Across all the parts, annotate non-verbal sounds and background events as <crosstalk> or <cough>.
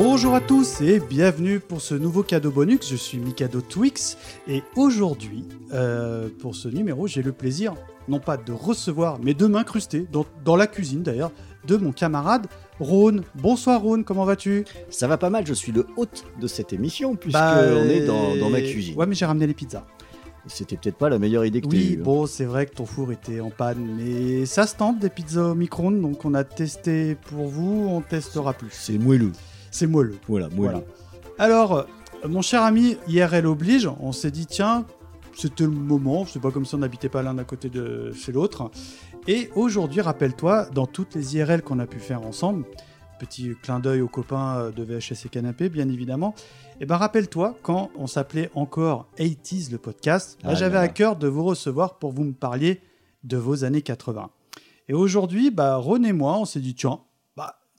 Bonjour à tous et bienvenue pour ce nouveau cadeau bonus. Je suis Mikado Twix et aujourd'hui, euh, pour ce numéro, j'ai le plaisir, non pas de recevoir, mais de m'incruster, dans, dans la cuisine d'ailleurs, de mon camarade Rhône. Bonsoir Rhône, comment vas-tu? Ça va pas mal, je suis le hôte de cette émission puisque Bah, on est dans, dans ma cuisine. Ouais, mais j'ai ramené les pizzas. C'était peut-être pas la meilleure idée que tu Oui, eue. hein. bon, c'est vrai que ton four était en panne, mais ça se tente des pizzas au micro-ondes, donc on a testé pour vous, on testera plus. C'est moelleux. C'est moelleux. Voilà, moelleux. Voilà. Alors, euh, mon cher ami, IRL oblige, on s'est dit, tiens, c'était le moment, c'est pas comme si on n'habitait pas l'un à côté de chez l'autre. Et aujourd'hui, rappelle-toi, dans toutes les IRL qu'on a pu faire ensemble, petit clin d'œil aux copains euh, de VHS et Canapé, bien évidemment, et ben rappelle-toi, quand on s'appelait encore 80s le podcast, là, Ah j'avais à cœur de vous recevoir pour vous me parliez de vos années 80. Et aujourd'hui, bah, Ron et moi, on s'est dit, tiens,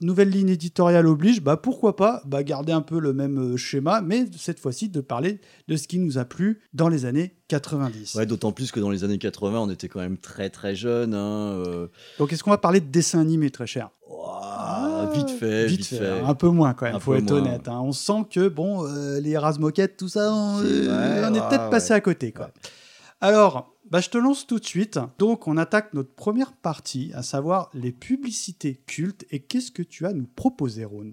nouvelle ligne éditoriale oblige, bah, pourquoi pas bah, garder un peu le même euh, schéma, mais cette fois-ci de parler de ce qui nous a plu dans les années 90. Ouais, d'autant plus que dans les années 80, on était quand même très très jeunes. Hein, euh, Donc, est-ce qu'on va parler de dessin animé, très cher? Ouah, vite fait, vite, fait. Un peu moins quand même, Un faut être moins. honnête. hein. On sent que, bon, euh, les Erasmoquettes, tout ça, on, euh, est ouais, peut-être passé à côté. Quoi. Alors, bah, je te lance tout de suite. Donc, on attaque notre première partie, à savoir les publicités cultes. Et qu'est-ce que tu as à nous proposer, Ron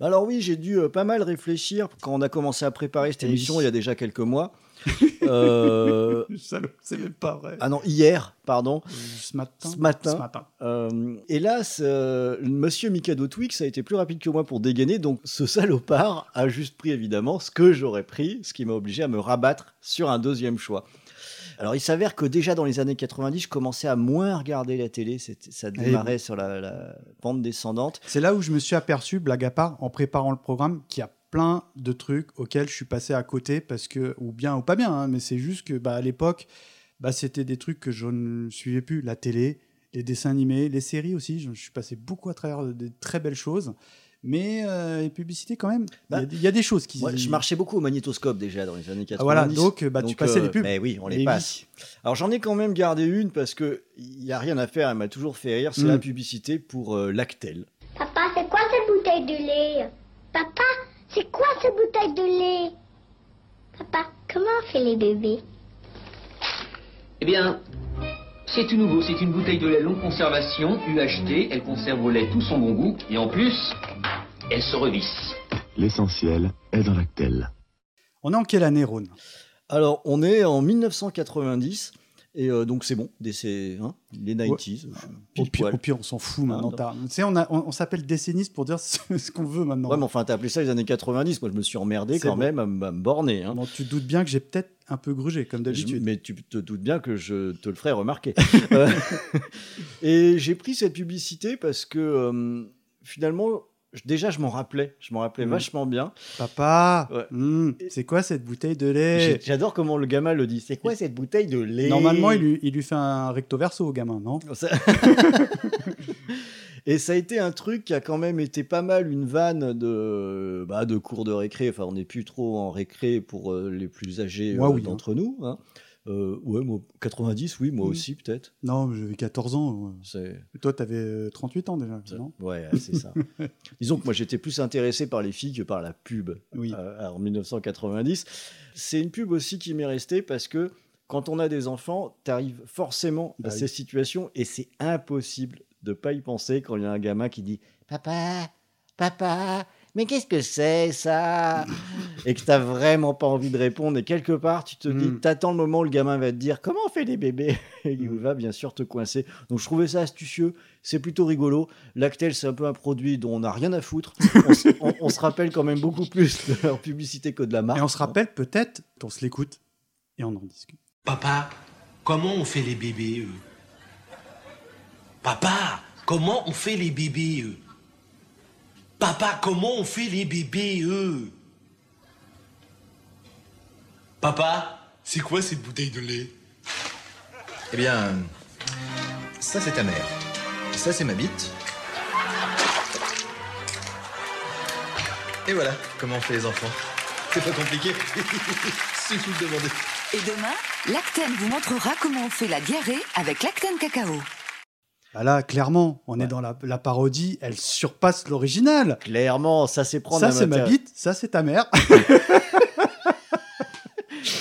Bah Alors oui, j'ai dû euh, pas mal réfléchir quand on a commencé à préparer cette émission il y a déjà quelques mois. <laughs> Euh, c'est même pas vrai. ah non, hier, pardon. Ce matin. Ce matin. Ce matin. Euh, hélas, euh, Monsieur Mikado Twix a été plus rapide que moi pour dégainer, donc ce salopard a juste pris évidemment ce que j'aurais pris, ce qui m'a obligé à me rabattre sur un deuxième choix. Alors il s'avère que déjà dans les années 90, je commençais à moins regarder la télé, ça Eh démarrait sur la, la pente descendante. C'est là où je me suis aperçu, blague à part, en préparant le programme, qu'il y a plein de trucs auxquels je suis passé à côté parce que, ou bien ou pas bien, hein, mais c'est juste que bah, à l'époque, bah, c'était des trucs que je ne suivais plus. La télé, les dessins animés, les séries aussi. Je, je suis passé beaucoup à travers de- des très belles choses. Mais euh, les publicités, quand même, il y a- Bah, il y, a des choses qui. Moi, je marchais beaucoup au magnétoscope déjà dans les années 90. Ah, voilà, donc, bah, tu passais les pubs. Mais oui, on les passe. Alors j'en ai quand même gardé une parce que il y a rien à faire, elle m'a toujours fait rire, c'est Mm. la publicité pour euh, Lactel. Papa, c'est quoi cette bouteille de lait? Papa, c'est quoi cette bouteille de lait? Papa, comment on fait les bébés? Eh bien, c'est tout nouveau. C'est une bouteille de lait longue conservation, UHT. Elle conserve au lait tout son bon goût. Et en plus, elle se revisse. L'essentiel est dans l'actel. On est en quelle année, Ron Alors on est en 1990 et euh, donc c'est bon, c'est hein, les 90s. Au pile pire, poil. au pire, on s'en fout maintenant. non. t'as- Tu sais, on, on, on s'appelle décenniste pour dire <laughs> ce, ce qu'on veut maintenant. Ouais, mais enfin, t'as appelé ça les années 90. Moi, je me suis emmerdé quand bon. même à, me borner. hein. Bon, tu te doutes bien que j'ai peut-être un peu grugé, comme d'habitude. mais tu te doutes bien que je te le ferai remarquer. <laughs> Euh, <laughs> et j'ai pris cette publicité parce que euh, finalement, déjà, je m'en rappelais. Je m'en rappelais Mhm. vachement bien. Papa, Ouais. hmm, c'est quoi cette bouteille de lait J'adore comment le gamin le dit. C'est quoi cette bouteille de lait Normalement, il lui, il lui fait un recto verso au gamin, non <laughs> Ça- Et ça a été un truc qui a quand même été pas mal une vanne de, bah, de cours de récré. Enfin, on n'est plus trop en récré pour euh, les plus âgés euh, oui, d'entre nous. hein. Euh, ouais, moi, 90, oui, moi Mm. aussi, peut-être. Non, j'avais 14 ans. ouais. Toi, t'avais euh, 38 ans déjà, non? Ouais, c'est ça. <laughs> Disons que moi, j'étais plus intéressé par les filles que par la pub Oui. euh, en 1990. C'est une pub aussi qui m'est restée parce que quand on a des enfants, tu arrives forcément Bah à oui. ces situations et c'est impossible de pas y penser quand il y a un gamin qui dit Papa, papa, mais qu'est-ce que c'est ça? Et que t'as vraiment pas envie de répondre et quelque part tu te dis, Mm. t'attends le moment où le gamin va te dire comment on fait les bébés? Et il Mm. va bien sûr te coincer. Donc je trouvais ça astucieux, c'est plutôt rigolo. Lactel c'est un peu un produit dont on n'a rien à foutre. On, se- on- on se rappelle quand même beaucoup plus de leur publicité que de la marque. Et on se rappelle peut-être, on se l'écoute et on en discute. Papa, comment on fait les bébés eux? Papa, comment on fait les bébés eux? Papa, comment on fait les bébés, eux? Papa, c'est quoi cette bouteille de lait? Eh bien, ça c'est ta mère. Ça c'est ma bite. Et voilà comment on fait les enfants. C'est pas compliqué. Suffit de demander. Et demain, Lacten vous montrera comment on fait la diarrhée avec Lacten Cacao. Bah là, clairement, on est dans la, la parodie, elle surpasse l'original. Clairement, ça c'est prendre Ça, c'est ma bite, ça, c'est ta mère. <laughs>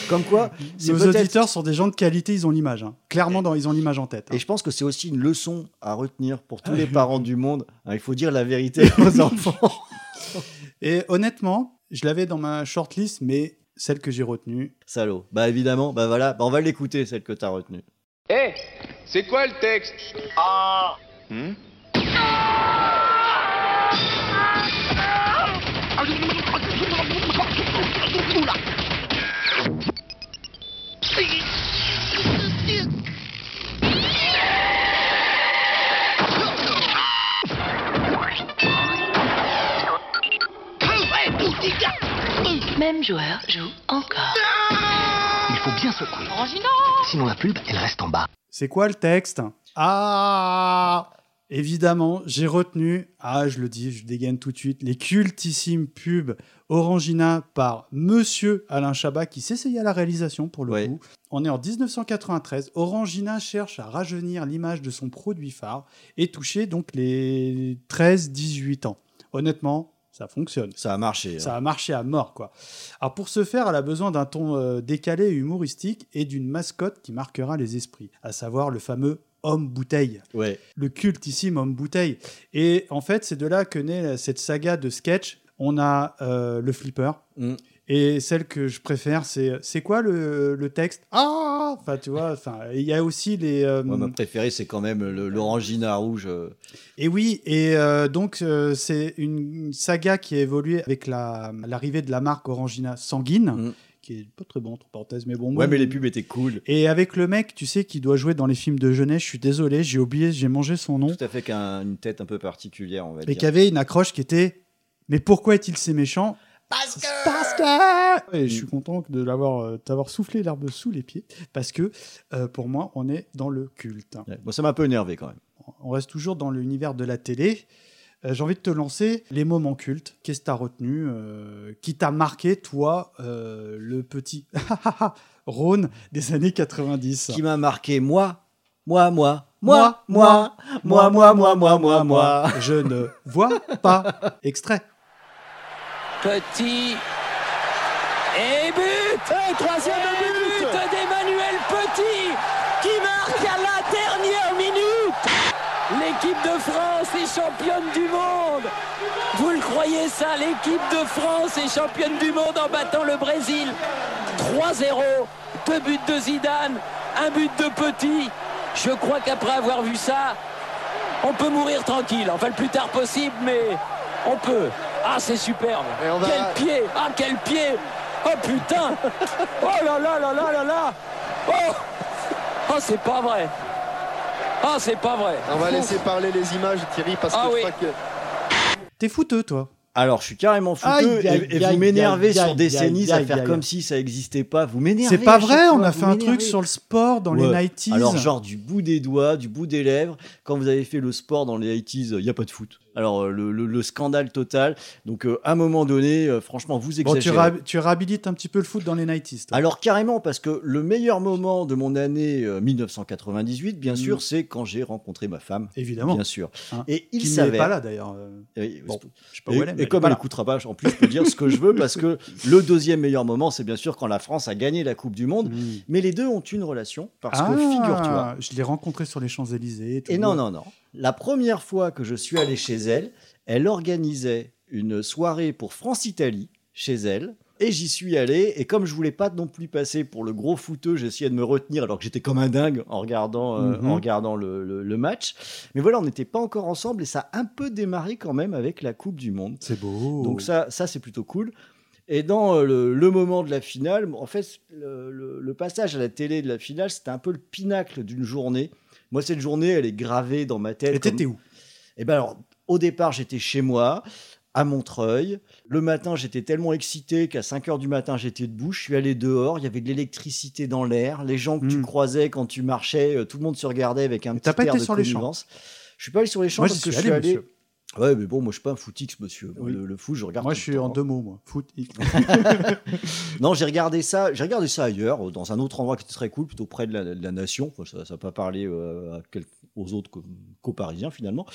Comme quoi, Nos auditeurs sont des gens de qualité, ils ont l'image. hein. Clairement, dans, ils ont l'image en tête. hein. Et je pense que c'est aussi une leçon à retenir pour tous les parents du monde. Hein, Il faut dire la vérité <laughs> aux enfants. Et honnêtement, je l'avais dans ma shortlist, mais celle que j'ai retenue. Salaud. Bah évidemment, bah voilà, bah, on va l'écouter celle que t'as retenue. Eh, c'est quoi le texte? Ah. Même joueur joue encore. Faut bien secouer. Sinon la pulpe, elle reste en bas. C'est quoi le texte? Ah Évidemment, j'ai retenu, ah je le dis, je dégaine tout de suite, les cultissimes pubs Orangina par Monsieur Alain Chabat qui s'essayait à la réalisation pour le Ouais. coup. On est en 1993. Orangina cherche à rajeunir l'image de son produit phare et toucher donc les 13-18 ans. Honnêtement, ça fonctionne. Ça a marché. Ça hein. a marché à mort, quoi. Alors pour ce faire, elle a besoin d'un ton euh, décalé et humoristique et d'une mascotte qui marquera les esprits, à savoir le fameux homme bouteille, Ouais. le cultissime homme bouteille. Et en fait, c'est de là que naît cette saga de sketch. On a euh, le flipper. Mm. Et celle que je préfère, c'est c'est quoi le, le texte? Ah Enfin, tu vois, enfin, il y a aussi les. euh, Moi, ma préférée, c'est quand même l'orangina rouge. euh. et oui, et euh, donc euh, c'est une saga qui a évolué avec la- l'arrivée de la marque Orangina Sanguine, Mm. qui est pas très bon, entre parenthèses, mais bon. Ouais, mais les pubs étaient cool. Et avec le mec, tu sais, qui doit jouer dans les films de jeunesse, je suis désolé, j'ai oublié, j'ai mangé son nom, Tout à fait qu'un une tête un peu particulière, on va et dire. qui avait une accroche qui était Mais pourquoi est-il si méchant? Parce que Parce que Et je suis content de l'avoir euh, t'avoir soufflé l'herbe sous les pieds, parce que euh, pour moi, on est dans le culte. Ouais. Bon, ça m'a un peu énervé quand même. On reste toujours dans l'univers de la télé. Euh, J'ai envie de te lancer les moments cultes. Qu'est-ce que tu as retenu euh, Qui t'a marqué, toi, euh, le petit <laughs> Rhône des années 90 Qui m'a marqué, moi, moi, moi, moi, moi, moi, moi, moi, moi, moi, moi. Je ne vois pas. <laughs> Extrait. Petit. Et but Troisième but, d'Emmanuel Petit qui marque à la dernière minute L'équipe de France est championne du monde Vous le croyez ça L'équipe de France est championne du monde en battant le Brésil 3-0, deux buts de Zidane, un but de Petit. Je crois qu'après avoir vu ça, on peut mourir tranquille. Enfin, le plus tard possible, mais on peut. Ah, c'est superbe. Quel pied Ah, quel pied Oh putain Oh là là là là là là Oh Oh, c'est pas vrai Ah, c'est pas vrai On va laisser parler les images, Thierry, parce que Ah je oui. crois que. T'es fouteux, toi. Alors, je suis carrément fouteux Aïe, et, aïe, et aïe, vous m'énervez sur décennies à faire aïe, comme si ça n'existait pas. Vous m'énervez. C'est pas vrai, on a fait un truc sur le sport dans les Ouais. 90s. Alors, genre du bout des doigts, du bout des lèvres, quand vous avez fait le sport dans les 80s, il n'y a pas de foot. Alors, euh, le, le- le scandale total. Donc, euh, à un moment donné, euh, franchement, vous Bon, tu, exagérez. réhab- tu réhabilites un petit peu le foot dans les 90s. toi. Alors carrément, parce que le meilleur moment de mon année euh, 1998, bien Mm. sûr, c'est quand j'ai rencontré ma femme. Évidemment. Bien sûr. Hein. Et il s'avère... pas là, d'ailleurs. Et, Bon, je sais pas et- où elle est, mais et comme elle n'écoutera pas, en plus, je peux dire ce que je veux, parce que <laughs> le deuxième meilleur moment, c'est bien sûr quand la France a gagné la Coupe du Monde. Mm. Mais les deux ont une relation, parce ah, que figure-toi. Je l'ai rencontré sur les Champs-Élysées. Et non, non, non. La première fois que je suis allé chez elle, elle organisait une soirée pour France-Italie chez elle. Et j'y suis allé, et comme je voulais pas non plus passer pour le gros fouteux, essayé de me retenir alors que j'étais comme un dingue en regardant, euh, Mhm. en regardant le, le- le match. Mais voilà, on n'était pas encore ensemble et ça a un peu démarré quand même avec la Coupe du Monde. C'est beau. Donc ça, ça c'est plutôt cool. Et dans euh, le, le moment de la finale, en fait, le passage à la télé de la finale, c'était un peu le pinacle d'une journée. Moi, cette journée, elle est gravée dans ma tête. Et comme- t'étais où? Eh ben alors, au départ, j'étais chez moi. à Montreuil. Le matin, j'étais tellement excité qu'à 5 heures du matin, j'étais debout. Je suis allé dehors, il y avait de l'électricité dans l'air. Les gens que tu croisais quand tu marchais, euh, tout le monde se regardait avec un T'as petit pas air été de sur les champs? Je suis pas allé sur les champs Moi, parce que je suis suis allé, allé. Ouais, mais bon, moi, je suis pas un footix, monsieur. Oui. Le, le foot, je regarde. Moi, je suis en deux mots, moi. Foot. <laughs> <laughs> Non, j'ai regardé ça. J'ai regardé ça ailleurs, dans un autre endroit qui était très cool, plutôt près de la, de la nation. Enfin, ça n'a pas parlé euh, à aux autres qu'aux qu'aux Parisiens finalement.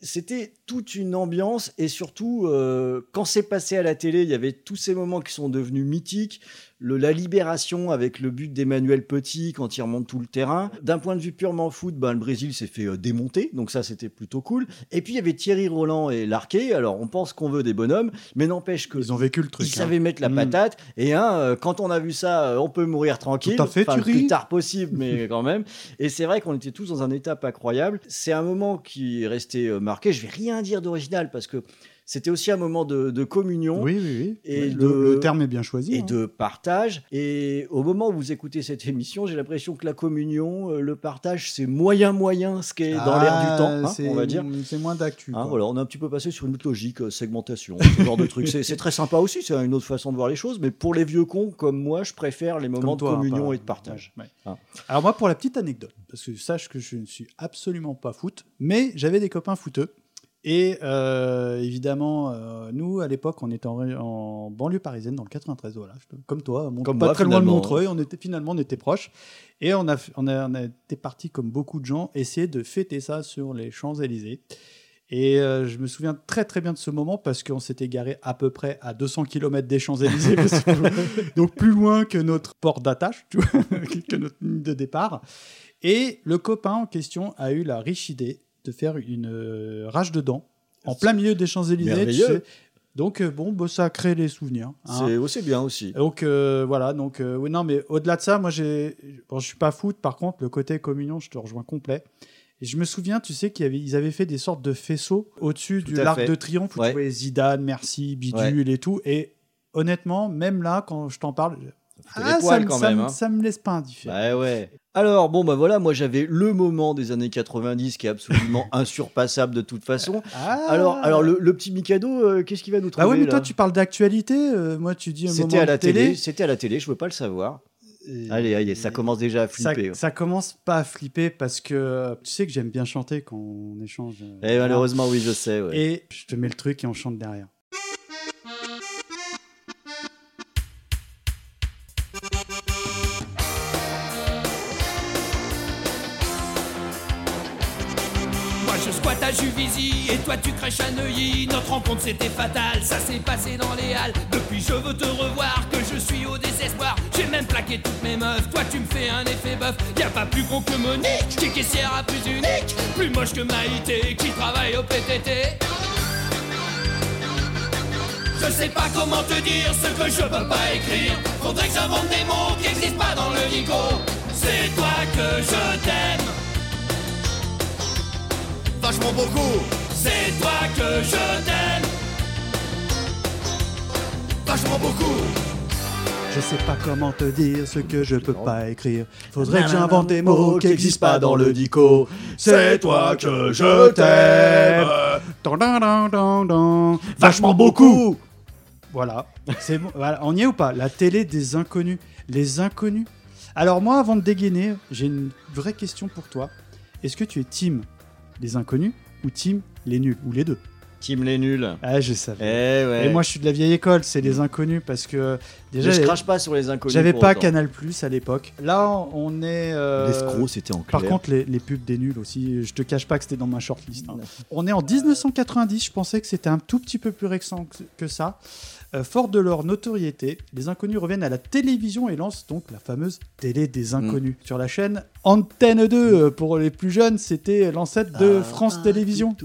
C'était toute une ambiance et surtout euh, quand c'est passé à la télé, il y avait tous ces moments qui sont devenus mythiques. Le, la libération avec le but d'Emmanuel Petit quand il remonte tout le terrain. D'un point de vue purement foot, ben, le Brésil s'est fait euh, démonter, donc ça c'était plutôt cool. Et puis il y avait Thierry Roland et Larquet. Alors on pense qu'on veut des bonhommes, mais n'empêche que Ils ont vécu le truc. ils hein. savaient mettre la Mm. patate. Et hein, euh, quand on a vu ça, euh, on peut mourir tranquille. Tout à fait, Enfin, le plus tard possible, mais <laughs> quand même. Et c'est vrai qu'on était tous dans un état incroyable. C'est un moment qui est resté marqué. Je vais rien dire d'original parce que c'était aussi un moment de, de communion. Oui, oui, oui. Et Oui, de- le, le terme est bien choisi. Et hein. de partage. Et au moment où vous écoutez cette émission, j'ai l'impression que la communion, euh, le partage, c'est moyen moyen ce qui est dans l'air du Ah, temps, hein, on va dire. C'est moins d'actu. Hein, voilà, on a un petit peu passé sur une autre logique, euh, segmentation, ce genre de truc. C'est très sympa aussi, c'est une autre façon de voir les choses, mais pour les vieux cons comme moi, je préfère les moments toi, de communion et de partage. Ouais. Alors moi, pour la petite anecdote, parce que sache que je ne suis absolument pas foot, mais j'avais des copains footeux. Et euh, évidemment, euh, nous, à l'époque, on était en, en banlieue parisienne, dans le 93, voilà, comme toi, Comme pas moi, très loin de. Montreuil, on était, finalement, on était proches. Et on a, on, a, on a été partis, comme beaucoup de gens, essayer de fêter ça sur les Champs-Élysées. Et euh, je me souviens très très bien de ce moment parce qu'on s'était garé à peu près à 200 km des Champs-Élysées, <laughs> donc plus loin que notre port d'attache, <laughs> que notre ligne de départ. Et le copain en question a eu la riche idée de faire une euh, rage de dents en plein milieu des Champs-Élysées. tu Merveilleux. sais. Donc euh, bon, bah, ça a créé les souvenirs. hein. C'est aussi bien aussi. Donc euh, voilà, donc euh, oui, non, mais au-delà de ça, moi j'ai, bon, je suis pas foot. Par contre, le côté communion, je te rejoins complet. Et je me souviens, tu sais qu'ils avaient, fait des sortes de faisceaux au-dessus du l'arc de triomphe où Ouais. tu voyais Zidane, Merci, Bidule et tout. Et honnêtement, même là, quand je t'en parle, ah, me- ça me- hein. ça me laisse pas indifférent. Bah ouais. Alors bon bah voilà, moi j'avais le moment des années 90 qui est absolument <laughs> insurpassable de toute façon. Ah. Alors alors le, le petit Mikado, euh, qu'est-ce qu'il va nous trouver Bah ouais, mais toi, tu parles d'actualité. euh, moi, tu dis un C'était moment à la de télé. télé, c'était à la télé, je veux pas le savoir. Allez, allez, ça commence déjà à Ça, flipper. ça commence pas à flipper parce que tu sais que j'aime bien chanter quand on échange. euh, Et malheureusement, oui, je sais. ouais. Et je te mets le truc et on chante derrière. À et toi tu crèches à Neuilly. Notre rencontre c'était fatal, ça s'est passé dans les halles. Depuis je veux te revoir, que je suis au désespoir. J'ai même plaqué toutes mes meufs, toi tu me fais un effet bœuf. Y a pas plus con que Monique, qui caissière à plus unique. Plus moche que Maïté, qui travaille au PTT. Je sais pas comment te dire ce que je peux pas écrire. Faudrait que j'invente des mots qui existent pas dans le dico. C'est toi que je t'aime. Vachement beaucoup. C'est toi que je t'aime. Vachement beaucoup. Je sais pas comment te dire ce que je peux pas écrire. Faudrait que j'invente des mots qui existent pas dans le dico. C'est toi que je t'aime. Tan, tan, tan, tan, tan. Vachement beaucoup. Voilà. C'est bon. Voilà. On y est ou pas? La télé des inconnus. Les inconnus. Alors moi, avant de dégainer, j'ai une vraie question pour toi. Est-ce que tu es team les inconnus ou team les nuls ou les deux Team les nuls. Ah, je savais. Eh ouais. Et moi, je suis de la vieille école, c'est les inconnus parce que déjà. Mais je crache pas sur les inconnus J'avais pas autant. Canal Plus à l'époque. Là, on est. euh, L'escroc, c'était en Par clair. contre, les, les pubs des nuls aussi. Je te cache pas que c'était dans ma shortlist. hein. On est en 1990. Je pensais que c'était un tout petit peu plus récent que, que ça. Euh, fort de leur notoriété, les inconnus reviennent à la télévision et lancent donc la fameuse télé des inconnus. Sur la chaîne Antenne 2, euh, pour les plus jeunes, c'était l'ancêtre de France Télévisions.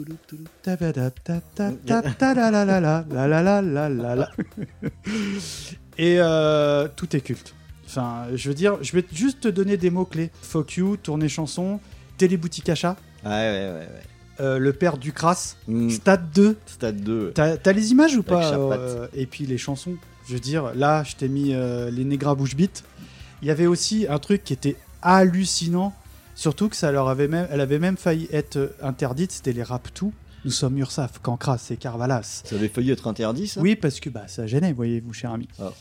Et euh, tout est culte. Enfin, je veux dire, je vais juste te donner des mots-clés. Fuck you, tournée chanson, téléboutique achat. Ouais, ouais, ouais, ouais euh, le père du crasse, Mm. stade 2. Stade 2. T'as t'as les images ou pas euh, Et puis les chansons. Je veux dire, là, je t'ai mis euh, les négras bouche bite. Il y avait aussi un truc qui était hallucinant. Surtout que ça leur avait même, elle avait même failli être interdite. C'était les rap tout. Nous sommes Ursaf, Cancras et Carvalas. Ça avait failli être interdit, ça? Oui, parce que bah, ça gênait, voyez-vous, cher ami. Ah.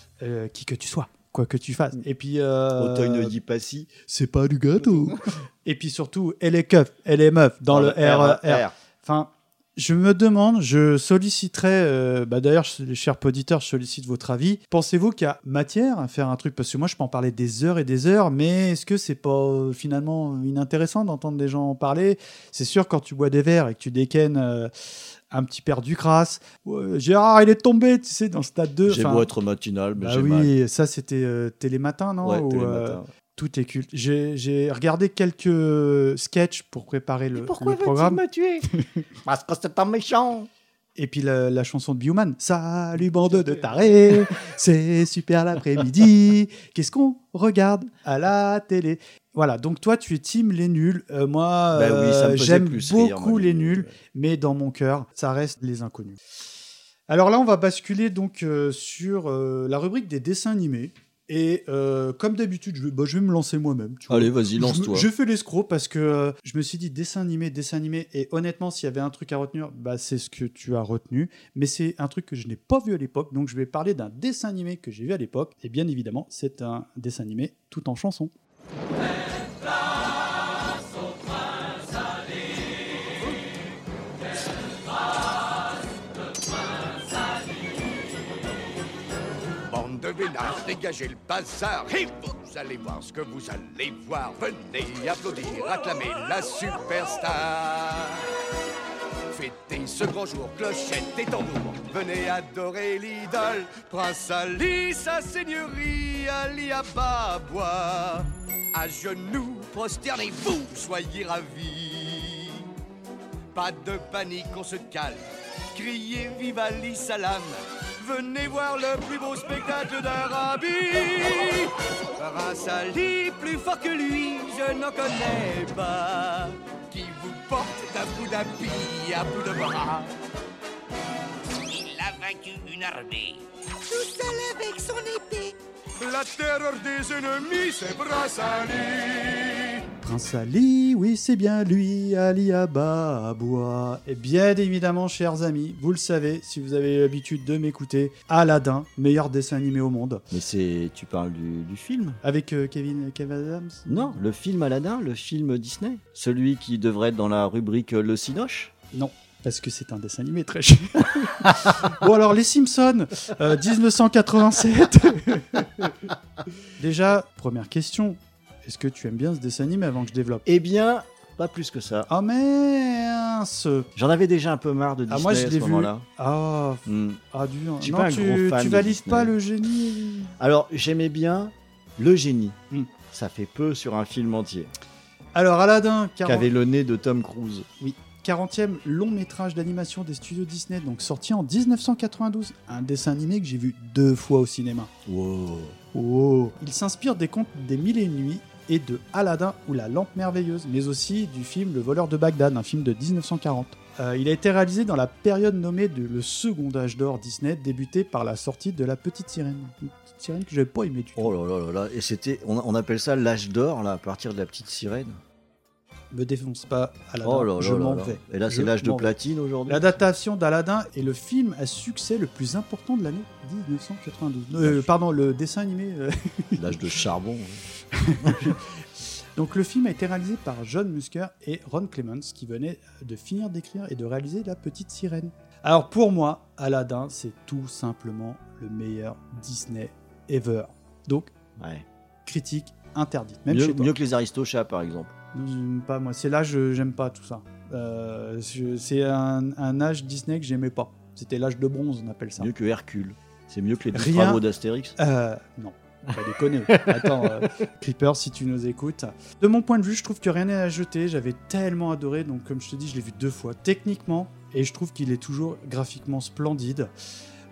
Qui que tu sois, quoi que tu fasses. Et puis. euh, Auteuil ne dit pas si. C'est pas du gâteau. <laughs> et puis surtout, elle est keuf, elle est meuf dans, Dans le, le RER. RER. Enfin, je me demande, je solliciterais, euh, bah d'ailleurs, les chers auditeurs, je sollicite votre avis. Pensez-vous qu'il y a matière à faire un truc? Parce que moi, je peux en parler des heures et des heures, mais est-ce que c'est pas euh, finalement inintéressant d'entendre des gens en parler? C'est sûr, quand tu bois des verres et que tu décaines euh, un petit père du crasse, Ouais, Gérard, il est tombé, tu sais, dans le stade 2. J'ai beau être matinal, mais bah j'ai oui, mal. ça c'était euh, Télématin, non? Ouais, Ou, Télématin. Tout est culte. J'ai j'ai regardé quelques sketchs pour préparer le, le programme. me tuer? <laughs> Parce que c'est un méchant Et puis la, la chanson de Bioman. Salut bande de tarés, c'est super l'après-midi. Qu'est-ce qu'on regarde à la télé? Voilà, donc toi tu es team les nuls. Euh, moi Bah oui, euh, j'aime rire, beaucoup les les nuls, nuls, mais dans mon cœur ça reste les inconnus. Alors là on va basculer donc euh, sur la rubrique des dessins animés. Et euh, comme d'habitude, je, vais- bah, je vais me lancer moi-même. tu vois. Allez, vas-y, Je me- lance-toi. Je fais l'escroc parce que euh, je me suis dit dessin animé, dessin animé. Et honnêtement, s'il y avait un truc à retenir, bah, c'est ce que tu as retenu. Mais c'est un truc que je n'ai pas vu à l'époque. Donc je vais parler d'un dessin animé que j'ai vu à l'époque. Et bien évidemment, c'est un dessin animé tout en chanson. Dégagez le bazar et vous allez voir ce que vous allez voir. Venez applaudir, acclamer la superstar. Fêtez ce grand jour, clochette et tambour. Venez adorer l'idole, Prince Ali, sa seigneurie, Ali Ababois. À genoux, prosternez-vous, soyez ravis. Pas de panique, on se calme. Criez vive Ali Salam. Venez voir le plus beau spectacle d'Arabie. Ali, plus fort que lui, je n'en connais pas. Qui vous porte d'Abu Dhabi à bout de bras. Il a vaincu une armée. Tout seul avec son épée. La terreur des ennemis, c'est Prince Ali. Prince Ali, oui, c'est bien lui, Ali Ababois. Et bien évidemment, chers amis, vous le savez, si vous avez l'habitude de m'écouter, Aladdin, meilleur dessin animé au monde. Mais c'est. Tu parles du, du film Avec euh, Kevin, Kevin Adams? Non, le film Aladdin, le film Disney. Celui qui devrait être dans la rubrique euh, Le Cinoche? Non. Parce que c'est un dessin animé très cher. <laughs> bon alors les Simpsons, euh, 1987. <laughs> Déjà, première question. Est-ce que tu aimes bien ce dessin animé avant que je développe? Eh bien, pas plus que ça. Ah mince J'en avais déjà un peu marre de Ah Disney moi je à ce vu. moment-là. Ah, Hmm. ah dur. Je suis Non, pas un tu, gros fan tu de valides Disney. pas le génie Alors, j'aimais bien Le Génie. Hmm. Ça fait peu sur un film entier. Alors Aladdin, 40... Qui avait le nez de Tom Cruise. Oui, 40e long métrage d'animation des studios Disney, donc sorti en 1992. Un dessin animé que j'ai vu deux fois au cinéma. Wow. Oh. Il s'inspire des contes des Mille et une nuits et de Aladdin ou la lampe merveilleuse, mais aussi du film Le voleur de Bagdad, un film de 1940. Euh, il a été réalisé dans la période nommée de le second âge d'or Disney, débuté par la sortie de La Petite Sirène. Une petite sirène que j'avais pas aimé du tout. Oh là là là là. Et c'était. On, on appelle ça l'âge d'or, là, à partir de la petite sirène? Me défonce pas, Aladdin, Oh là là je m'en vais. Et là, c'est l'âge de platine aujourd'hui L'adaptation d'Aladdin est le film à succès le plus important de l'année 1992. Euh, pardon, le dessin animé. euh, L'âge de charbon. <laughs> Donc le film a été réalisé par John Musker et Ron Clements qui venaient de finir d'écrire et de réaliser La Petite Sirène. Alors pour moi, Aladdin, c'est tout simplement le meilleur Disney ever. Donc, Ouais. critique interdite. Même Mieux, chez toi. mieux que les Aristochats, par exemple. J'aime pas moi. C'est là je j'aime pas tout ça. Euh, c'est un, un âge Disney que j'aimais pas. C'était l'âge de bronze, on appelle ça. Mieux que Hercule. C'est mieux que les Rien- travaux d'Astérix. Euh, non. Pas déconner. <laughs> Attends, euh, Creeper, si tu nous écoutes. De mon point de vue, je trouve que rien n'est à jeter. J'avais tellement adoré, donc comme je te dis, je l'ai vu deux fois. Techniquement, et je trouve qu'il est toujours graphiquement splendide,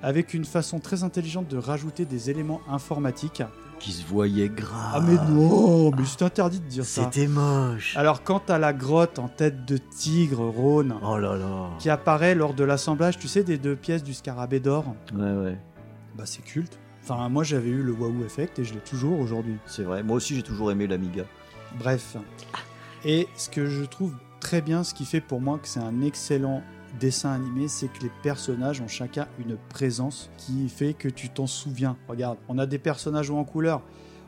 avec une façon très intelligente de rajouter des éléments informatiques. Qui se voyait grave. Ah mais non, mais c'est interdit de dire ça. C'était moche. Alors quant à la grotte en tête de tigre, Rhône, Oh là là. qui apparaît lors de l'assemblage, tu sais, des deux pièces du scarabée d'or, Ouais, ouais. bah c'est culte. Enfin, moi j'avais eu le waouh effect et je l'ai toujours aujourd'hui. C'est vrai. Moi aussi, j'ai toujours aimé l'Amiga. Bref. Et ce que je trouve très bien, ce qui fait pour moi que c'est un excellent dessin animé, c'est que les personnages ont chacun une présence qui fait que tu t'en souviens. Regarde, on a des personnages en couleur.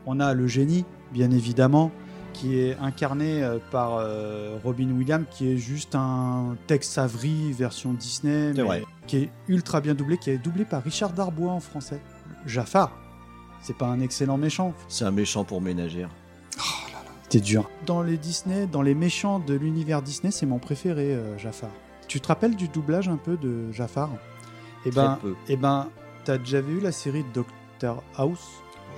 On a le génie, bien évidemment, qui est incarné euh, par euh, Robin Williams, qui est juste un Tex Avery version Disney, mais vrai. qui est ultra bien doublé, qui est doublé par Richard Darbois en français. Jafar, c'est pas un excellent méchant, C'est un méchant pour ménagère. T'es dur. Dans les Disney, dans les méchants de l'univers Disney, c'est mon préféré, euh, Jafar. Tu te rappelles du doublage un peu de Jafar? Eh Très ben, peu. eh ben, t'as déjà vu la série Doctor House?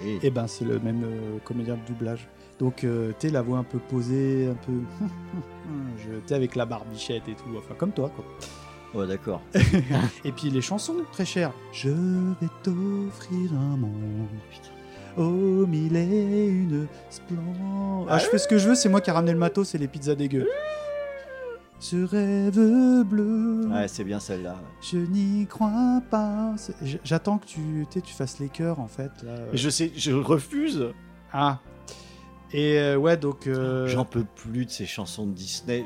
Oui. Eh ben, c'est le même euh, comédien de doublage. Donc, euh, sais, la voix un peu posée, un peu. <laughs> Sais, avec la barbichette et tout, enfin, comme toi, quoi. Ouais, d'accord. <laughs> et puis les chansons, très chères. Je vais t'offrir un monde. Oh, mille et une splendeur. Ah, je fais ce que je veux, c'est moi qui ai ramené le matos, c'est les pizzas dégueu. Ce rêve bleu. Ouais, c'est bien celle-là. Je n'y crois pas. J'attends que tu, fasses les chœurs en fait. Là. Mais Je sais, je refuse. Ah. Et euh, ouais, donc. euh, J'en peux plus de ces chansons de Disney.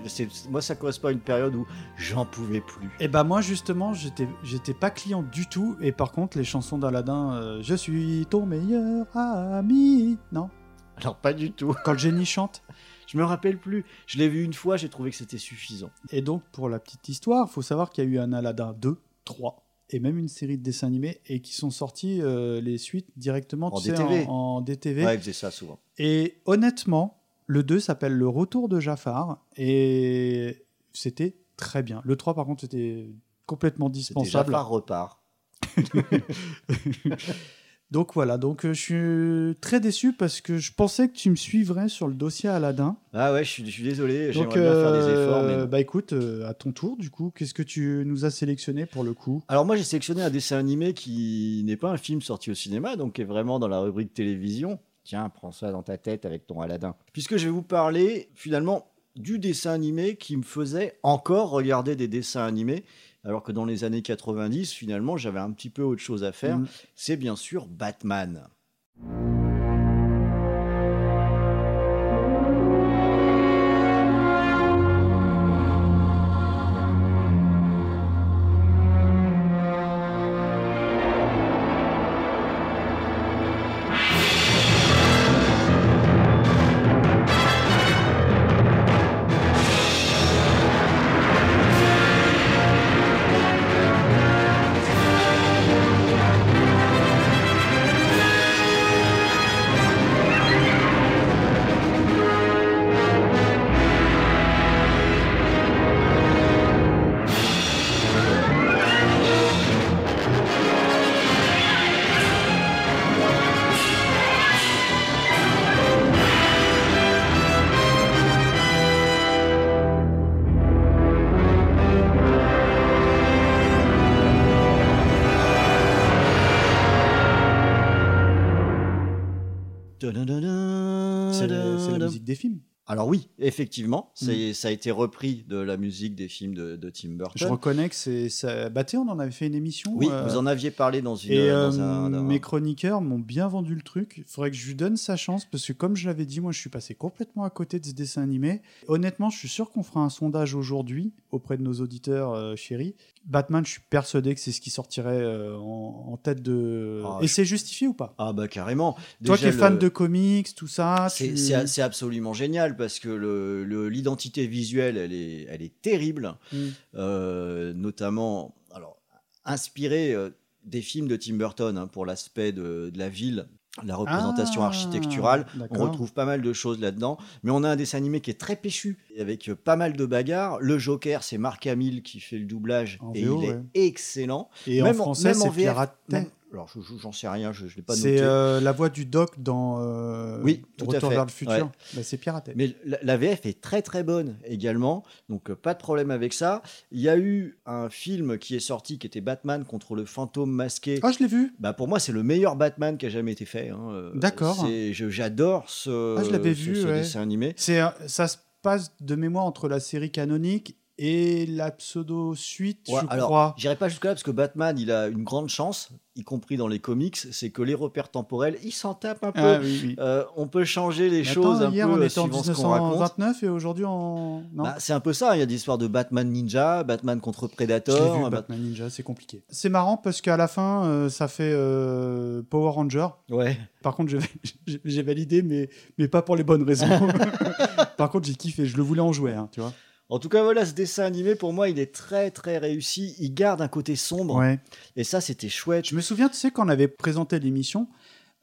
Moi, ça correspond à une période où j'en pouvais plus. Et bah moi justement j'étais j'étais pas client du tout et par contre les chansons d'Aladin euh, je suis ton meilleur ami non Alors, pas du tout. quand le génie chante Je me rappelle plus. Je l'ai vu une fois, j'ai trouvé que c'était suffisant. et donc pour la petite histoire faut savoir qu'il y a eu un Aladdin 2 3 et même une série de dessins animés et qui sont sortis euh, les suites directement En tu sais, DTV. en, en DTV Ouais, il ça souvent. et honnêtement le 2 s'appelle le retour de Jafar et c'était très bien le 3 par contre c'était complètement dispensable Jafar repart. <laughs> Donc voilà, donc euh, je suis très déçu parce que je pensais que tu me suivrais sur le dossier Aladdin. Ah ouais, je suis, je suis désolé. J'aimerais bien faire des euh, efforts, mais non. bah écoute, euh, à ton tour du coup, qu'est-ce que tu nous as sélectionné pour le coup? Alors moi j'ai sélectionné un dessin animé qui n'est pas un film sorti au cinéma, donc qui est vraiment dans la rubrique télévision. Tiens, prends ça dans ta tête avec ton Aladdin. Puisque je vais vous parler finalement du dessin animé qui me faisait encore regarder des dessins animés, alors que dans les années 90, finalement, j'avais un petit peu autre chose à faire. Mm. C'est bien sûr Batman. Effectivement, c'est- ça a été repris de la musique des films de, de Tim Burton. Je reconnais que c'est ça. Bah tu sais, on en avait fait une émission. Oui, euh, vous en aviez parlé dans une. Et dans euh, un- dans un- mes chroniqueurs m'ont bien vendu le truc. Il faudrait que je lui donne sa chance parce que, comme je l'avais dit, moi je suis passé complètement à côté de ce dessin animé. Honnêtement, je suis sûr qu'on fera un sondage aujourd'hui auprès de nos auditeurs euh, chéris. Batman, je suis persuadé que c'est ce qui sortirait euh, en, en tête de. Ah, Et je- c'est justifié ou pas? Ah bah carrément. Toi qui es fan de comics, tout ça. C'est tu- absolument génial parce que le- le- l'identité visuelle, elle est, elle est terrible, Mm. Euh, notamment alors, inspirée euh, des films de Tim Burton hein, pour l'aspect de, de la ville, la représentation Ah, architecturale. On retrouve pas mal de choses là-dedans, mais on a un dessin animé qui est très péchu, avec pas mal de bagarres. Le Joker, c'est Marc Hamill qui fait le doublage En et VO, il ouais. est excellent. Et en Même français, en c'est VF, Pierre. Alors, je- je- j'en sais rien, je ne l'ai pas C'est noté. euh, la voix du doc dans euh, Oui, tout à Retour fait. vers le futur. Ouais. Bah, c'est piraté. Mais la, la VF est très très bonne également, donc euh, pas de problème avec ça. Il y a eu un film qui est sorti qui était Batman contre le fantôme masqué. Ah, je l'ai vu. Bah pour moi, c'est le meilleur Batman qui a jamais été fait. hein. D'accord. c'est- je- J'adore ce, Ah, je l'avais vu, ce ouais. dessin animé. C'est, ça se passe de mémoire entre la série canonique et la pseudo suite, Ouais, je alors, crois. J'irai pas jusque-là parce que Batman, il a une grande chance, y compris dans les comics, c'est que les repères temporels, il s'en tape un peu. Ah, oui, oui. Euh, on peut changer les choses un hier peu on euh, était en suivant ce qu'on raconte. 1929 et aujourd'hui en non. Bah, c'est un peu ça, il y a des histoires de Batman Ninja, Batman contre Predator. vu, Bat- Batman Ninja, c'est compliqué. C'est marrant parce qu'à la fin, euh, ça fait euh, Power Ranger. Ouais. Par contre, <laughs> j'ai validé, mais, mais pas pour les bonnes raisons. <laughs> Par contre, j'ai kiffé. Je le voulais en jouer, hein, tu vois. En tout cas, voilà, ce dessin animé, pour moi, il est très très réussi. Il garde un côté sombre. Ouais. Et ça, c'était chouette. Je me souviens, tu sais, quand on avait présenté l'émission,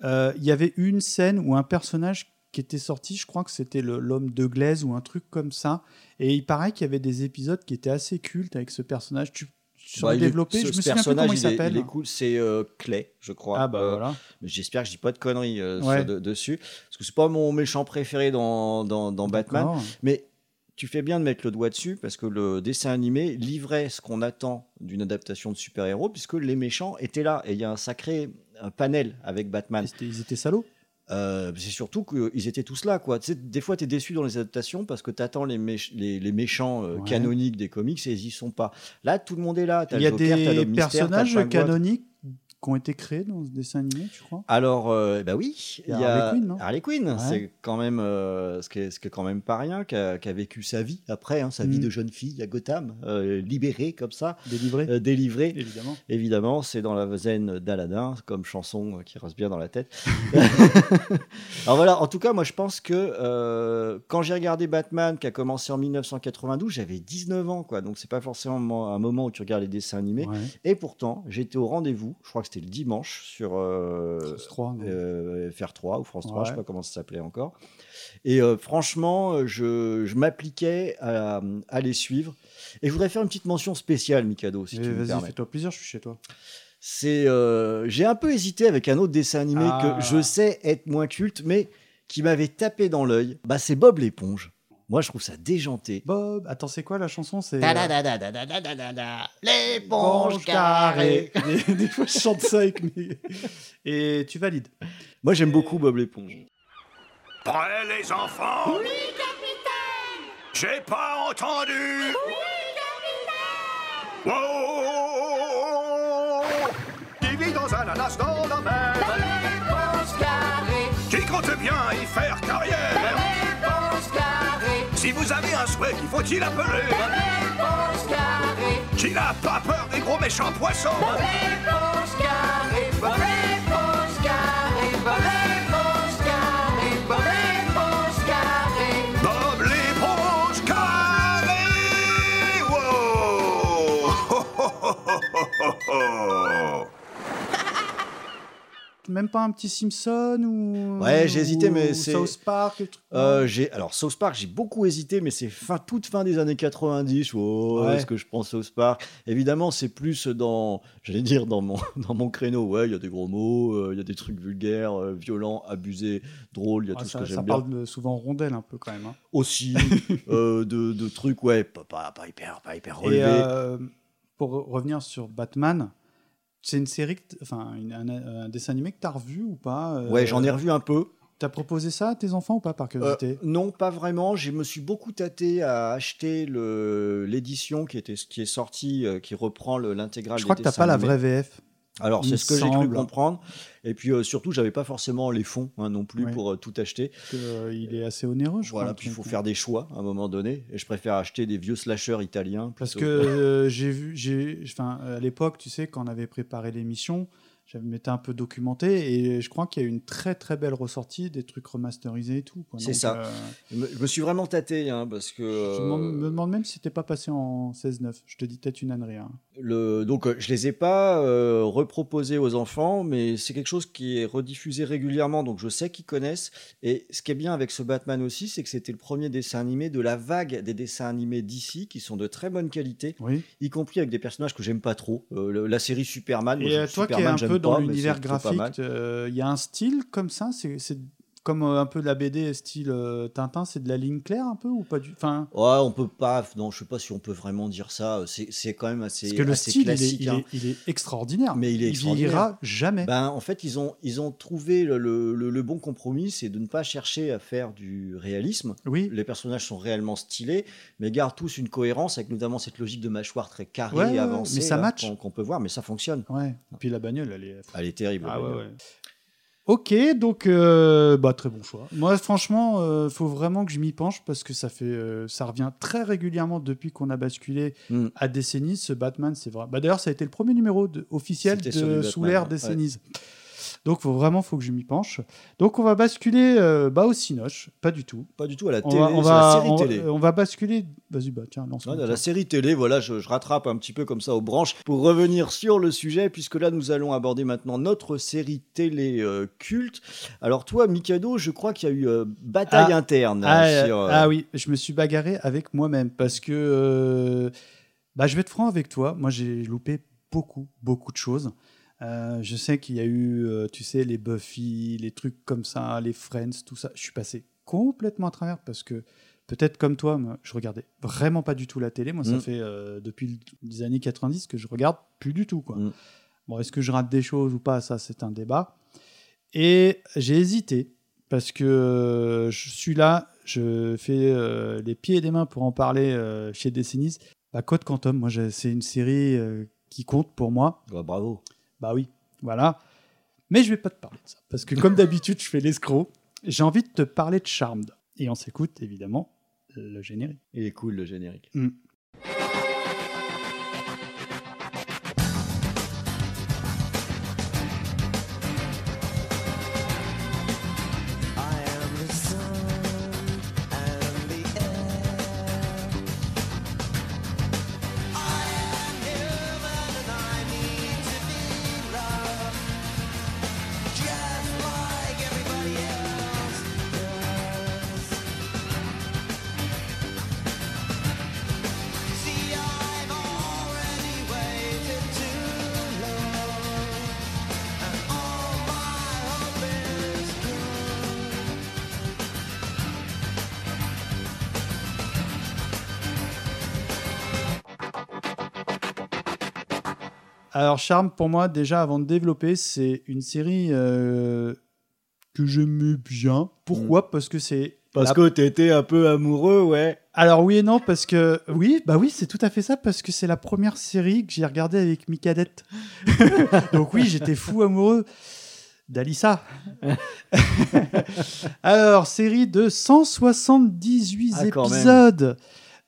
euh, il y avait une scène où un personnage qui était sorti, je crois que c'était l'homme de glaise ou un truc comme ça. Et il paraît qu'il y avait des épisodes qui étaient assez cultes avec ce personnage. Tu, Bah, est- ce- Je me souviens plus comment il s'appelle. Il est cool, c'est euh, Clay, je crois. Ah, bah, Euh, voilà. mais J'espère que je dis pas de conneries euh, Ouais. sur- de- dessus. Parce que c'est pas mon méchant préféré dans, dans, dans Batman. Mais tu fais bien de mettre le doigt dessus parce que le dessin animé livrait ce qu'on attend d'une adaptation de super-héros puisque les méchants étaient là. Et il y a un sacré un panel avec Batman. Ils étaient salauds Euh, c'est surtout qu'ils étaient tous là. Quoi. Tu sais, des fois, tu es déçu dans les adaptations parce que tu attends les, méch- les, les méchants euh, Ouais. canoniques des comics et ils y sont pas. Là, tout le monde est là. T'as Il y a Joker, des personnages canoniques qui ont été créés dans ce dessin animé, tu crois? Alors, euh, bah oui, Il y a Harley Quinn, Harley Quinn, Ouais. c'est quand même euh, ce qui est, est quand même pas rien, qui a, vécu sa vie après, hein, sa vie Mm. de jeune fille à Gotham, euh, libérée comme ça, Délivré. euh, délivrée. Évidemment. Évidemment, c'est dans la zen d'Aladin, comme chanson qui reste bien dans la tête. <laughs> <laughs> Alors voilà, en tout cas, moi je pense que quand j'ai regardé Batman, qui a commencé en 1992, j'avais 19 ans, quoi. Donc c'est pas forcément un moment où tu regardes les dessins animés. Ouais. Et pourtant, j'étais au rendez-vous, je crois que c'était le dimanche, sur euh, France 3, non euh, FR3 ou France 3, Ouais. je sais pas comment ça s'appelait encore. Et euh, franchement, je, je m'appliquais à, à les suivre. Et je voudrais faire une petite mention spéciale, Mikado, si tu me Vas-y, permets. fais-toi plaisir, je suis chez toi. C'est, euh, j'ai un peu hésité avec un autre dessin animé Ah. que je sais être moins culte, mais qui m'avait tapé dans l'œil. Bah, c'est Bob l'éponge. Moi, je trouve ça déjanté. Bob, attends, c'est quoi la chanson? C'est. Les bonges carrés. Des, fois, je chante ça avec mes. Et tu valides. Moi, j'aime beaucoup Bob l'éponge. Prêt, les enfants? Oui, capitaine J'ai pas entendu Oui, capitaine Wow Divis dans un ananas vous avez un souhait, qu'il faut-il appeler réponse carrée, Qui n'a pas peur des gros méchants poissons. Réponse carrée, Même pas un petit Simpson ou. Ouais, j'ai hésité, mais c'est- South Park. Euh, j'ai alors South Park, j'ai beaucoup hésité, mais c'est fin toute fin des années 90. Oh, Ouais. Est-ce que je pense South Park? Évidemment, c'est plus dans, j'allais dire dans mon <laughs> dans mon créneau. Ouais, il y a des gros mots, euh, il y a des trucs vulgaires, euh, violents, abusés, drôles. Il y a Ouais, tout ça ce que ça j'aime bien. parle de- souvent rondelle un peu quand même. hein. Aussi <laughs> euh, de, de trucs, ouais, pas, pas, pas hyper, pas hyper relevés. Et euh, pour re- revenir sur Batman, c'est une série, que enfin une- un, un dessin animé que t'as revu ou pas euh, Ouais, j'en ai revu un peu. T'as proposé ça à tes enfants ou pas par Euh, curiosité non, pas vraiment. Je me suis beaucoup tâté à acheter l'édition qui, était, qui est sortie, euh, qui reprend le- l'intégrale. Je crois que t'as pas la vraie VF. Alors, c'est ce que j'ai cru comprendre. Et puis, euh, surtout, j'avais pas forcément les fonds hein, non plus Ouais. pour euh, tout acheter. Parce que, euh, il est assez onéreux, je Voilà, crois. puis il faut faire des choix à un moment donné. Et je préfère acheter des vieux slashers italiens. Parce que plutôt. euh, j'ai vu, j'ai, enfin, à l'époque, tu sais, quand on avait préparé l'émission, j'avais m'étais un peu documenté et je crois qu'il y a eu une très très belle ressortie, des trucs remasterisés et tout. C'est ça. euh, Je me- je suis vraiment tâté hein, parce que. je me euh, demande, demande même si c'était pas passé en 16-9. Je te dis peut-être une ânerie. hein. Le, donc, euh, je les ai pas euh, reproposés aux enfants, mais c'est quelque chose qui est rediffusé régulièrement, donc je sais qu'ils connaissent. Et ce qui est bien avec ce Batman aussi, c'est que c'était le premier dessin animé de la vague des dessins animés d'ici, qui sont de très bonne qualité, Oui. y compris avec des personnages que j'aime pas trop. Euh, la série Superman, moi, Et je- euh, toi qui Superman, un j'aime peu dans l'univers graphique, euh, il y a un style comme ça. C'est- comme euh, un peu de la BD style euh, Tintin, c'est de la ligne claire un peu ou pas du Enfin, Ouais, on peut pas. Non, je sais pas si on peut vraiment dire ça. C'est quand même assez. parce que le assez style, il est, il, hein. est, il est extraordinaire. Mais il est extraordinaire. vieillira jamais. Ben, en fait, ils ont, ils ont trouvé le, le- le- le bon compromis, c'est de ne pas chercher à faire du réalisme. Oui. Les personnages sont réellement stylés, mais gardent tous une cohérence avec notamment cette logique de mâchoire très carrée Ouais, avancée mais ça match. qu'on peut voir, mais ça fonctionne. Ouais. Et puis la bagnole, elle est. Elle est terrible. Ah ouais, ouais. Ok, donc euh, bah, très bon choix. Moi, franchement, euh, faut vraiment que je m'y penche parce que ça fait, euh, ça revient très régulièrement depuis qu'on a basculé Mm. à Décennies. Ce Batman, c'est vrai. Bah, D'ailleurs, ça a été le premier numéro de- officiel de sous l'ère ouais. Donc, faut vraiment, faut que je m'y penche. Donc, on va basculer euh, bah, au Cinoche. Pas du tout. Pas du tout à la On télé, va, on va- la série on télé. on va basculer. Vas-y, bah tiens, lance. Ouais, dans la série télé, voilà, je, je rattrape un petit peu comme ça aux branches pour revenir sur le sujet, puisque là, nous allons aborder maintenant notre série télé euh, culte. Alors, toi, Mikado, je crois qu'il y a eu euh, bataille Ah, interne. Ah, sur, ah oui, je me suis bagarré avec moi-même parce que bah, je vais être franc avec toi. Moi, j'ai loupé beaucoup, beaucoup de choses. Euh, je sais qu'il y a eu, euh, tu sais, les Buffy, les trucs comme ça, les Friends, tout ça. Je suis passé complètement à travers parce que peut-être comme toi, moi, je regardais vraiment pas du tout la télé. Moi, ça Mm. fait euh, depuis les années 90 que je regarde plus du tout. Quoi. Mm. Bon, est-ce que je rate des choses ou pas? Ça, c'est un débat. Et j'ai hésité parce que je suis là, je fais les pieds et les mains pour en parler chez Décennies. Bah, Code Quantum, moi, c'est une série qui compte pour moi. bah, bravo. Bah oui, voilà. Mais je vais pas te parler de ça parce que comme d'habitude, je fais l'escroc. J'ai envie de te parler de Charmed. Et on s'écoute évidemment le générique. Il est cool le générique. Mm. Alors, Charme, pour moi, déjà, avant de développer, c'est une série euh, que j'aimais bien. Pourquoi? Parce que c'est. Parce la- que t'étais un peu amoureux, ouais. Alors, oui et non, parce que. Oui, bah oui, c'est tout à fait ça, parce que c'est la première série que j'ai regardée avec Mikadette. <laughs> Donc, oui, j'étais fou amoureux d'Alissa. <laughs> Alors, série de 178 Ah, même.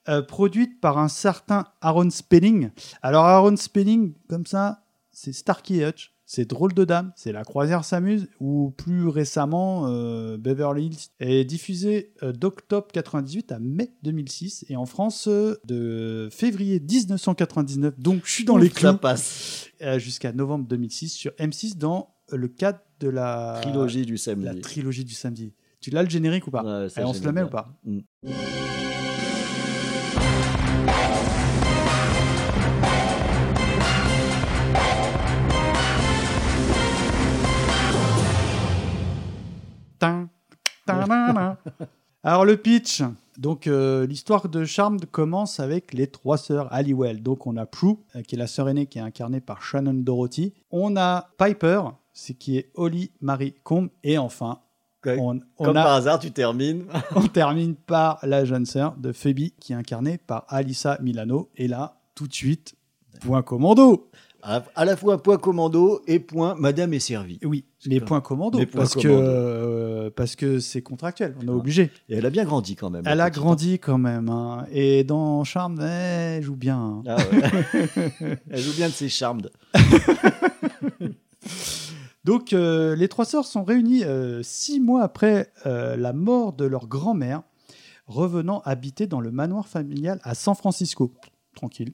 Euh, produite par un certain Aaron Spelling. Alors Aaron Spelling, comme ça, c'est Starkey Hutch, c'est Drôle de Dame, c'est La Croisière s'amuse, ou plus récemment euh, Beverly Hills, est diffusé euh, d'octobre 98 à mai 2006, et en France euh, de février 1999, donc je suis dans les ça clous, passe. jusqu'à novembre 2006 sur M6 dans le cadre de la Trilogie du samedi. La trilogie du samedi. Tu l'as le générique ou pas? Ouais, ça, Allez, On se le met ou pas? Mm. Alors le pitch, donc euh, l'histoire de Charmed commence avec les trois sœurs Halliwell. Donc on a Prue, euh, qui est la sœur aînée qui est incarnée par Shannon Dorothy. On a Piper, c'est qui est Holly Marie Combe. Et enfin, on, on Comme a- par hasard, tu termines. <laughs> on termine par la jeune sœur de Phoebe, qui est incarnée par Alyssa Milano. Et là, tout de suite, point commando. À, à la fois point commando et point Madame est servie. Oui, mais point commando, parce, Que, commando. euh, parce que c'est contractuel, on est obligé. Et elle a bien grandi quand même. Elle a grandi quand même. hein. Et dans Charme, elle joue bien. hein. Ah ouais. <laughs> elle joue bien de ses charmes. <laughs> Donc, euh, les trois sœurs sont réunies euh, six mois après la mort de leur grand-mère, revenant habiter dans le manoir familial à San Francisco. Tranquille.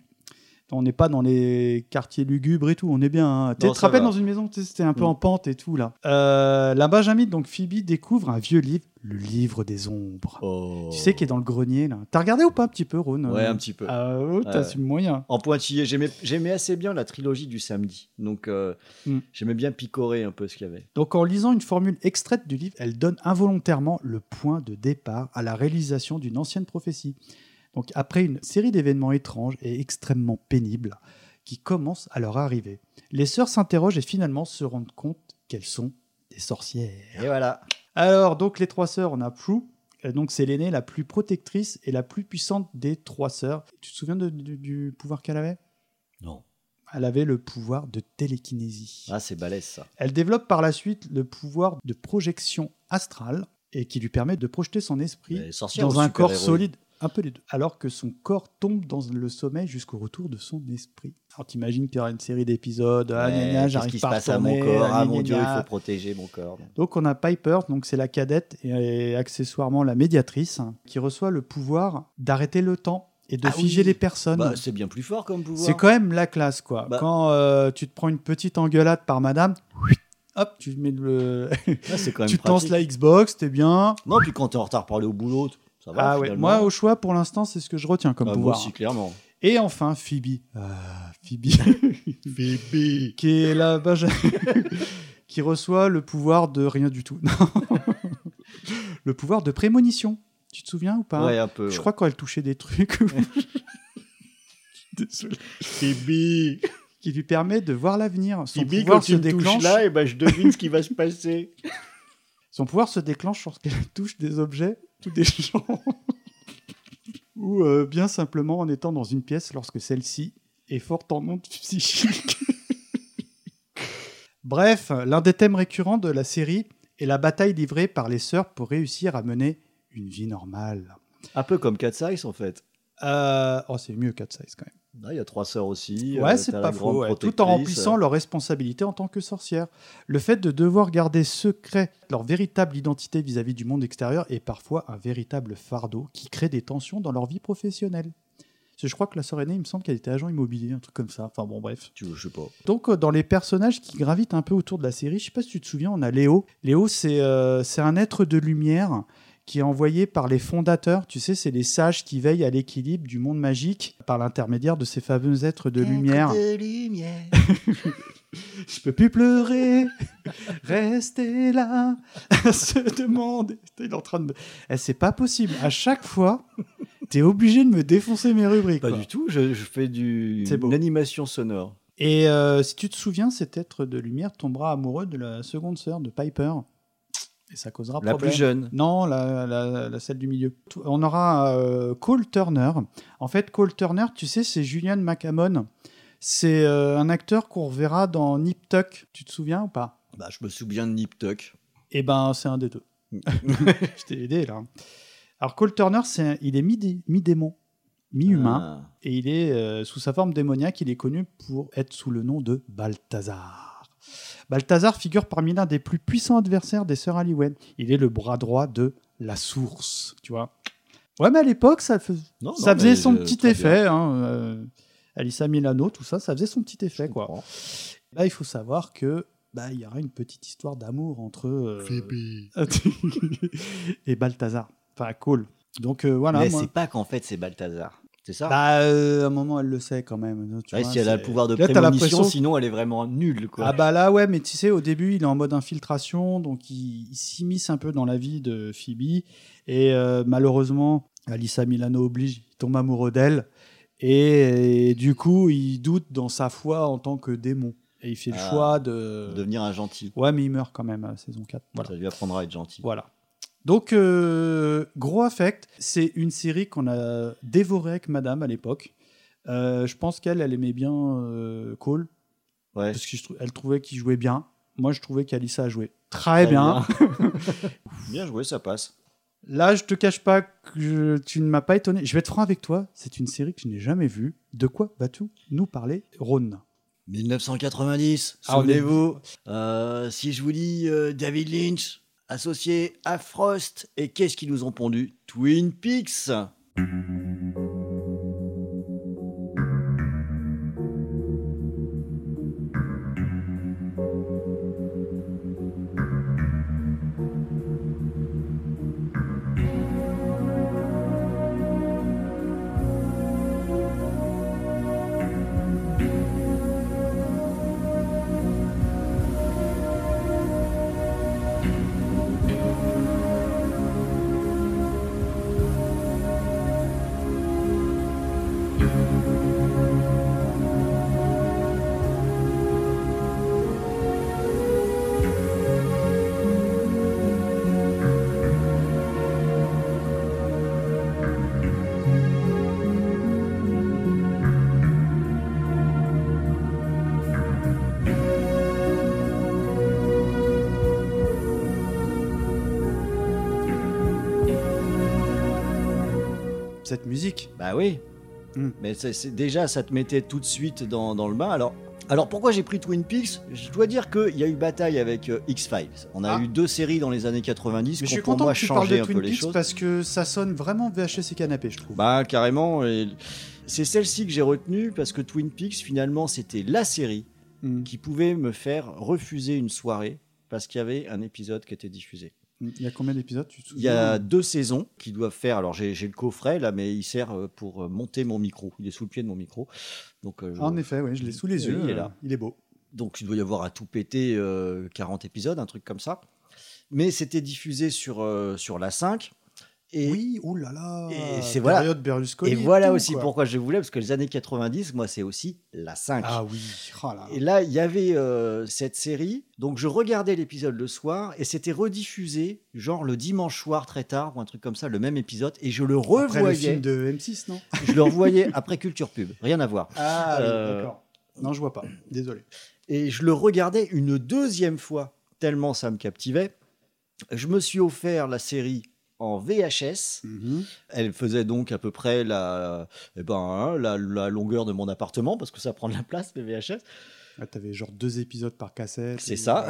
On n'est pas dans les quartiers lugubres et tout, on est bien. Hein. Tu te rappelles dans une maison, c'était un peu Mm. en pente et tout là. Euh, la Benjamin, donc Phoebe découvre un vieux livre, le livre des ombres. Tu sais qui est dans le grenier là. T'as regardé ou pas un petit peu, Ron Oh. Ouais, Euh, un petit peu. Ah, oh, t'as Ouais. su moyen. En pointillé, j'aimais j'aimais assez bien la trilogie du samedi. Donc, euh, Mm. j'aimais bien picorer un peu ce qu'il y avait. Donc en lisant une formule extraite du livre, elle donne involontairement le point de départ à la réalisation d'une ancienne prophétie. Donc après une série d'événements étranges et extrêmement pénibles qui commencent à leur arriver, les sœurs s'interrogent et finalement se rendent compte qu'elles sont des sorcières. Et voilà. Alors donc les trois sœurs, on a Prue, euh, donc c'est l'aînée la plus protectrice et la plus puissante des trois sœurs. Tu te souviens de- du- du pouvoir qu'elle avait? Non. Elle avait le pouvoir de télékinésie. Ah, c'est balèze ça. Elle développe par la suite le pouvoir de projection astrale et qui lui permet de projeter son esprit dans un corps solide, un peu les deux, alors que son corps tombe dans le sommeil jusqu'au retour de son esprit. Alors t'imagines qu'il y aura une série d'épisodes, ah Ouais, j'arrive qui se pas à passe à mon corps? ah, mon dieu, il faut protéger mon corps. Donc on a Piper, donc c'est la cadette et accessoirement la médiatrice, hein, qui reçoit le pouvoir d'arrêter le temps et de Ah figer oui. les personnes. Bah, c'est bien plus fort comme pouvoir. C'est quand même la classe, quoi. Bah. Quand euh, tu te prends une petite engueulade par madame, hop, tu mets le. Ah, c'est quand <laughs> même tu te lances pratique. la Xbox, t'es bien. Non, puis quand t'es en retard pour aller au boulot, ça va. Ah ouais, moi au choix, pour l'instant, c'est ce que je retiens comme Ah, moi pouvoir. aussi, clairement. Et enfin, Phoebe. Ah, Phoebe. <laughs> Phoebe. Qui est la Benja- <laughs> qui reçoit le pouvoir de rien du tout. <laughs> Non. le pouvoir de prémonition. Tu te souviens ou pas Ouais, un peu, Je ouais. crois quand elle touchait des trucs. Désolé. Phoebe. Qui lui permet de voir l'avenir. Son Phoebe, pouvoir quand se tu me touches déclenche. là, et ben, je devine ce qui va se passer. Son pouvoir se déclenche lorsqu'elle touche des objets ou <laughs> des gens. <laughs> ou euh, bien simplement en étant dans une pièce lorsque celle-ci est forte en ondes psychiques. <laughs> Bref, l'un des thèmes récurrents de la série est la bataille livrée par les sœurs pour réussir à mener une vie normale. Un peu comme Cat Size en fait. Euh, Oh, c'est mieux 4 Size quand même. Il y a trois sœurs aussi. Ouais, euh, c'est t'as pas faux. ouais. Tout en protectrice, remplissant euh, leurs responsabilités en tant que sorcières. Le fait de devoir garder secret leur véritable identité vis-à-vis du monde extérieur est parfois un véritable fardeau qui crée des tensions dans leur vie professionnelle. Parce que Je crois que la sœur aînée, il me semble qu'elle était agent immobilier, un truc comme ça. Enfin bon, bref. Tu je sais pas. Donc, euh, dans les personnages qui gravitent un peu autour de la série, je sais pas si tu te souviens, on a Léo. Léo, c'est euh, c'est un être de lumière qui est envoyé par les fondateurs. Tu sais, c'est les sages qui veillent à l'équilibre du monde magique par l'intermédiaire de ces fameux êtres de lumière. <laughs> Je peux plus pleurer, rester là, se demander. Il est en train de. Eh, c'est pas possible. À chaque fois, t'es obligé de me défoncer mes rubriques. Pas quoi. du tout, je, je fais du... C'est beau. une animation sonore. Et euh, si tu te souviens, cet être de lumière tombera amoureux de la seconde sœur de Piper. Et ça causera La problème. plus jeune. Non, la, la- la- celle du milieu. On aura euh, Cole Turner. En fait, Cole Turner, tu sais, c'est Julian McAmon. C'est euh, un acteur qu'on reverra dans Nip Tuck. Tu te souviens ou pas? Bah, je me souviens de Nip Tuck. Eh ben, c'est un des deux. <laughs> je t'ai aidé là. Alors Cole Turner, c'est un- il est mi-dé- mi-démon, mi-humain, Ah. et il est euh, sous sa forme démoniaque. Il est connu pour être sous le nom de Balthazar. Balthazar figure parmi l'un des plus puissants adversaires des sœurs Halliwell. Il est le bras droit de la source, tu vois. Ouais, mais à l'époque, ça, fais- Non, ça non, faisait son euh, petit effet. Hein, euh, Alissa Milano, tout ça, ça faisait son petit effet, quoi. Là, il faut savoir que bah, il y aura une petite histoire d'amour entre euh, <laughs> et Balthazar. Enfin, cool. Donc euh, voilà. Mais moi- c'est pas qu'en fait c'est Balthazar. C'est ça? Bah, euh, à un moment, elle le sait quand même. tu Ouais, vois, si elle a c'est- le pouvoir de Là, t'as prémonition, l'impression- sinon elle est vraiment nulle. Quoi. Ah bah là, ouais, mais tu sais, au début, il est en mode infiltration, donc il, il s'immisce un peu dans la vie de Phoebe. Et euh, malheureusement, Alissa Milano oblige, il tombe amoureux d'elle. Et, et du coup, il doute dans sa foi en tant que démon. Et il fait le Ah, choix de... Devenir un gentil. Ouais, mais il meurt quand même à la saison 4. Voilà. Ça lui apprendra à être gentil. Voilà. Donc, euh, Gros Affect, c'est une série qu'on a dévorée avec Madame à l'époque. Euh, je pense qu'elle, elle aimait bien euh, Cole. Ouais. Parce qu'elle trouvait qu'il jouait bien. Moi, je trouvais qu'Alissa jouait très, bien. <laughs> bien joué, ça passe. Là, je te cache pas que je- tu ne m'as pas étonné. Je vais être franc avec toi. C'est une série que je n'ai jamais vue. De quoi vas-tu nous parler, Rhône 1990, Ah, est- souvenez-vous. Euh, si je vous dis euh, David Lynch, associé à Frost, et qu'est-ce qu'ils nous ont pondu? Twin Peaks Cette musique. Bah oui. Hmm. Mais c'est, déjà, ça te mettait tout de suite dans, dans le bain. Alors, alors pourquoi j'ai pris Twin Peaks? Je dois dire qu'il y a eu bataille avec euh, X-Files. On a Ah. eu deux séries dans les années 90 Mais qui ont pour moi changé un peu les choses. parce que ça sonne vraiment VHS et canapé, je trouve. Bah carrément. et c'est celle-ci que j'ai retenue parce que Twin Peaks finalement c'était la série Hmm. qui pouvait me faire refuser une soirée parce qu'il y avait un épisode qui était diffusé. Il y a combien d'épisodes Il y a deux saisons qui doivent faire. Alors j'ai le coffret là, mais il sert euh, pour euh, monter mon micro. Il est sous le pied de mon micro. Donc euh, je- Ah, En effet, oui, je l'ai sous les Oui, yeux. il est là. Il est beau. Donc il doit y avoir à tout péter euh, 40 épisodes, un truc comme ça. Mais c'était diffusé sur, euh, sur la 5. Et, oui, oulala. Et c'est voilà. Période Berlusconi Et et voilà tout, aussi quoi. pourquoi je voulais, parce que les années 90, moi, c'est aussi la 5. Ah oui. Oh là là. Et là, il y avait euh, cette série. Donc, je regardais l'épisode le soir et c'était rediffusé, genre le dimanche soir très tard ou un truc comme ça, le même épisode. Et je le Après le revoyais. film de M6, non? Je le revoyais après Culture Pub. Rien à voir. Ah, oui, Euh, d'accord. Non, je vois pas. Désolé. Et je le regardais une deuxième fois, tellement ça me captivait. Je me suis offert la série en VHS. Mhm. Elle faisait donc à peu près la, eh ben, hein, la, la longueur de mon appartement, parce que ça prend de la place, les VHS. Ah, T'avais genre deux épisodes par cassette. C'est et- ça.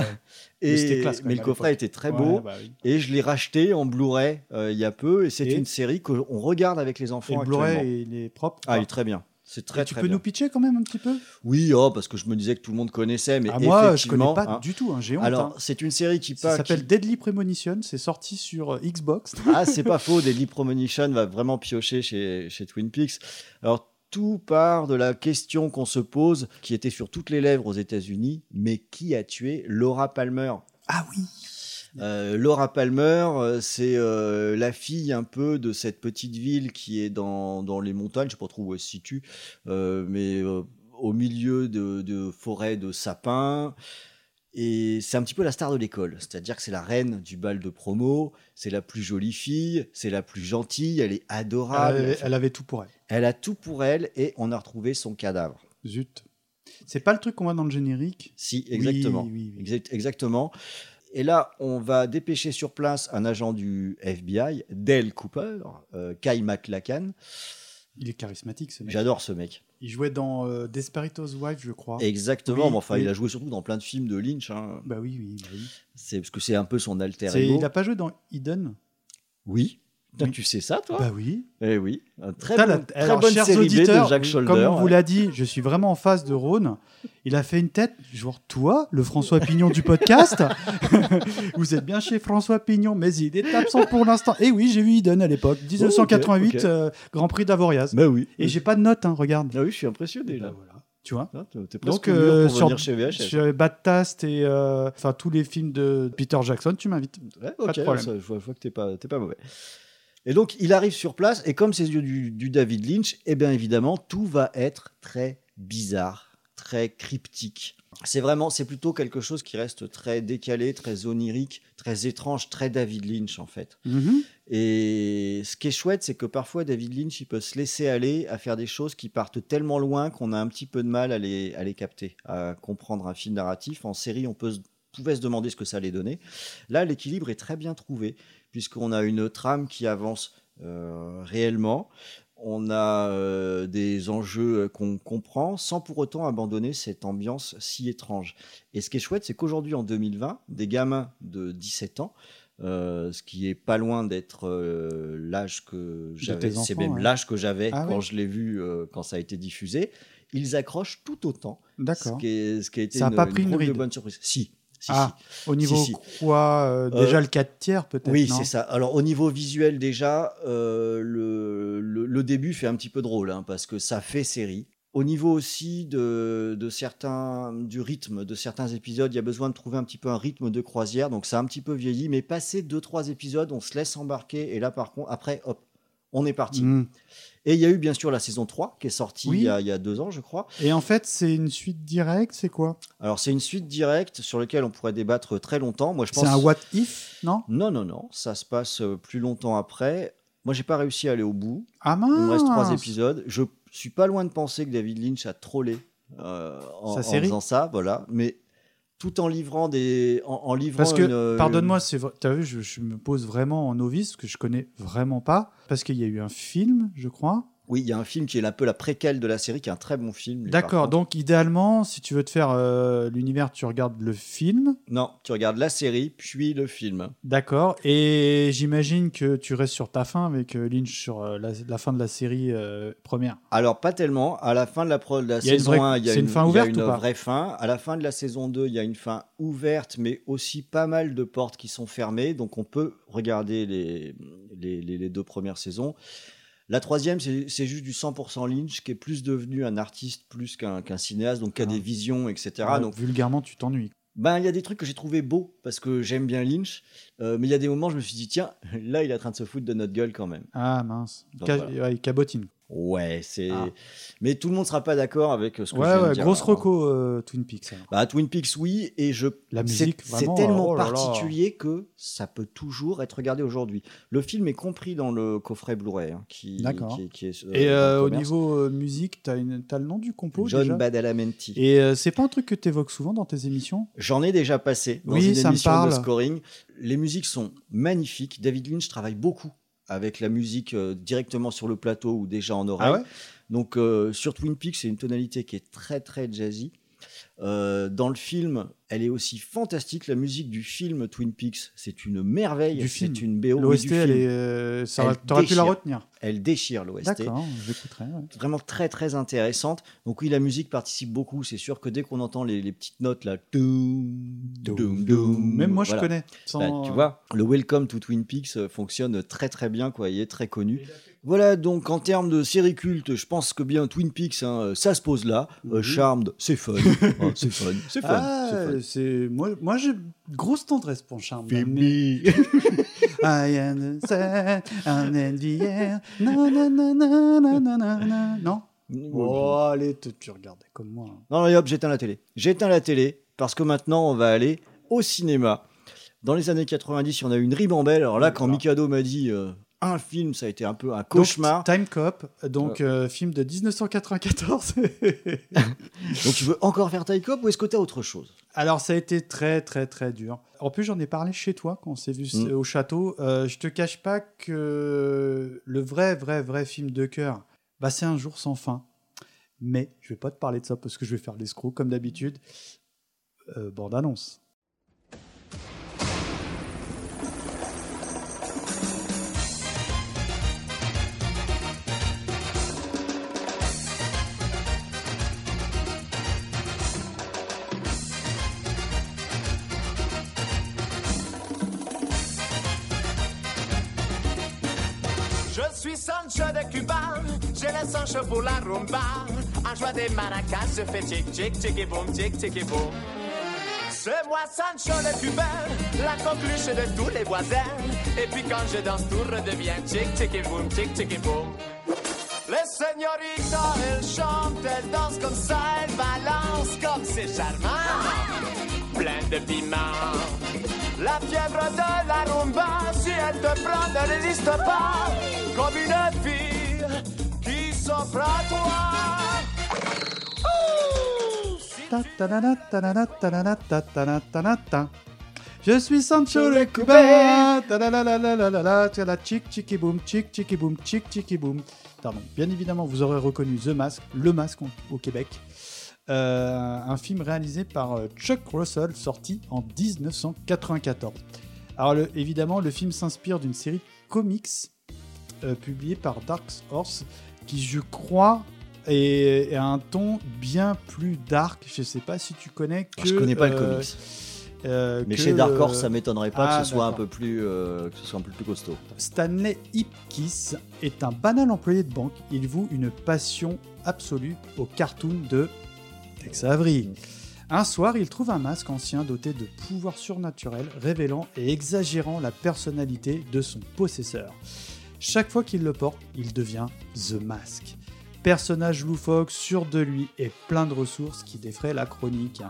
Mais Et, c'était classe mais le coffret était très Ouais, beau. bah oui. Et je l'ai racheté en Blu-ray euh, il y a peu. Et c'est Et une série qu'on regarde avec les Et enfants le Blu-ray, il est propre. Ah, il est très bien. C'est très Et tu très peux bien. nous pitcher quand même un petit peu? Oui, oh, parce que je me disais que tout le monde connaissait, mais Ah, Moi, je effectivement, connais pas hein. du tout. hein, J'ai honte. Alors, hein. c'est une série qui Ça s'appelle Deadly Premonition. C'est sorti sur euh, Xbox. Ah, c'est pas faux, Deadly Premonition va vraiment piocher chez, chez Twin Peaks. Alors, tout part de la question qu'on se pose, qui était sur toutes les lèvres aux États-Unis mais qui a tué Laura Palmer? Ah oui Euh, Laura Palmer, euh, c'est euh, la fille un peu de cette petite ville qui est dans, dans les montagnes, je sais pas trop où elle se situe, euh, mais au milieu de, de forêts de sapins. Et c'est un petit peu la star de l'école, c'est-à-dire que c'est la reine du bal de promo, c'est la plus jolie fille, c'est la plus gentille, elle est Elle adorable. avait, elle avait tout pour elle. Elle a tout pour elle et on a retrouvé son cadavre. Zut. C'est pas le truc qu'on voit dans le générique? Si, Oui, exactement. oui, oui. Exact- exactement. Et là, on va dépêcher sur place un agent du FBI, Dale Cooper, euh, Kai McLachlan. Il est charismatique, ce mec. J'adore ce mec. Il jouait dans euh, Desperados Wife, je crois. Exactement. Oui, mais enfin, oui. il a joué surtout dans plein de films de Lynch. hein. Bah oui, oui. bah oui. C'est parce que c'est un peu son alter ego. Il a pas joué dans Eden Oui. Putain, Tu sais ça, toi Bah oui. Eh oui. Un très, bon- la- très alors, bonne chers série B auditeurs, de Jacques Scholder. Comme on vous l'a dit, je suis vraiment en face de Rhône. Il a fait une tête, genre toi, le François Pignon du podcast. <laughs> vous êtes bien chez François Pignon, mais il est absent pour l'instant. Et oui, j'ai vu Eden à l'époque, 1988, ok, ok. euh, Grand Prix d'Avoriaz. Bah oui. Et j'ai pas de note, hein, regarde. Ah oui, je suis impressionné là. Tu vois Ah, presque Donc, euh, pour sur, venir chez VHS. sur Batast et euh, tous les films de Peter Jackson, tu m'invites. Ouais, Pas ok, de problème. ça, je, vois, je vois que t'es pas, t'es pas mauvais. Et donc, il arrive sur place, et comme c'est yeux du, du David Lynch, eh bien évidemment, tout va être très bizarre, très cryptique. C'est vraiment, c'est plutôt quelque chose qui reste très décalé, très onirique, très étrange, très David Lynch en fait. Mhm. Et ce qui est chouette, c'est que parfois David Lynch, il peut se laisser aller à faire des choses qui partent tellement loin qu'on a un petit peu de mal à les, à les capter, à comprendre un film narratif. En série, on peut se- pouvait se demander ce que ça allait donner. Là, l'équilibre est très bien trouvé, puisqu'on a une trame qui avance euh, réellement. On a euh, des enjeux euh, qu'on comprend sans pour autant abandonner cette ambiance si étrange. Et ce qui est chouette, c'est qu'aujourd'hui, en 2020, des gamins de 17 ans, euh, ce qui est pas loin d'être euh, l'âge que j'avais, c'est même ouais. l'âge que j'avais Ah quand je l'ai vu, euh, quand ça a été diffusé, ils accrochent tout autant. D'accord. Ce qui, est- ce qui a été Ça a une, pas pris une ride. bonne surprise. Si. Si, ah, si. au niveau Si, quoi euh, Euh, Déjà le 4 tiers peut-être Oui, c'est ça. Alors au niveau visuel déjà, euh, le, le- le début fait un petit peu drôle hein, parce que ça fait série. Au niveau aussi de, de certains, du rythme de certains épisodes, il y a besoin de trouver un petit peu un rythme de croisière, donc ça a un petit peu vieilli, mais passé deux trois épisodes, on se laisse embarquer et là par contre, après, hop, on est parti. Mm. Et il y a eu bien sûr la saison 3 qui est sortie Oui. il, y a, il y a deux ans, je crois. Et en fait, c'est une suite directe, c'est quoi? Alors c'est une suite directe sur laquelle on pourrait débattre très longtemps. Moi je pense. C'est un what if, non? Non, non, non. Ça se passe euh, plus longtemps après. Moi, j'ai pas réussi à aller au bout. Ah Il me reste trois épisodes. Je suis pas loin de penser que David Lynch a trollé euh, en, en faisant ça, voilà. Mais tout en livrant des, en, en livrant Parce que, euh, pardonne-moi, c'est vrai- t'as vu, je, je me pose vraiment en novice, que je connais vraiment pas, parce qu'il y a eu un film, je crois. Oui, il y a un film qui est un peu la préquelle de la série, qui est un très bon film. D'accord, contre. donc idéalement, si tu veux te faire euh, l'univers, tu regardes le film. Non, tu regardes la série, puis le film. D'accord, et j'imagine que tu restes sur ta fin avec euh, Lynch sur euh, la, la fin de la série euh, première. Alors, pas tellement. À la fin de la, pro- de la Il y a une saison vraie- 1, il y a c'est une, une fin il y a ouverte une ou pas vraie fin. À la fin de la saison 2, il y a une fin ouverte, mais aussi pas mal de portes qui sont fermées. Donc, on peut regarder les, les, les- les deux premières saisons. La troisième, c'est juste du 100% Lynch, qui est plus devenu un artiste plus qu'un cinéaste, donc qui a des visions, etc. Ouais, donc, vulgairement, tu t'ennuies. ben, il y a des trucs que j'ai trouvé beaux parce que j'aime bien Lynch, euh, mais il y a des moments, je me suis dit, tiens, <laughs> là, il est en train de se foutre de notre gueule quand même. Ah mince, Donc, Ca- voilà. ouais, cabotine. Ouais, c'est. Ah. Mais tout le monde sera pas d'accord avec ce que Ouais, je viens de ouais, dire, grosse reco euh, Twin Peaks. alors. Bah, Twin Peaks, oui, et je. La musique, c'est tellement oh là là. particulier que ça peut toujours être regardé aujourd'hui. Le film est compris dans le coffret Blu-ray, hein, qui, D'accord. qui, qui est. euh, Et euh, au niveau euh, musique, t'as une- le nom du compo John déjà? Badalamenti. Et euh, c'est pas un truc que t'évoques souvent dans tes émissions? J'en ai déjà passé dans Oui, une ça me émission parle. de scoring. Les musiques sont magnifiques. David Lynch travaille beaucoup avec la musique euh, directement sur le plateau ou déjà en oreille. Ah ouais? Donc euh, sur Twin Peaks, c'est une tonalité qui est très très jazzy. Euh, dans le film, elle est aussi fantastique. La musique du film Twin Peaks, c'est une merveille. Du film. C'est une BO. L'OST, elle film. est, euh, ça t'aurais pu la retenir. Elle déchire l'OST. D'accord, j'écouterai. ouais. Vraiment très très intéressante. Donc oui, la musique participe beaucoup. C'est sûr que dès qu'on entend les, les petites notes là, doum, doum, doum, Même moi, je connais, sans- Bah, tu vois, le Welcome to Twin Peaks euh, fonctionne très très bien, quoi. Il est très connu. Voilà, donc en termes de série culte, je pense que bien Twin Peaks, hein, ça se pose là. Euh, Charmed, c'est fun. <laughs> C'est fun, c'est fun. Ah, moi, moi j'ai grosse tendresse pour Charme. Phoebe. <laughs> I am Non? Allez, tu regardais comme moi. Non, allez hop, j'éteins la télé. J'éteins la télé parce que maintenant on va aller au cinéma. Dans les années 90, on a eu une ribambelle. Alors là, quand Mikado m'a dit euh, un film, ça a été un peu un cauchemar. Donc, Time Cop, donc euh, film de 1994. <laughs> Donc tu veux encore faire Time Cop ou est-ce que tu as autre chose? Alors, ça a été très, très, très dur. En plus, j'en ai parlé chez toi quand on s'est vu Mm. au château. Euh, je te cache pas que le vrai, vrai, vrai film de cœur, bah, c'est Un jour sans fin. Mais je vais pas te parler de ça parce que je vais faire l'escroc comme d'habitude. Euh, bande annonce. Sancho pour la rumba. En joie des maracas, je fais tic tic tic et boum tic tic et boum. C'est moi Sancho le Cubain, la coqueluche de tous les voisins. Et puis quand je danse, tout redevient tic tic et boum tic tic et boum. Les señoritas, elles chantent, elles dansent comme ça, elles balancent comme c'est charmant. Plein de piment. La fièvre de la rumba, si elle te prend, ne résiste pas. Comme une fille toi. Je suis Sancho le Cubain. Chic chicky boom, chic chicky boom, chic chicky boom. Pardon. Bien évidemment, vous aurez reconnu The Mask, le masque au Québec. Euh, un film réalisé par euh, Chuck Russell, sorti en 1994. Alors évidemment, le film s'inspire d'une série comics euh, publiée par Dark Horse qui je crois est, est un ton bien plus dark. Je sais pas si tu connais que. Je connais pas le euh, comics. euh, Mais que, chez Dark Horse, ça m'étonnerait pas ah, que ce soit un peu plus, euh, que ce soit un peu plus costaud. Stanley Ipkiss est un banal employé de banque. Il voue une passion absolue au cartoon de Tex Avery. Un soir, il trouve un masque ancien doté de pouvoirs surnaturels, révélant et exagérant la personnalité de son possesseur. Chaque fois qu'il le porte, il devient The Mask. Personnage loufoque, sûr de lui et plein de ressources qui défraient la chronique.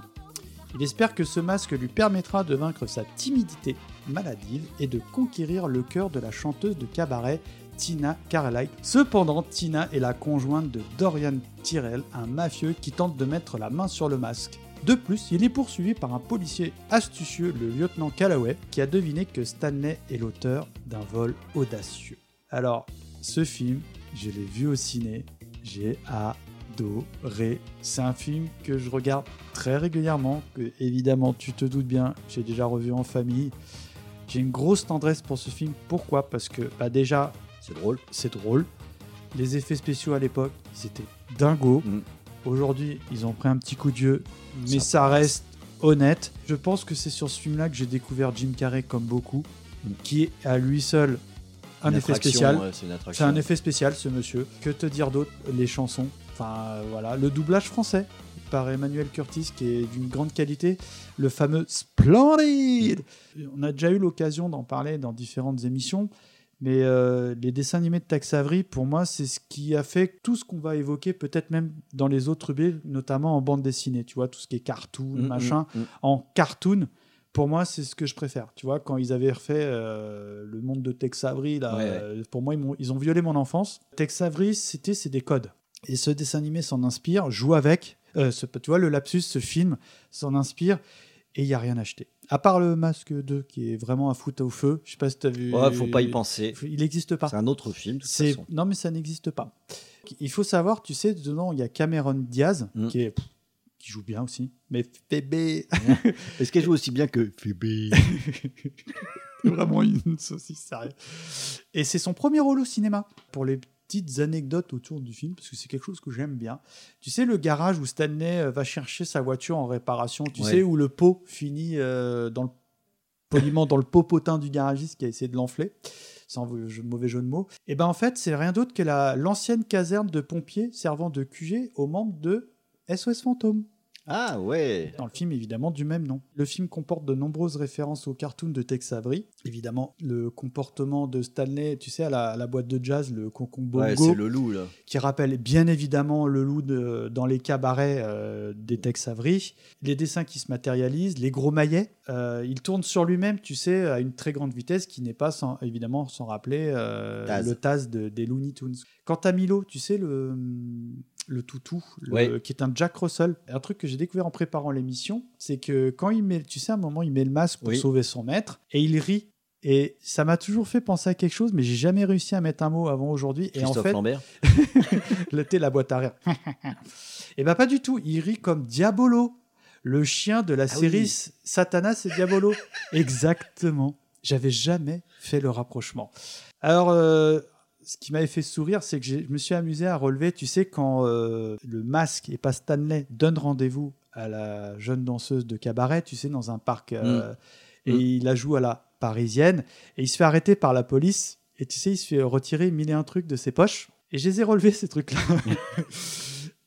Il espère que ce masque lui permettra de vaincre sa timidité maladive et de conquérir le cœur de la chanteuse de cabaret Tina Carlyle. Cependant, Tina est la conjointe de Dorian Tyrell, un mafieux qui tente de mettre la main sur le masque. De plus, il est poursuivi par un policier astucieux, le lieutenant Calloway, qui a deviné que Stanley est l'auteur d'un vol audacieux. Alors, ce film, je l'ai vu au ciné, j'ai adoré. C'est un film que je regarde très régulièrement, que évidemment tu te doutes bien, j'ai déjà revu en famille. J'ai une grosse tendresse pour ce film. Pourquoi? Parce que bah déjà, c'est drôle. C'est drôle. Les effets spéciaux à l'époque, ils étaient dingos. Aujourd'hui, ils ont pris un petit coup de mais Ça ça, reste honnête. Je pense que c'est sur ce film-là que j'ai découvert Jim Carrey comme beaucoup, qui est à lui seul un effet spécial. c'est un effet spécial, ce monsieur. Que te dire d'autre Les chansons. Enfin, euh, voilà. Le doublage français par Emmanuel Curtis, qui est d'une grande qualité. Le fameux Splendid On a déjà eu l'occasion d'en parler dans différentes émissions. Mais euh, les dessins animés de Tex Avery, pour moi, c'est ce qui a fait tout ce qu'on va évoquer, peut-être même dans les autres BD, notamment en bande dessinée. Tu vois, tout ce qui est cartoon, Mm, machin. mm, mm. En cartoon, pour moi, c'est ce que je préfère. Tu vois, quand ils avaient refait euh, le monde de Tex Avery, là, Ouais, ouais. euh, pour moi, ils, ont violé mon enfance. Tex Avery, c'était c'est des codes. Et ce dessin animé s'en inspire, joue avec. Euh, ce, tu vois, le lapsus, ce film s'en inspire. Et il n'y a rien acheté. À part le masque 2, qui est vraiment un foot au feu. Je sais pas si tu as vu. Ouais, faut pas y penser. Il n'existe pas. C'est un autre film, de toute façon. Non, mais ça n'existe pas. Il faut savoir, tu sais, dedans, il y a Cameron Diaz, Mm. qui, est, qui joue bien aussi. Mais Phoebe. Est-ce qu'elle joue aussi bien que Phoebe <laughs> Vraiment une saucisse sérieuse. Et c'est son premier rôle au cinéma. Pour les petites anecdotes autour du film, parce que c'est quelque chose que j'aime bien. Tu sais, le garage où Stanley euh, va chercher sa voiture en réparation, tu Ouais. sais, où le pot finit euh, dans le, poliment dans le pot potin du garagiste qui a essayé de l'enfler, sans mauvais jeu de mots. Et ben en fait, c'est rien d'autre que la- l'ancienne caserne de pompiers servant de QG aux membres de SOS Fantôme. Ah ouais Dans le film, évidemment, du même nom. Le film comporte de nombreuses références au cartoon de Tex Avery. Évidemment, le comportement de Stanley, tu sais, à la, à la boîte de jazz, le concon bongo, Ouais, c'est le loup, là. qui rappelle bien évidemment le loup de- dans les cabarets euh, des Tex Avery. Les dessins qui se matérialisent, les gros maillets. Euh, il tourne sur lui-même, tu sais, à une très grande vitesse, qui n'est pas sans, évidemment sans rappeler euh, Taz. le Taz de- des Looney Tunes. Quant à Milo, tu sais, le, le toutou, le- Ouais. qui est un Jack Russell. Un truc que j'ai découvert en préparant l'émission, c'est que quand il met, tu sais, à un moment, il met le masque pour Oui. sauver son maître, et il rit. Et ça m'a toujours fait penser à quelque chose, mais j'ai jamais réussi à mettre un mot avant aujourd'hui. Et en fait, Lambert <laughs> le thé, la boîte à rire. <laughs> et ben pas du tout. Il rit comme Diabolo, le chien de la série oui. Satanas et Diabolo. <laughs> Exactement. J'avais jamais fait le rapprochement. Alors, euh, ce qui m'avait fait sourire, c'est que je me suis amusé à relever, tu sais, quand euh, le masque et pas Stanley donne rendez-vous à la jeune danseuse de cabaret, tu sais, dans un parc, euh, Mm. et Mm. il la joue à la parisienne, et il se fait arrêter par la police, et tu sais, il se fait retirer mille et un trucs de ses poches, et je les ai relevés, ces trucs-là. <laughs>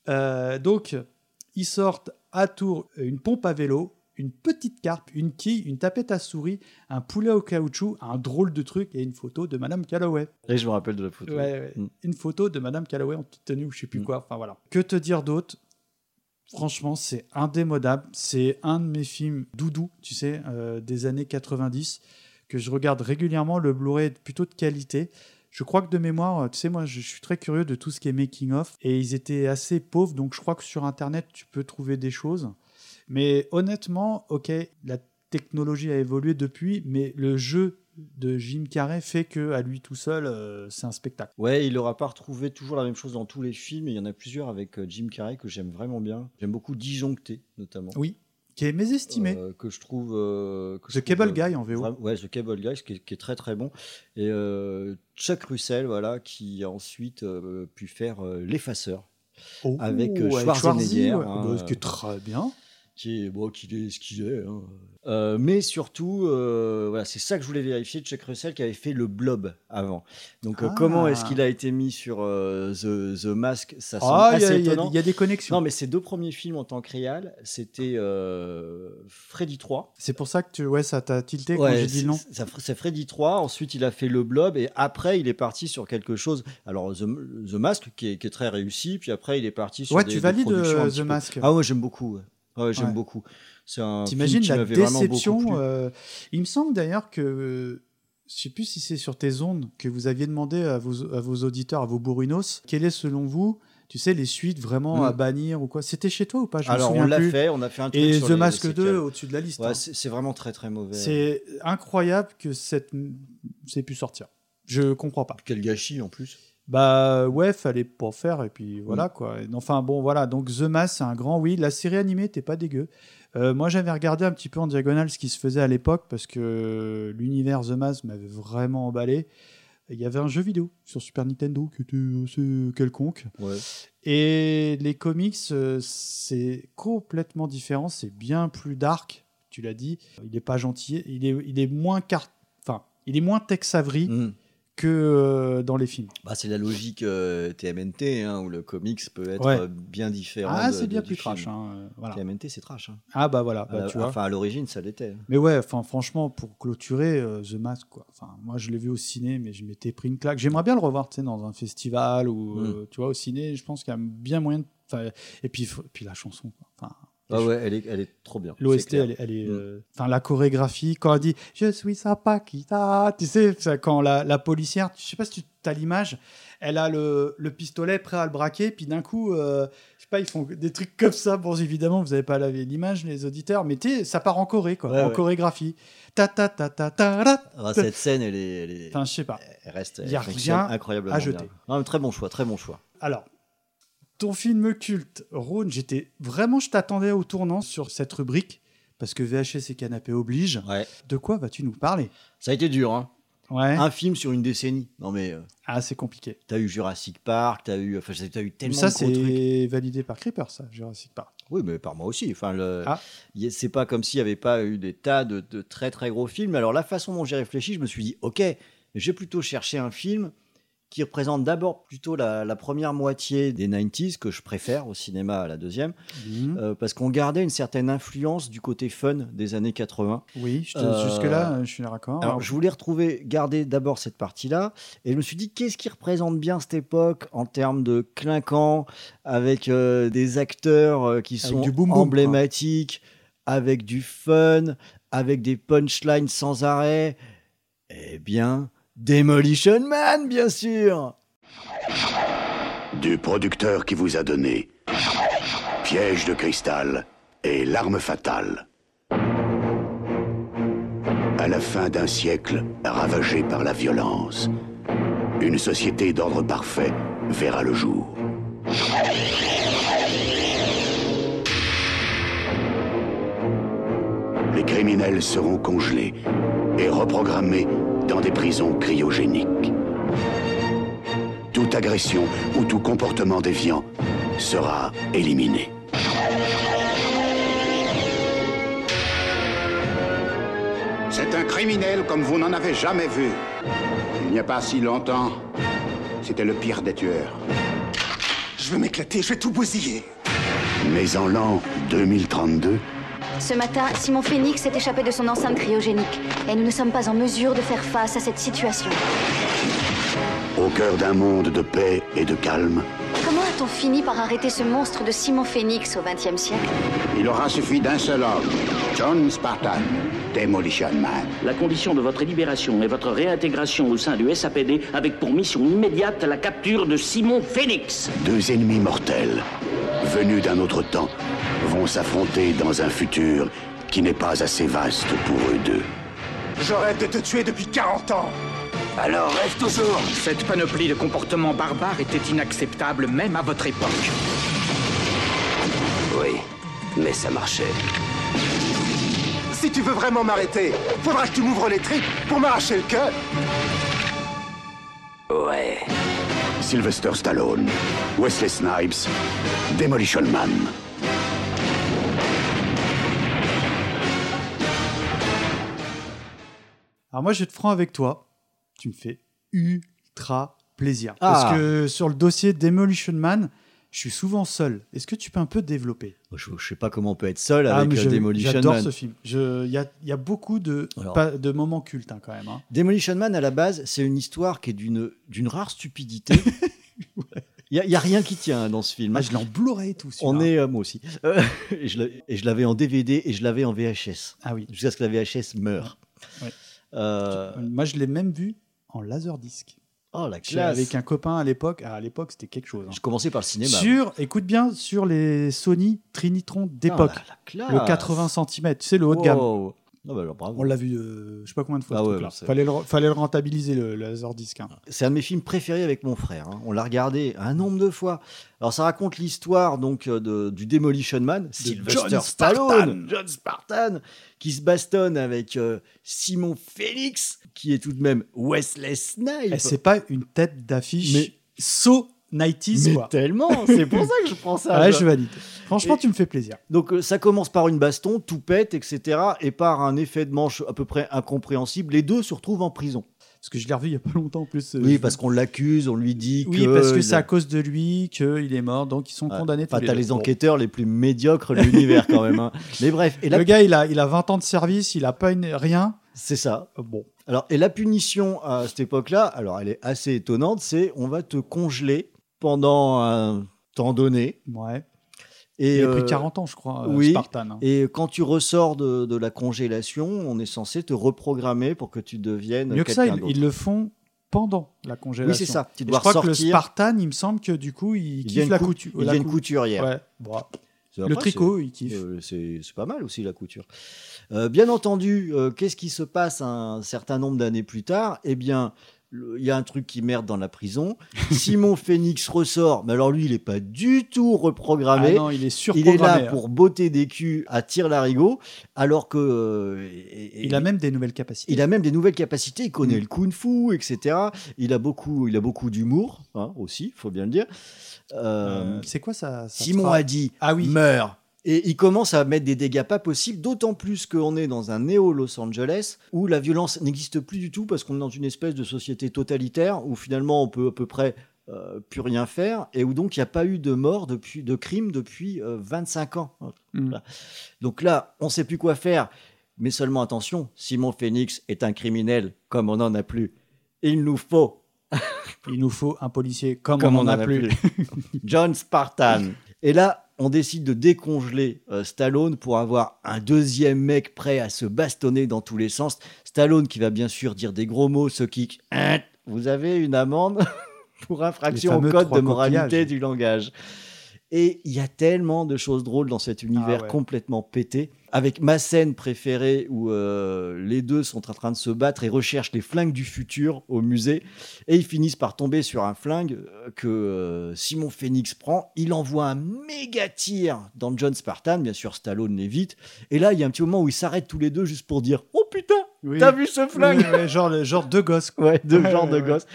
Euh, donc, ils sortent à tour une pompe à vélo, une petite carpe, une quille, une tapette à souris, un poulet au caoutchouc, un drôle de truc et une photo de Madame Calloway. Et je me rappelle de la photo. Ouais. Mm. Une photo de Madame Calloway en petite tenue ou je sais plus quoi. Enfin voilà. Que te dire d'autre? Franchement, c'est indémodable. C'est un de mes films doudou, tu sais, euh, des années 90 que je regarde régulièrement. Le Blu-ray est plutôt de qualité. Je crois que de mémoire, tu sais, moi, je suis très curieux de tout ce qui est making of et ils étaient assez pauvres, donc je crois que sur Internet, tu peux trouver des choses. Mais honnêtement, ok, la technologie a évolué depuis, mais le jeu de Jim Carrey fait que à lui tout seul, euh, c'est un spectacle. Ouais, il n'aura pas retrouvé toujours la même chose dans tous les films. et Il y en a plusieurs avec euh, Jim Carrey que j'aime vraiment bien. J'aime beaucoup Disjoncté, notamment. Oui, qui est mésestimé. Euh, que je trouve. euh, que je The trouve, Cable Guy en VO. vra- ouais, The Cable Guy, qui est, qui est très très bon. Et Chuck Russell, voilà, qui a ensuite pu faire L'Effaceur. Oh, avec avec Schwarzenegger. Schwarzy, ouais. hein, Bah, ce qui est très bien. Qui est, bon, qui est ce qu'il est. hein. Euh, mais surtout, euh, voilà, c'est ça que je voulais vérifier. Chuck Russell qui avait fait le Blob avant. Donc, euh, Ah. comment est-ce qu'il a été mis sur The, The Mask? Ça semble Ah, il y a- assez il y a- étonnant. il y a des connexions. Non, mais ses deux premiers films en tant que réal, c'était Freddy 3. C'est pour ça que tu, ouais, ça t'a tilté quand Ouais, j'ai dit ça- C'est Freddy 3, ensuite il a fait le Blob, et après il est parti sur quelque chose. Alors The, The Mask, qui est, qui est très réussi, puis après il est parti sur Ouais, des, tu des valides, The Mask. Ah ouais, j'aime beaucoup. ouais. Ouais, j'aime Ouais. beaucoup. C'est un film T'imagines qui la déception euh, Il me semble d'ailleurs que, je sais plus si c'est sur tes ondes, que vous aviez demandé à vos, à vos auditeurs, à vos bourrinos, quel est selon vous Tu sais, les suites vraiment à bannir ou quoi? C'était chez toi ou pas? Je me Alors, on l'a fait, on a fait un truc Et sur The les- Mask les 2 séquelles. au-dessus de la liste. Ouais, hein. c'est c'est vraiment très très mauvais. C'est incroyable que cette c'est pu sortir. Je comprends pas. Quel gâchis en plus. Bah ouais, fallait pas faire et puis voilà quoi. Et Enfin bon voilà, donc The Mask c'est un grand oui. La série animée t'es pas dégueu. Euh, moi j'avais regardé un petit peu en diagonale ce qui se faisait à l'époque parce que l'univers The Mask m'avait vraiment emballé. Il y avait un jeu vidéo sur Super Nintendo qui était assez quelconque. Ouais. Et les comics, euh, c'est complètement différent. C'est bien plus dark. Tu l'as dit. Il est pas gentil. Il est, il est moins carte. Enfin, il est moins Tex Avery que euh, dans les films. Bah, c'est la logique euh, TMNT, hein, où le comics peut être Ouais. euh, bien différent. Ah, c'est bien plus trash. hein, euh, voilà. TMNT, c'est trash. hein. Ah bah voilà. bah, À la- tu vois. Enfin, à l'origine, ça l'était. Mais ouais, enfin franchement, pour clôturer euh, The Mask, quoi. Enfin, moi je l'ai vu au ciné, mais je m'étais pris une claque. J'aimerais bien le revoir, tu sais, dans un festival ou Mm. euh, tu vois au ciné. Je pense qu'il y a bien moyen. De... et puis puis la chanson. quoi. Enfin, Ah ouais, elle est, elle est trop bien. L'OST, elle, est- elle est. Mm. euh, Enfin, la chorégraphie, quand elle dit Je suis sa Paquita, tu sais, quand la, la policière, je sais pas si tu as l'image, elle a le, le pistolet prêt à le braquer, puis d'un coup, euh, je sais pas, ils font des trucs <laughs> comme ça. Bon, évidemment, vous avez pas l'image, les auditeurs, mais tu sais, ça part en choré, quoi, Ouais, en ouais. chorégraphie. Ta ta ta ta ta ta. Ah, cette scène, elle est. Enfin, je sais pas. Elle reste. Il y a rien incroyablement à jeter. bien. Non, très bon choix, très bon choix. Alors, ton film culte, Rhône, j'étais vraiment, je t'attendais au tournant sur cette rubrique parce que VHS et canapé oblige. De quoi vas-tu nous parler? Ça a été dur, hein. Ouais. Un film sur une décennie. Non mais. euh, Ah, c'est compliqué. T'as eu Jurassic Park, t'as eu, enfin, t'as eu Mais tellement ça, de gros trucs. c'est validé par Creeper, ça, Jurassic Park. Oui, mais par moi aussi. Enfin, le... Ah. y- c'est pas comme s'il n'y avait pas eu des tas de, de très très gros films. Alors, la façon dont j'ai réfléchi, je me suis dit, ok, j'ai plutôt cherché un film qui représente d'abord plutôt la, la première moitié des 90s, que je préfère au cinéma à la deuxième, Mhm. euh, parce qu'on gardait une certaine influence du côté fun des années 80. Oui, te- Euh, jusque-là, je suis d'accord. Alors, je voulais retrouver, garder d'abord cette partie-là, et je me suis dit, qu'est-ce qui représente bien cette époque en termes de clinquant, avec euh, des acteurs qui Avec sont du boom boom, emblématiques, avec du fun, avec des punchlines sans arrêt? Eh bien, Demolition Man, bien sûr Du producteur qui vous a donné Piège de cristal et l'arme fatale. À la fin d'un siècle ravagé par la violence, une société d'ordre parfait verra le jour. Les criminels seront congelés et reprogrammés dans des prisons cryogéniques. Toute agression ou tout comportement déviant sera éliminé. C'est un criminel comme vous n'en avez jamais vu. Il n'y a pas si longtemps, c'était le pire des tueurs. Je vais m'éclater, je vais tout bousiller. Mais en l'an 2032, Ce matin, Simon Phoenix s'est échappé de son enceinte cryogénique et nous ne sommes pas en mesure de faire face à cette situation. au cœur d'un monde de paix et de calme, Comment a-t-on fini par arrêter ce monstre de Simon Phoenix au XXe siècle? Il aura suffi d'un seul homme, John Spartan, Demolition Man. La condition de votre libération et votre réintégration au sein du SAPD avec pour mission immédiate la capture de Simon Phoenix. deux ennemis mortels, venus d'un autre temps, vont s'affronter dans un futur qui n'est pas assez vaste pour eux deux. Je rêve de te tuer depuis 40 ans. Alors rêve toujours Cette panoplie de comportements barbares était inacceptable même à votre époque. Oui, mais ça marchait. Si tu veux vraiment m'arrêter, faudra que tu m'ouvres les tripes pour m'arracher le cœur. Ouais. Sylvester Stallone, Wesley Snipes, Demolition Man. Alors moi, je vais être franc avec toi. Tu me fais ultra plaisir. Ah. Parce que sur le dossier Demolition Man, je suis souvent seul. Est-ce que tu peux un peu développer? Je, je sais pas comment on peut être seul Ah, avec euh, je- Demolition J'adore Man. ce film. Il y a, il y a beaucoup de, Alors. pas- de moments cultes hein, quand même. hein. Demolition Man, à la base, c'est une histoire qui est d'une rare stupidité. <laughs> Il n'y a, rien qui tient dans ce film. Ah, je l'ai en Blu-ray tout. On est, euh, moi aussi. Euh, <laughs> et je l'ai- et je l'avais en DVD et je l'avais en VHS. Ah oui. Jusqu'à ce que la VHS meure. Euh, Moi, je l'ai même vu en laserdisc. Oh la classe. Avec un copain à l'époque. Ah, à l'époque, c'était quelque chose. hein. Je commençais par le cinéma. Sur, écoute bien, sur les Sony Trinitron d'époque. Ah, la- la le classe. 80 cm, tu sais, le haut de gamme. Ah bah alors, bravo. On l'a vu, euh, je sais pas combien de fois. Ah ouais, c'est- fallait, le, fallait le rentabiliser, le, le Laserdisc. hein. C'est un de mes films préférés avec mon frère. hein. On l'a regardé un nombre de fois. Alors ça raconte l'histoire donc euh, de- du Demolition Man, Sylvester John Stallone, Spartan. John Spartan, qui se bastonne avec euh, Simon Phoenix, qui est tout de même Wesley Snipes. Et c'est pas une tête d'affiche Mais- so 90s, Mais quoi. tellement, c'est pour ça que je prends ça. <laughs> Ouais, je- je valide. Franchement, Et- tu me fais plaisir. Donc euh, ça commence par une baston, tout pète, etc. Et par un effet de manche à peu près incompréhensible, les deux se retrouvent en prison. Parce que je l'ai revu il y a pas longtemps en plus. euh, Oui, parce qu'on l'accuse, on lui dit Oui, que... parce que c'est a- à cause de lui qu'il est mort, donc ils sont condamnés Enfin, t'as les enquêteurs les plus médiocres de l'univers quand même. hein. <laughs> Mais bref, et la... Le gars, il a, il a 20 ans de service, il a pas une, rien. c'est ça. Bon. Alors, et la punition à cette époque-là, alors elle est assez étonnante, c'est on va te congeler pendant un temps donné. Ouais. Et, il a pris euh, 40 ans, je crois, euh, oui, Spartan. hein. Et quand tu ressors de, de la congélation, on est censé te reprogrammer pour que tu deviennes Mieux que ça, ils, le font pendant la congélation. Oui, c'est ça. Tu Et dois je crois que le. Spartan, il me semble que du coup, il, Il kiffe la cou- couture. il la devient cou- couturière. Ouais. Bon. C'est- Le après, tricot, il kiffe. euh, c'est pas mal aussi la couture. Euh, bien entendu, euh, qu'est-ce qui se passe un certain nombre d'années plus tard? Eh bien, il y a un truc qui merde dans la prison. <laughs> Simon Phoenix ressort, mais alors lui, il est pas du tout reprogrammé. Ah non, il est Il est surprogrammé. là hein. pour botter des culs à tir larigot, alors que euh, Il a même des nouvelles capacités. il a même des nouvelles capacités. Il connaît le kung-fu, etc. Il a beaucoup, il a beaucoup d'humour hein, aussi, faut bien le dire. Euh, Euh, c'est quoi ça, ça Simon a dit Ah oui. meurt. Et il commence à mettre des dégâts pas possibles, d'autant plus qu'on est dans un néo-Los Angeles où la violence n'existe plus du tout parce qu'on est dans une espèce de société totalitaire où finalement on peut à peu près euh, plus rien faire et où donc il n'y a pas eu de mort depuis, de crime depuis euh, 25 ans. Mm. Donc là, on ne sait plus quoi faire. Mais seulement attention, Simon Phoenix est un criminel comme on n'en a plus. Il nous faut Il nous faut un policier comme, comme on en a plus. <laughs> John Spartan. Et là, on décide de décongeler euh, Stallone pour avoir un deuxième mec prêt à se bastonner dans tous les sens. Stallone qui va bien sûr dire des gros mots, ce kick. Hein, Vous avez une amende <laughs> pour infraction au code de moralité coquillages. du langage. Et il y a tellement de choses drôles dans cet univers Ah ouais. complètement pété. Avec ma scène préférée où euh, les deux sont en train de se battre et recherchent les flingues du futur au musée. Et ils finissent par tomber sur un flingue euh, que euh, Simon Phoenix prend. Il envoie un méga tir dans John Spartan. Bien sûr, Stallone l'évite. Et là, il y a un petit moment où ils s'arrêtent tous les deux juste pour dire Oh putain, Oui. t'as vu ce flingue ouais, genre, genre deux gosses. quoi. Ouais, deux <laughs> genres de gosses.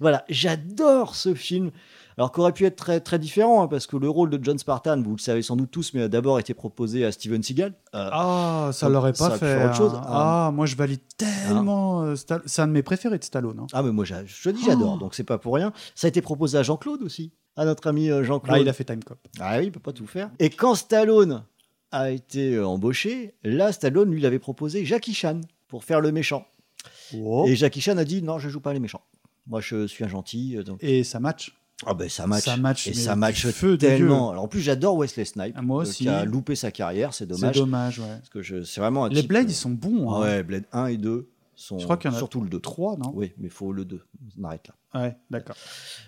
Voilà, j'adore ce film. Alors qu'aurait pu être très, très différent, hein, parce que le rôle de John Spartan, vous le savez sans doute tous, mais a d'abord été proposé à Steven Seagal. Euh, Ah, ça donc, l'aurait pas fait. autre chose. hein. Ah. Ah, moi je valide tellement. euh, C'est un de mes préférés de Stallone. hein. Ah, mais moi, je te dis, j'adore, Oh. donc c'est pas pour rien. Ça a été proposé à Jean-Claude aussi, à notre ami euh, Jean-Claude. Là, il a fait Time Cop. Ah oui, il peut pas tout faire. Et quand Stallone a été euh, embauché, là, Stallone lui avait proposé Jackie Chan pour faire le méchant. Oh. Et Jackie Chan a dit non, je joue pas les méchants. Moi, je suis un gentil. Donc... Et ça match. Ah ben ça match. Ça match, et ça match feu tellement. Alors en plus j'adore Wesley Snipes. Ah, moi euh, aussi. Qui a loupé sa carrière, c'est dommage. C'est dommage, ouais. Parce que je, c'est vraiment un Les type, Blades, euh, ils sont bons. hein. ouais, Blade 1 et 2 sont Je crois qu'il y en a surtout le 2. 3, non? Oui, mais il faut le 2. On arrête là. Ouais, d'accord.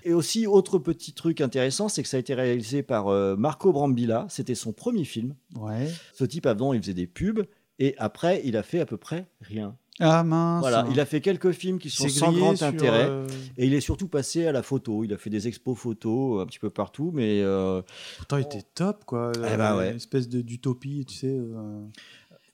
Et aussi, autre petit truc intéressant, c'est que ça a été réalisé par euh, Marco Brambilla. C'était son premier film. Ouais. Ce type, avant, il faisait des pubs. Et après, il a fait à peu près rien. Ah mince. Voilà, il a fait quelques films qui sont sans grand sur, intérêt. euh, Et il est surtout passé à la photo. Il a fait des expos photos un petit peu partout. Mais euh, Pourtant, il était top, quoi. Eh ben ouais. Une espèce de- d'utopie, tu sais. euh.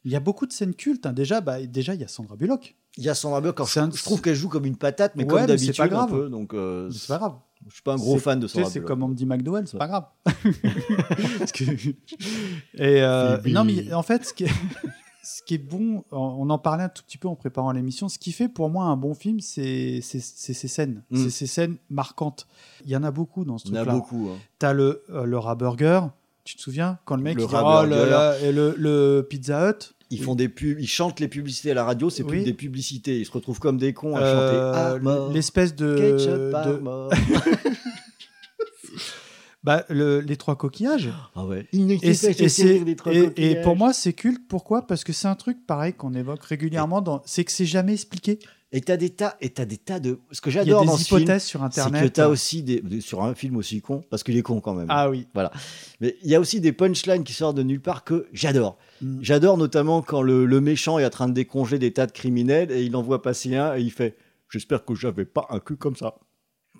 Il y a beaucoup de scènes cultes. hein. Déjà, bah, déjà, il y a Sandra Bullock. il y a Sandra Bullock. alors C'est un- Je, trouve qu'elle joue comme une patate, mais Ouais, comme mais c'est d'habitude pas grave. peu. Donc, euh, Mais C'est pas grave. je suis pas un gros fan de Sandra C'est Bullock. comme Andy McDowell, c'est pas grave. <laughs> Parce que- <laughs> Et euh, non, mais en fait, ce qui est, <laughs> ce qui est bon, on en parlait un tout petit peu en préparant l'émission. Ce qui fait pour moi un bon film, c'est ces scènes, Mm. c'est ces scènes marquantes. Il y en a beaucoup dans ce Il y en a truc-là. beaucoup, hein. T'as le euh, le rat burger. Tu te souviens quand le mec Le il dit, oh burger. là et le, le Pizza Hut. Ils font des pubs, ils chantent les publicités à la radio, c'est plus Oui. des publicités. Ils se retrouvent comme des cons à Euh, chanter mort. l'espèce de- à de-. <laughs> <laughs> Bah, le- les trois coquillages. Ah ouais. Il ne Et, et trois et- pour moi, c'est culte. Pourquoi? Parce que c'est un truc pareil qu'on évoque régulièrement. dans- C'est que c'est jamais expliqué. Et t'as des tas, et t'as des tas de. Ce que Il y a j'adore des dans ce film, hypothèses sur Internet. c'est que t'as aussi des sur un film aussi con, parce qu'il est con quand même. Ah oui. Voilà. Mais il y a aussi des punchlines qui sortent de nulle part que j'adore. Mm. J'adore notamment quand le, le méchant est en train de décongeler des tas de criminels et il en voit passer un et il fait J'espère que j'avais pas un cul comme ça.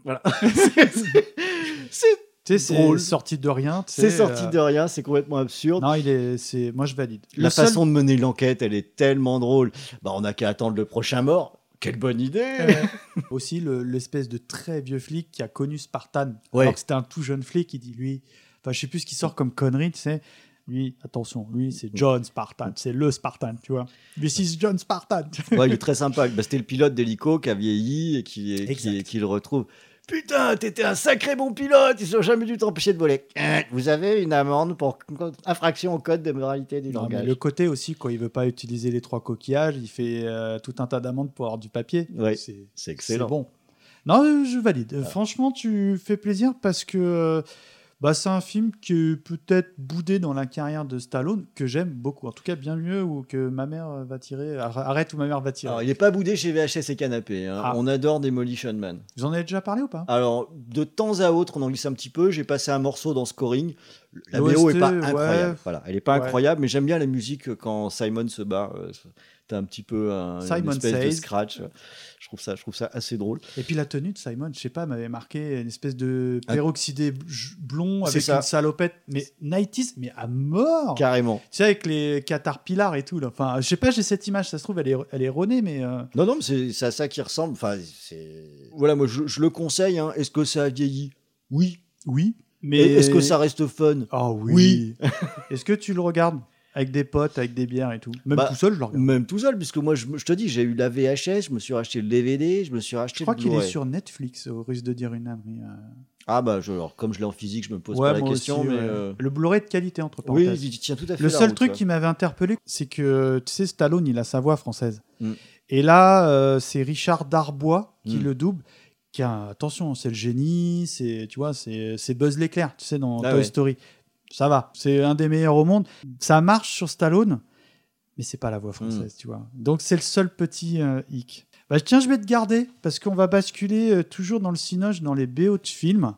Voilà. <laughs> C'est Tu sais, c'est sorti de rien. C'est sorti euh, de rien, c'est complètement absurde. Non, il est, c'est, moi je valide. La façon de mener l'enquête, elle est tellement drôle. Bah, on n'a qu'à attendre le prochain mort. Quelle bonne idée Euh, <laughs> aussi le- l'espèce de très vieux flic qui a connu Spartan Ouais. alors que c'était un tout jeune flic il dit lui enfin je sais plus ce qui sort comme connerie tu sais lui attention lui c'est John Spartan c'est le Spartan tu vois this is John Spartan Ouais, il est très sympa. Bah, C'était le pilote d'hélico qui a vieilli et qui, qui, qui le retrouve. Putain, t'étais un sacré bon pilote, ils ont jamais dû t'empêcher de voler. Euh, Vous avez une amende pour infraction au code de moralité du Non, mais langage. le côté aussi quand il veut pas utiliser les trois coquillages il fait euh, tout un tas d'amendes pour avoir du papier Ouais, c'est c'est excellent. bon non je valide Euh, franchement tu fais plaisir parce que euh, bah, c'est un film qui est peut-être boudé dans la carrière de Stallone, que j'aime beaucoup. En tout cas, bien mieux ou que ma mère euh, va tirer. Arr- Arrête ou ma mère va tirer. Alors, il n'est pas boudé chez VHS et Canapé. hein. Ah. On adore Demolition Man. Vous en avez déjà parlé ou pas? Alors, de temps à autre, on en glisse un petit peu. J'ai passé un morceau dans Scoring. La BO est pas ouais. incroyable. Voilà, elle est pas Ouais. incroyable, mais j'aime bien la musique quand Simon se bat. T'as un petit peu un, une espèce de scratch. Je trouve ça, je trouve ça assez drôle. Et puis la tenue de Simon, je sais pas, m'avait marqué une espèce de Un- peroxydé bl- blond avec ça. une salopette, mais 90s, mais à mort Carrément. Tu sais, avec les caterpillars et tout. Là. Enfin, je sais pas, j'ai cette image, ça se trouve, elle est, elle est erronée, mais. euh, Non, non, mais c'est à ça qui ressemble. Enfin, c'est. Voilà, moi, je, je le conseille. hein. Est-ce que ça a vieilli? Oui. Oui. Mais Est-ce que ça reste fun? Ah oui. Est-ce que tu le regardes? Avec des potes, avec des bières et tout Même Bah, tout seul, je le regarde. Même tout seul, puisque moi, je, je te dis, j'ai eu la VHS, je me suis racheté le DVD, je me suis racheté Je crois qu'il est sur Netflix, au risque de dire une ânerie. euh. Ah bah, je- alors, comme je l'ai en physique, je me pose Ouais, pas la question, aussi, mais... ouais. euh, Le Blu-ray de qualité, entre Oui, parenthèses. il tient tout à fait Le seul route, truc ouais. qui m'avait interpellé, c'est que, tu sais, Stallone, il a sa voix française. Mm. Et là, euh, c'est Richard Darbois qui Mm. le double. Qui a, attention, c'est le génie, c'est, tu vois, c'est Buzz l'éclair, tu sais, dans Ah Toy. Story. Ça va, c'est un des meilleurs au monde. Ça marche sur Stallone, mais c'est pas la voix française, Mm. tu vois. Donc c'est le seul petit euh, hic. Bah, tiens, je vais te garder parce qu'on va basculer euh, toujours dans le cinoche, dans les BO de films.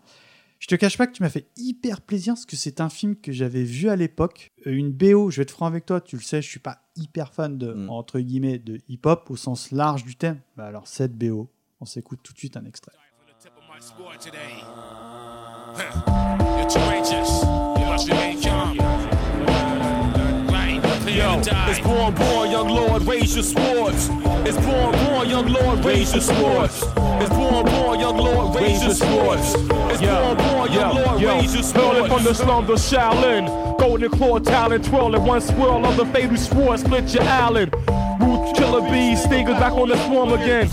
Je te cache pas que tu m'as fait hyper plaisir parce que c'est un film que j'avais vu à l'époque. Euh, Une BO, je vais être franc avec toi, tu le sais, je suis pas hyper fan de, Mm. entre guillemets, de hip-hop au sens large du terme. Bah alors cette BO, on s'écoute tout de suite un extrait. <laughs> You're Yo, it's born, born, young lord, raise your swords. It's born, born, young lord, raise your swords. It's born, born, young lord, raise your swords. It's born, born, young lord, raise your swords. Hurling from the slums of Shaolin. Golden claw talent, twirling one swirl of the fatal sword, split your Allen. Root killer bees, stingers back on the swarm again.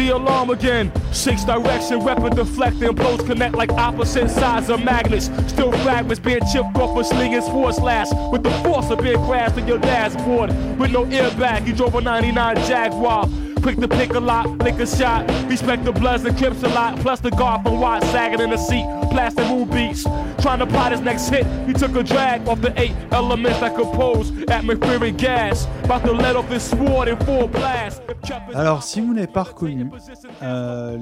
The alarm again. Six direction, weapon deflecting. Blows connect like opposite sides of magnets. Still fragments being chipped off a slinging sword slash. With the force of being crashed in your dashboard. With no airbag, you drove a 99 Jaguar. Quick to pick a lot, lick a shot. Respect the bloods and crips a lot. Plus the guard from Watt sagging in the seat. Plastic moon beats. Trying to plot his next hit. He took a drag off the eight elements that compose atmospheric gas. Alors, si vous n'avez pas reconnu, euh,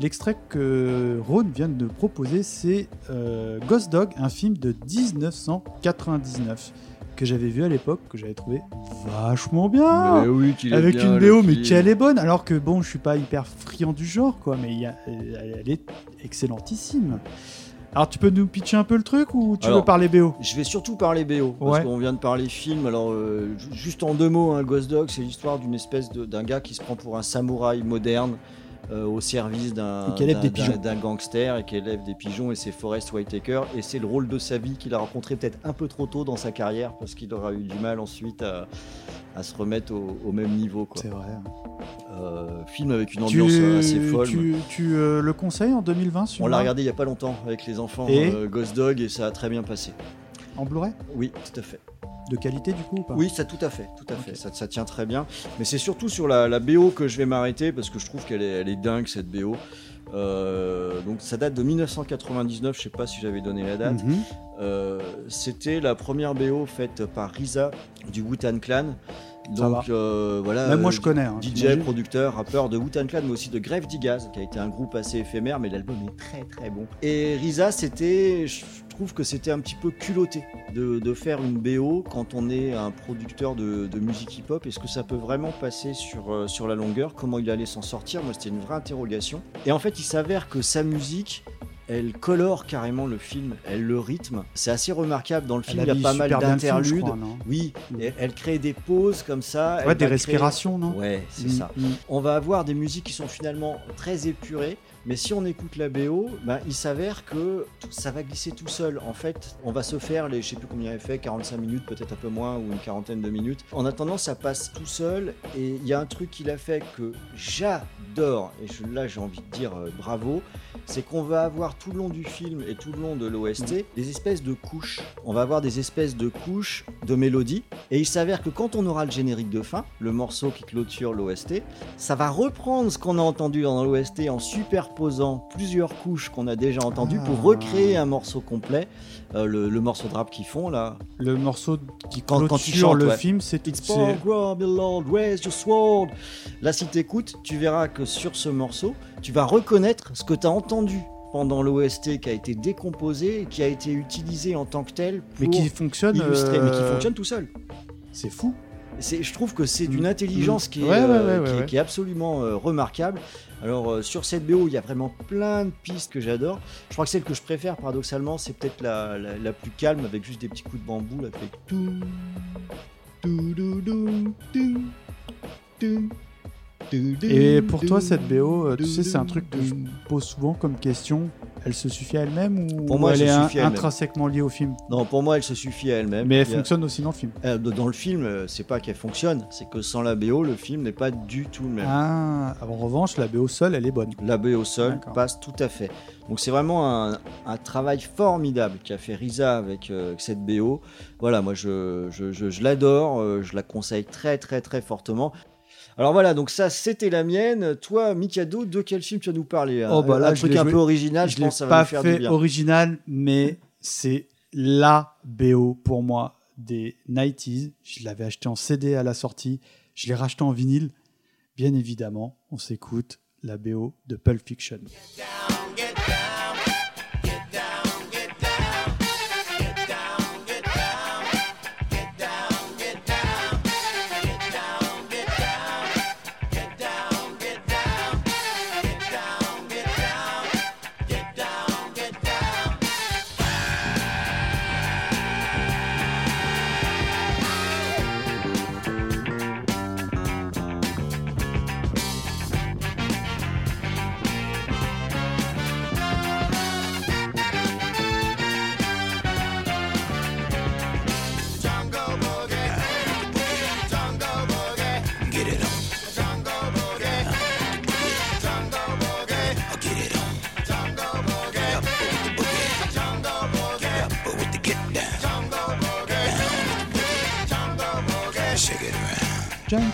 l'extrait que Rhône vient de proposer, c'est euh, Ghost Dog, un film de 1999 que j'avais vu à l'époque, que j'avais trouvé vachement bien. Mais oui, qu'il est Avec bien, une BO, mais film. qu'elle est bonne. Alors que bon, je suis pas hyper friand du genre, quoi, mais il y a- elle elle est excellentissime. Alors, tu peux nous pitcher un peu le truc ou tu Alors, veux parler BO Je vais surtout parler BO, parce Ouais. qu'on vient de parler film. Alors, euh, ju- juste en deux mots, un Ghost Dog, c'est l'histoire d'une espèce d'un gars qui se prend pour un samouraï moderne euh, au service d'un gangster et qui élève des pigeons, et c'est Forrest Whitaker. Et c'est le rôle de sa vie qu'il a rencontré peut-être un peu trop tôt dans sa carrière, parce qu'il aura eu du mal ensuite à, à se remettre au, au même niveau. C'est vrai. Euh, film avec une Tu, ambiance euh, assez folle. tu, tu, euh, le conseilles en 2020 sur On l'a regardé il y a pas longtemps avec les enfants, Et euh, Ghost Dog, et ça a très bien passé. En Blu-ray? Oui, tout à fait. De qualité du coup ou pas? Oui, ça tout à fait, tout à fait. Ça, ça tient très bien. Mais c'est surtout sur la, la BO que je vais m'arrêter parce que je trouve qu'elle est, dingue cette BO. Donc ça date de 1999, je sais pas si j'avais donné la date. Mhm. C'était la première BO faite par Risa du Wu-Tang Clan. Donc euh, voilà. Même moi, euh, je connais, hein, DJ, producteur, rappeur de Wu-Tang Clan, mais aussi de Grave Digaz, qui a été un groupe assez éphémère, mais l'album est très très bon. Et Risa, c'était, je trouve que c'était un petit peu culotté de, de faire une BO quand on est un producteur de, de musique hip-hop. Est-ce que ça peut vraiment passer sur, euh, sur la longueur? Comment il allait s'en sortir? Moi, c'était une vraie interrogation. Et en fait, il s'avère que sa musique. Elle colore carrément le film, elle le rythme. C'est assez remarquable dans le film. Il y a pas mal d'interludes. Oui, et elle crée des pauses comme ça. Ouais, des respirations, non Ouais, c'est Mm, ça. mm. On va avoir des musiques qui sont finalement très épurées, mais si on écoute la BO, ben, il s'avère que ça va glisser tout seul. En fait, on va se faire les, je sais plus combien il fait, 45 minutes, peut-être un peu moins, ou une quarantaine de minutes. En attendant, ça passe tout seul, et il y a un truc qu'il a fait que j'adore, et je- là j'ai envie de dire euh, bravo, c'est qu'on va avoir tout le long du film et tout le long de l'OST des espèces de couches. On va avoir des espèces de couches de mélodies. Et il s'avère que quand on aura le générique de fin, le morceau qui clôture l'OST, ça va reprendre ce qu'on a entendu dans l'OST en superposant plusieurs couches qu'on a déjà entendues pour Ah. recréer un morceau complet. Euh, le, le morceau de rap qu'ils font là. Le morceau qui Quand- clôture quand ils chantent, le ouais. film, c'est It's c'est- for God, my Lord, raise your sword? Là, si t'écoutes, tu verras que sur ce morceau, tu vas reconnaître ce que tu as entendu pendant l'OST qui a été décomposé et qui a été utilisé en tant que tel pour Mais qui fonctionne, illustrer, mais qui euh, fonctionne tout seul. C'est fou. Je trouve que c'est d'une intelligence Mm. qui, est, Ouais, ouais, ouais, qui, est- ouais, ouais. qui est absolument euh, remarquable. Alors euh, sur cette BO, il y a vraiment plein de pistes que j'adore. Je crois que celle que je préfère, paradoxalement, c'est peut-être la, la- la plus calme avec juste des petits coups de bambou là, fait tout, tout, Et pour toi, cette BO, euh, tu sais, c'est un truc que je me pose souvent comme question. Elle se suffit à elle-même ou Pour moi, elle elle est intrinsèquement liée au film? Non, pour moi, elle se suffit à elle-même. Mais elle a- fonctionne aussi dans le film. Euh, dans le film, euh, c'est pas qu'elle fonctionne, c'est que sans la BO, le film n'est pas du tout le même. Ah, en revanche, la BO seule, elle est bonne. La BO seule passe tout à fait. Donc c'est vraiment un, un travail formidable qu'a fait Risa avec, euh, avec cette BO. Voilà, moi je, je, je- je l'adore, je la conseille très très très fortement. Alors voilà, donc ça c'était la mienne. Toi, Mikado, de quel film tu vas nous parler? Oh, bah Un là, je truc l'ai un joué- peu original, je, l'ai pense ça va pas faire fait du bien. original, mais c'est la BO pour moi des 90s. Je l'avais acheté en CD à la sortie. Je l'ai racheté en vinyle. Bien évidemment, on s'écoute la BO de Pulp Fiction.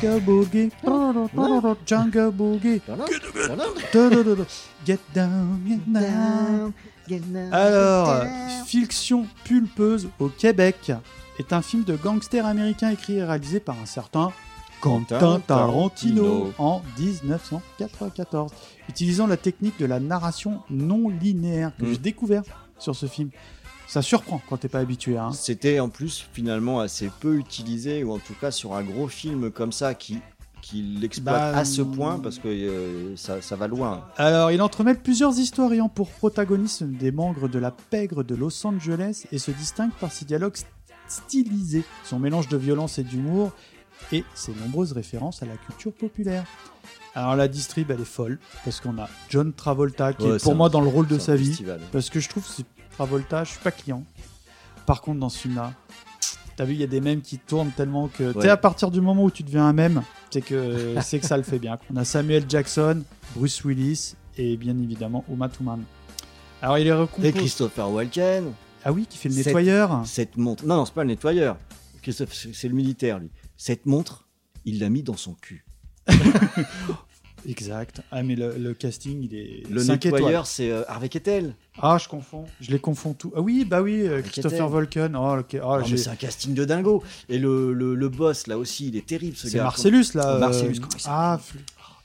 Jungle Boogie, Jungle Boogie, Get down, get down. Alors, Fiction pulpeuse au Québec est un film de gangster américain écrit et réalisé par un certain Quentin Tarantino en 1994, utilisant la technique de la narration non linéaire que Mm. j'ai découvert sur ce film. Ça surprend quand t'es pas habitué. Hein. C'était en plus finalement assez peu utilisé, ou en tout cas sur un gros film comme ça qui, qui l'exploite Bah, à ce point, parce que euh, ça, ça va loin. Alors, il entremêle plusieurs histoires ayant pour protagonistes des membres de la pègre de Los Angeles et se distingue par ses dialogues st- stylisés, son mélange de violence et d'humour et ses nombreuses références à la culture populaire. Alors la distrib elle est folle parce qu'on a John Travolta qui Ouais, est pour moi dans le rôle de sa vie festival. parce que je trouve c'est Travolta je suis pas client. Par contre dans là T'as vu, il y a des mèmes qui tournent tellement que. Tu sais, Ouais. à partir du moment où tu deviens un mème, c'est que, <laughs> c'est que ça le fait bien. On a Samuel Jackson, Bruce Willis et bien évidemment Uma Thurman. Alors il est Et recomposé. Christopher Walken. Ah oui, qui fait le Cette- nettoyeur. Cette montre. Non, non, c'est pas le nettoyeur. C'est le militaire, lui. Cette montre, il l'a mis dans son cul. <laughs> Exact. Ah, mais le, le casting, il est. Le nettoyeur, c'est euh, Harvey Kettel. Ah, je confonds. Je les confonds tout. Ah oui, bah oui, euh, Christopher. Volken. Oh, ok. Ah, Non, mais j'ai- c'est un casting de dingo. Et le, le, le boss, là aussi, il est terrible, ce C'est gars. Marcellus, là. Oh, Marcellus, euh, comment il Ah,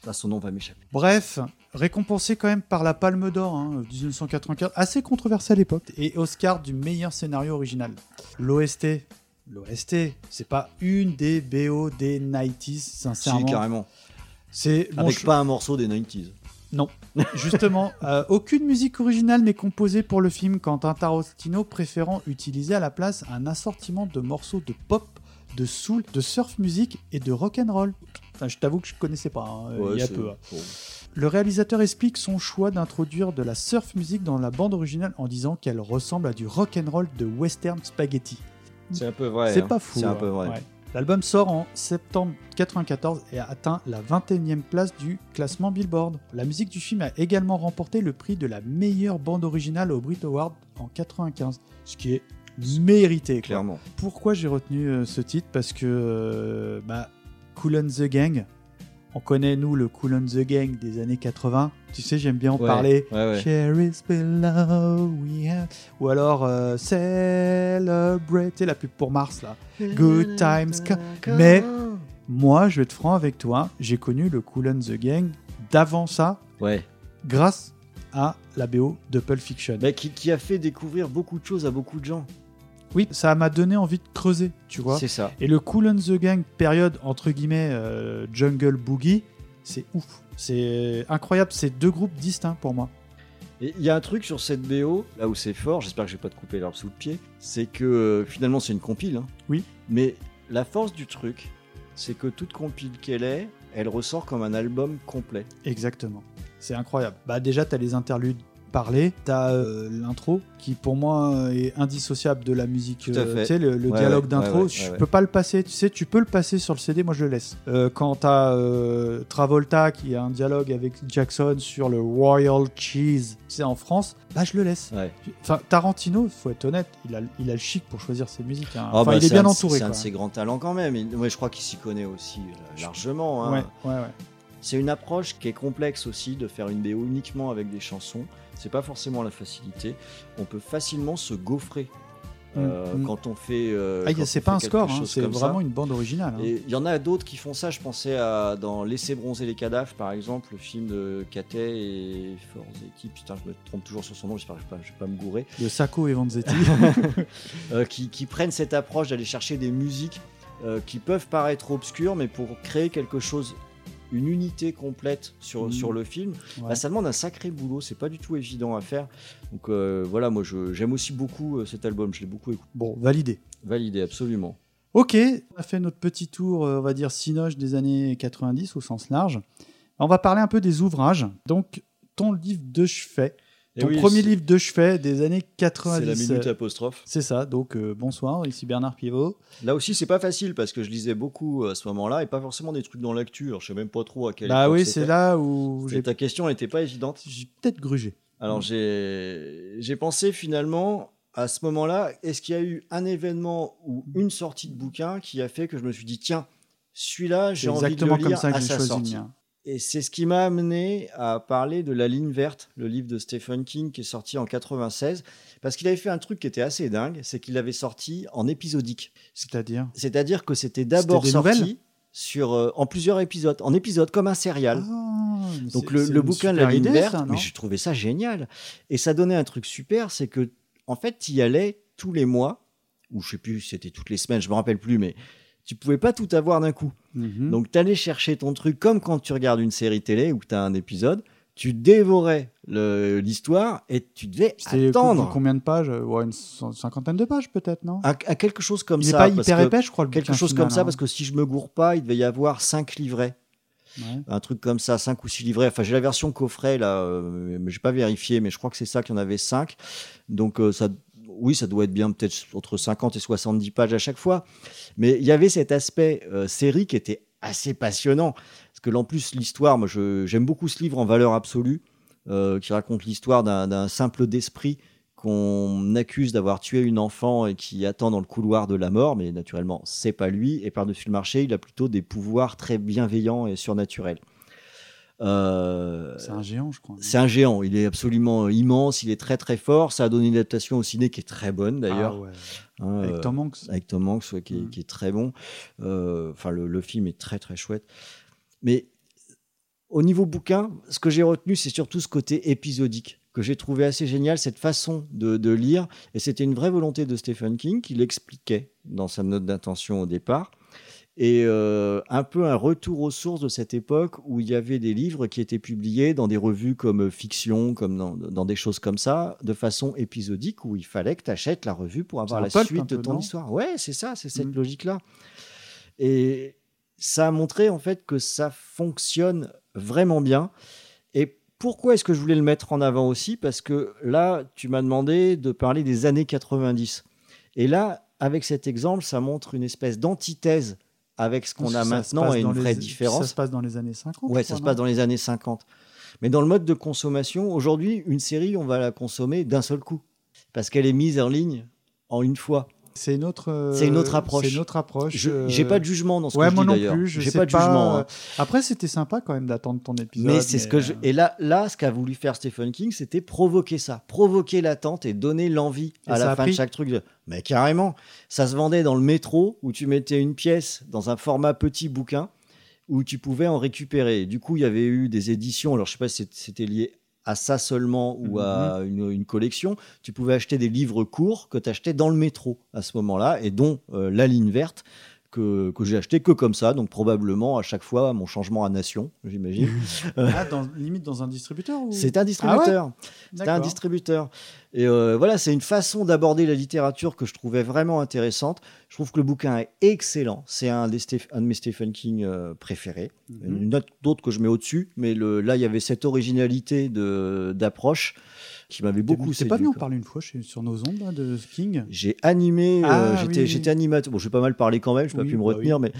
Ah, son nom va m'échapper. Bref, récompensé quand même par la Palme d'Or, hein, 1984, assez controversé à l'époque, et Oscar du meilleur scénario original. L'OST, l'OST, c'est pas une des BO des 90s, sincèrement. Si, carrément. C'est Avec pas un morceau des 90s. Non, <laughs> justement, euh, aucune musique originale n'est composée pour le film, Quentin Tarantino préférant utiliser à la place un assortiment de morceaux de pop, de soul, de surf music et de rock and roll. Enfin, je t'avoue que je connaissais pas, hein, Ouais, il y a peu. hein. bon. Le réalisateur explique son choix d'introduire de la surf music dans la bande originale en disant qu'elle ressemble à du rock and roll de western spaghetti. C'est un peu vrai. C'est hein. pas fou. C'est un peu vrai. Ouais. L'album sort en septembre 94 et a atteint la 21e place du classement Billboard. La musique du film a également remporté le prix de la meilleure bande originale au Brit Award en 95, ce qui est mérité. quoi. Clairement. Pourquoi j'ai retenu euh, ce titre? Parce que euh, bah, Cool and the Gang, on connaît nous le Cool and the Gang des années 80. Tu sais, j'aime bien en Ouais, parler. ouais, ouais. Share is below we have. Ou alors euh, Celebrate, tu sais, la pub pour Mars là. Good times. Mais moi, je vais être franc avec toi, j'ai connu le Cool and the Gang d'avant ça, Ouais. grâce à la BO de Pulp Fiction. Qui, qui a fait découvrir beaucoup de choses à beaucoup de gens. Oui, ça m'a donné envie de creuser, tu vois. C'est ça. Et le Cool and the Gang période entre guillemets euh, Jungle Boogie, c'est ouf. C'est incroyable, c'est deux groupes distincts pour moi. Et il y a un truc sur cette BO, là où c'est fort, j'espère que je vais pas te couper l'herbe sous le pied, c'est que euh, finalement c'est une compile. hein. Oui. Mais la force du truc, c'est que toute compile qu'elle est, elle ressort comme un album complet. Exactement. C'est incroyable. Bah déjà, t'as les interludes parlés, t'as euh, l'intro qui pour moi est indissociable de la musique. Tout à euh, fait. tu sais, le, le Ouais, dialogue ouais, d'intro, ouais, je peux pas le passer. Tu sais, tu peux le passer sur le CD, moi je le laisse. Euh, quand t'as euh, Travolta qui a un dialogue avec Jackson sur le Royal Cheese, tu sais, en France, bah je le laisse. Enfin, Tarantino, faut être honnête, il a, il a le chic pour choisir ses musiques. hein. Ah bah, il est bien entouré. C'est un de ses grands talents quand même. Il- je crois qu'il s'y connaît aussi euh, largement. hein. Ouais, ouais, ouais. C'est une approche qui est complexe aussi de faire une BO uniquement avec des chansons. C'est pas forcément la facilité. On peut facilement se gaufrer. euh, Mm, mm. quand on fait. euh, Ah, c'est pas un score, hein, c'est vraiment ça. une bande originale. hein. Il y en a d'autres qui font ça. Je pensais à dans Laisser bronzer les cadavres, par exemple, le film de Catet et Forzetti. Putain, je me trompe toujours sur son nom. J'espère que je je vais pas me gourer. De Sacco et Vanzetti. <laughs> <laughs> Euh, qui, qui prennent cette approche d'aller chercher des musiques euh, qui peuvent paraître obscures, mais pour créer quelque chose, une unité complète sur, Mhm. sur le film, Ouais. bah, ça demande un sacré boulot. C'est pas du tout évident à faire. Donc euh, voilà, moi j'aime aussi beaucoup euh, cet album. Je l'ai beaucoup écouté. Bon, validé. Validé, absolument. Ok, on a fait notre petit tour, euh, on va dire, sinoche des années 90 au sens large. On va parler un peu des ouvrages. Donc, ton livre de chevet, ton oui, premier livre de chevet des années 90. C'est la minute euh, apostrophe. C'est ça, donc euh, bonsoir, ici Bernard Pivot. Là aussi, c'est pas facile parce que je lisais beaucoup à ce moment-là et pas forcément des trucs dans l'actu. Je sais même pas trop à quel Bah oui, c'est là où j'ai Ta question n'était pas évidente. j'ai peut-être grugé. Alors j'ai j'ai pensé finalement à ce moment-là, est-ce qu'il y a eu un événement ou une sortie de bouquin qui a fait que je me suis dit tiens, celui-là j'ai envie de le exactement lire comme ça que à sa sortie. Et c'est ce qui m'a amené à parler de La Ligne Verte, le livre de Stephen King qui est sorti en 96, parce qu'il avait fait un truc qui était assez dingue, c'est qu'il l'avait sorti en épisodique. C'est-à-dire? C'est-à-dire que c'était d'abord sorti sur, euh, en plusieurs épisodes, en épisodes comme un serial. Ah, Donc le, bouquin de la ligne idée, verte, ça, mais j'ai trouvé ça génial. Et ça donnait un truc super, c'est que en fait, tu y allais tous les mois, ou je sais plus, c'était toutes les semaines, je me rappelle plus, mais tu pouvais pas tout avoir d'un coup. Mhm. Donc tu allais chercher ton truc comme quand tu regardes une série télé ou que tu as un épisode, tu dévorais l'histoire et tu devais attendre. combien de pages Ouais, une cin- cinquantaine de pages peut-être, non? À, à quelque chose comme Il ça. pas parce hyper épais, je crois, le Quelque chose final, comme ça, hein. parce que si je me gourre pas, il devait y avoir cinq livrets. Ouais. Un truc comme ça, 5 ou 6 livrets. Enfin, j'ai la version coffret là, euh, mais j'ai pas vérifié, mais je crois que c'est ça qu'il y en avait 5. Donc, euh, ça, oui, ça doit être bien peut-être entre 50 et 70 pages à chaque fois. Mais il y avait cet aspect euh, série qui était assez passionnant. Parce que, en plus, l'histoire, moi, j'aime beaucoup ce livre en valeur absolue, euh, qui raconte l'histoire d'un simple d'esprit qu'on accuse d'avoir tué une enfant et qui attend dans le couloir de la mort, mais naturellement, c'est pas lui. Et par-dessus le marché, il a plutôt des pouvoirs très bienveillants et surnaturels. Euh, C'est un géant, je crois. c'est un géant. Il est absolument immense. Il est très très fort. Ça a donné une adaptation au ciné qui est très bonne d'ailleurs. Ah ouais. Hein, Avec euh, Tom Hanks. Avec Tom Hanks, ouais, qui, est, Mm. qui est très bon. Euh, Enfin, le, le film est très très chouette. Mais au niveau bouquin, ce que j'ai retenu, c'est surtout ce côté épisodique que j'ai trouvé assez génial, cette façon de, de lire. Et c'était une vraie volonté de Stephen King qui l'expliquait dans sa note d'intention au départ. Et euh, un peu un retour aux sources de cette époque où il y avait des livres qui étaient publiés dans des revues comme Fiction, comme dans, dans des choses comme ça, de façon épisodique, où il fallait que tu achètes la revue pour avoir la suite de ton histoire. Ouais, c'est ça, c'est cette Mm. logique-là. Et ça a montré en fait que ça fonctionne vraiment bien. Et pourquoi est-ce que je voulais le mettre en avant aussi? Parce que là, tu m'as demandé de parler des années 90. Et là, avec cet exemple, ça montre une espèce d'antithèse avec ce qu'on a ça maintenant et une les- vraie Ça différence. se passe dans les années 50. Ouais, ça se passe dans les années 50. Mais dans le mode de consommation, aujourd'hui, une série, on va la consommer d'un seul coup. Parce qu'elle est mise en ligne en une fois. C'est une autre. euh, C'est une autre approche. C'est une autre approche. Je- euh, j'ai pas de jugement dans ce que ouais, je moi dis, non plus. je J'ai pas de jugement, euh, hein. Après, c'était sympa quand même d'attendre ton épisode. Mais c'est ce que je. Et là, là, ce qu'a voulu faire Stephen King, c'était provoquer ça, provoquer l'attente et donner l'envie à la fin de chaque truc. de- Mais carrément, ça se vendait dans le métro où tu mettais une pièce dans un format petit bouquin où tu pouvais en récupérer. Du coup, il y avait eu des éditions. Alors, je sais pas si c'était lié à ça seulement ou à une, une collection. Tu pouvais acheter des livres courts que tu achetais dans le métro à ce moment-là, et dont euh, La Ligne Verte, que, que j'ai acheté que comme ça. Donc, probablement à chaque fois mon changement à Nation, j'imagine. <laughs> Ah, dans- limite dans un distributeur ou... C'est un Ah distributeur. ouais c'est un distributeur. Et euh, voilà, c'est une façon d'aborder la littérature que je trouvais vraiment intéressante. Je trouve que le bouquin est excellent. C'est un, des un de mes Stephen King euh, préférés. Mhm. Une autre d'autres que je mets au-dessus, mais le, là, il y avait cette originalité d'approche qui m'avait beaucoup C'est pas séduit, venu en parler une fois chez- sur nos ondes là, de King J'ai animé, euh, Ah, j'étais oui, animateur. Bon, j'ai pas mal parlé quand même, je n'ai Oui, pas pu me bah retenir, mais.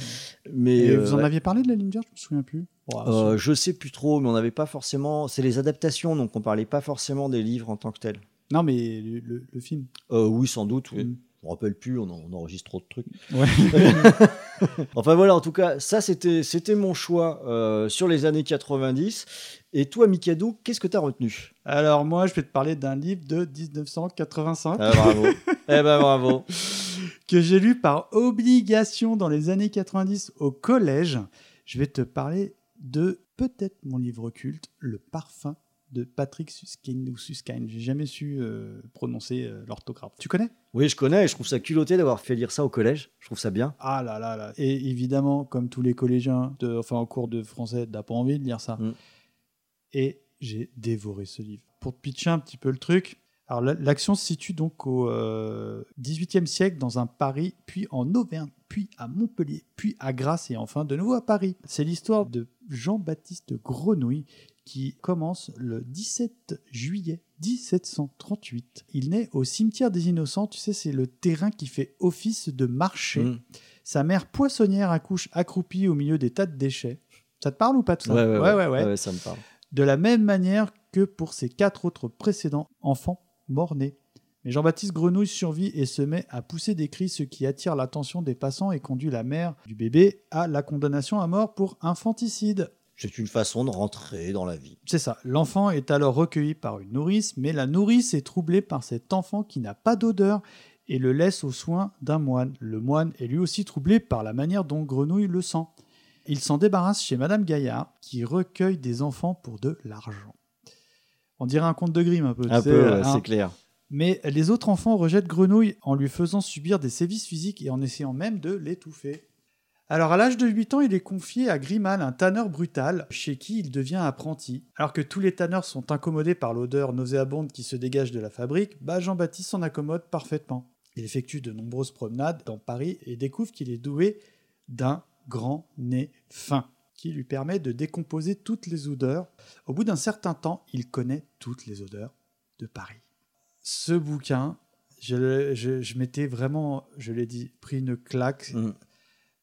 mais Et euh, vous en ouais. aviez parlé de la ligne verte Je me souviens plus. Euh, je sais plus trop, mais on n'avait pas forcément. C'est les adaptations, donc on parlait pas forcément des livres en tant que tels. Non, mais le, le- le film. Euh, oui, sans doute. Oui. Mm. Je me rappelle plus, on, en- on enregistre trop de trucs. Ouais. <laughs> enfin voilà, en tout cas, ça c'était c'était mon choix euh, sur les années 90. Et toi, Mikado, qu'est-ce que tu as retenu? Alors moi, je vais te parler d'un livre de 1985. Ah, bravo. <laughs> eh ben bravo. que j'ai lu par obligation dans les années 90 au collège. Je vais te parler de peut-être mon livre culte, Le Parfum de Patrick Suskind ou Suskind. J'ai jamais su euh, prononcer euh, l'orthographe. Tu connais? Oui, je connais, et je trouve ça culotté d'avoir fait lire ça au collège. Je trouve ça bien. Ah là là là. Et évidemment, comme tous les collégiens, de, enfin en cours de français, t'as pas envie de lire ça. Mm. Et j'ai dévoré ce livre. Pour te pitcher un petit peu le truc, alors la- l'action se situe donc au euh, XVIIIe siècle dans un Paris, puis en Auvergne, puis à Montpellier, puis à Grasse et enfin de nouveau à Paris. C'est l'histoire de Jean-Baptiste Grenouille qui commence le 17 juillet 1738. Il naît au cimetière des Innocents, tu sais, c'est le terrain qui fait office de marché. Mm. Sa mère poissonnière accouche accroupie au milieu des tas de déchets. Ça te parle ou pas tout ça Ouais, ouais, ouais. ouais, ouais. Ouais, ça me parle. De la même manière que pour ses quatre autres précédents enfants morts-nés. Mais Jean-Baptiste Grenouille survit et se met à pousser des cris, ce qui attire l'attention des passants et conduit la mère du bébé à la condamnation à mort pour infanticide. C'est une façon de rentrer dans la vie. C'est ça. L'enfant est alors recueilli par une nourrice, mais la nourrice est troublée par cet enfant qui n'a pas d'odeur et le laisse aux soins d'un moine. Le moine est lui aussi troublé par la manière dont Grenouille le sent. Il s'en débarrasse chez Madame Gaillard, qui recueille des enfants pour de l'argent. On dirait un conte de Grimm un peu. Un peu, hein. c'est clair. Mais les autres enfants rejettent Grenouille en lui faisant subir des sévices physiques et en essayant même de l'étouffer. Alors à l'âge de 8 ans, il est confié à Grimal, un tanneur brutal, chez qui il devient apprenti. Alors que tous les tanneurs sont incommodés par l'odeur nauséabonde qui se dégage de la fabrique, bah Jean-Baptiste s'en accommode parfaitement. Il effectue de nombreuses promenades dans Paris et découvre qu'il est doué d'un grand nez fin qui lui permet de décomposer toutes les odeurs. Au bout d'un certain temps, il connaît toutes les odeurs de Paris. Ce bouquin, je, m'étais vraiment, je l'ai dit, pris une claque. Mm.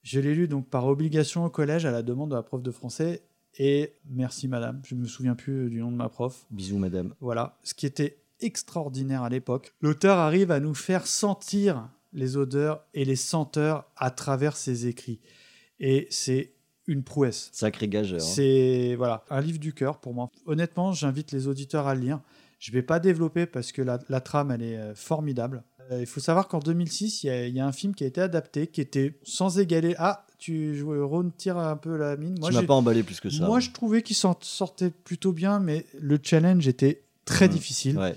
Je l'ai lu donc par obligation au collège à la demande de la prof de français. Et merci madame, je me souviens plus du nom de ma prof. Bisous, madame. Voilà, ce qui était extraordinaire à l'époque. L'auteur arrive à nous faire sentir les odeurs et les senteurs à travers ses écrits. Et c'est une prouesse. Sacré gageur. hein. C'est voilà un livre du cœur pour moi. Honnêtement, j'invite les auditeurs à le lire. Je vais pas développer parce que la, la trame elle est euh, formidable. Euh, il faut savoir qu'en 2006, il y, a- il y a un film qui a été adapté, qui était sans égaler. Ah, tu Ron tire un peu la mine. Tu m'as pas emballé plus que ça. Moi, je trouvais qu'il s'en sortait plutôt bien, mais le challenge était très Mmh. difficile. Ouais.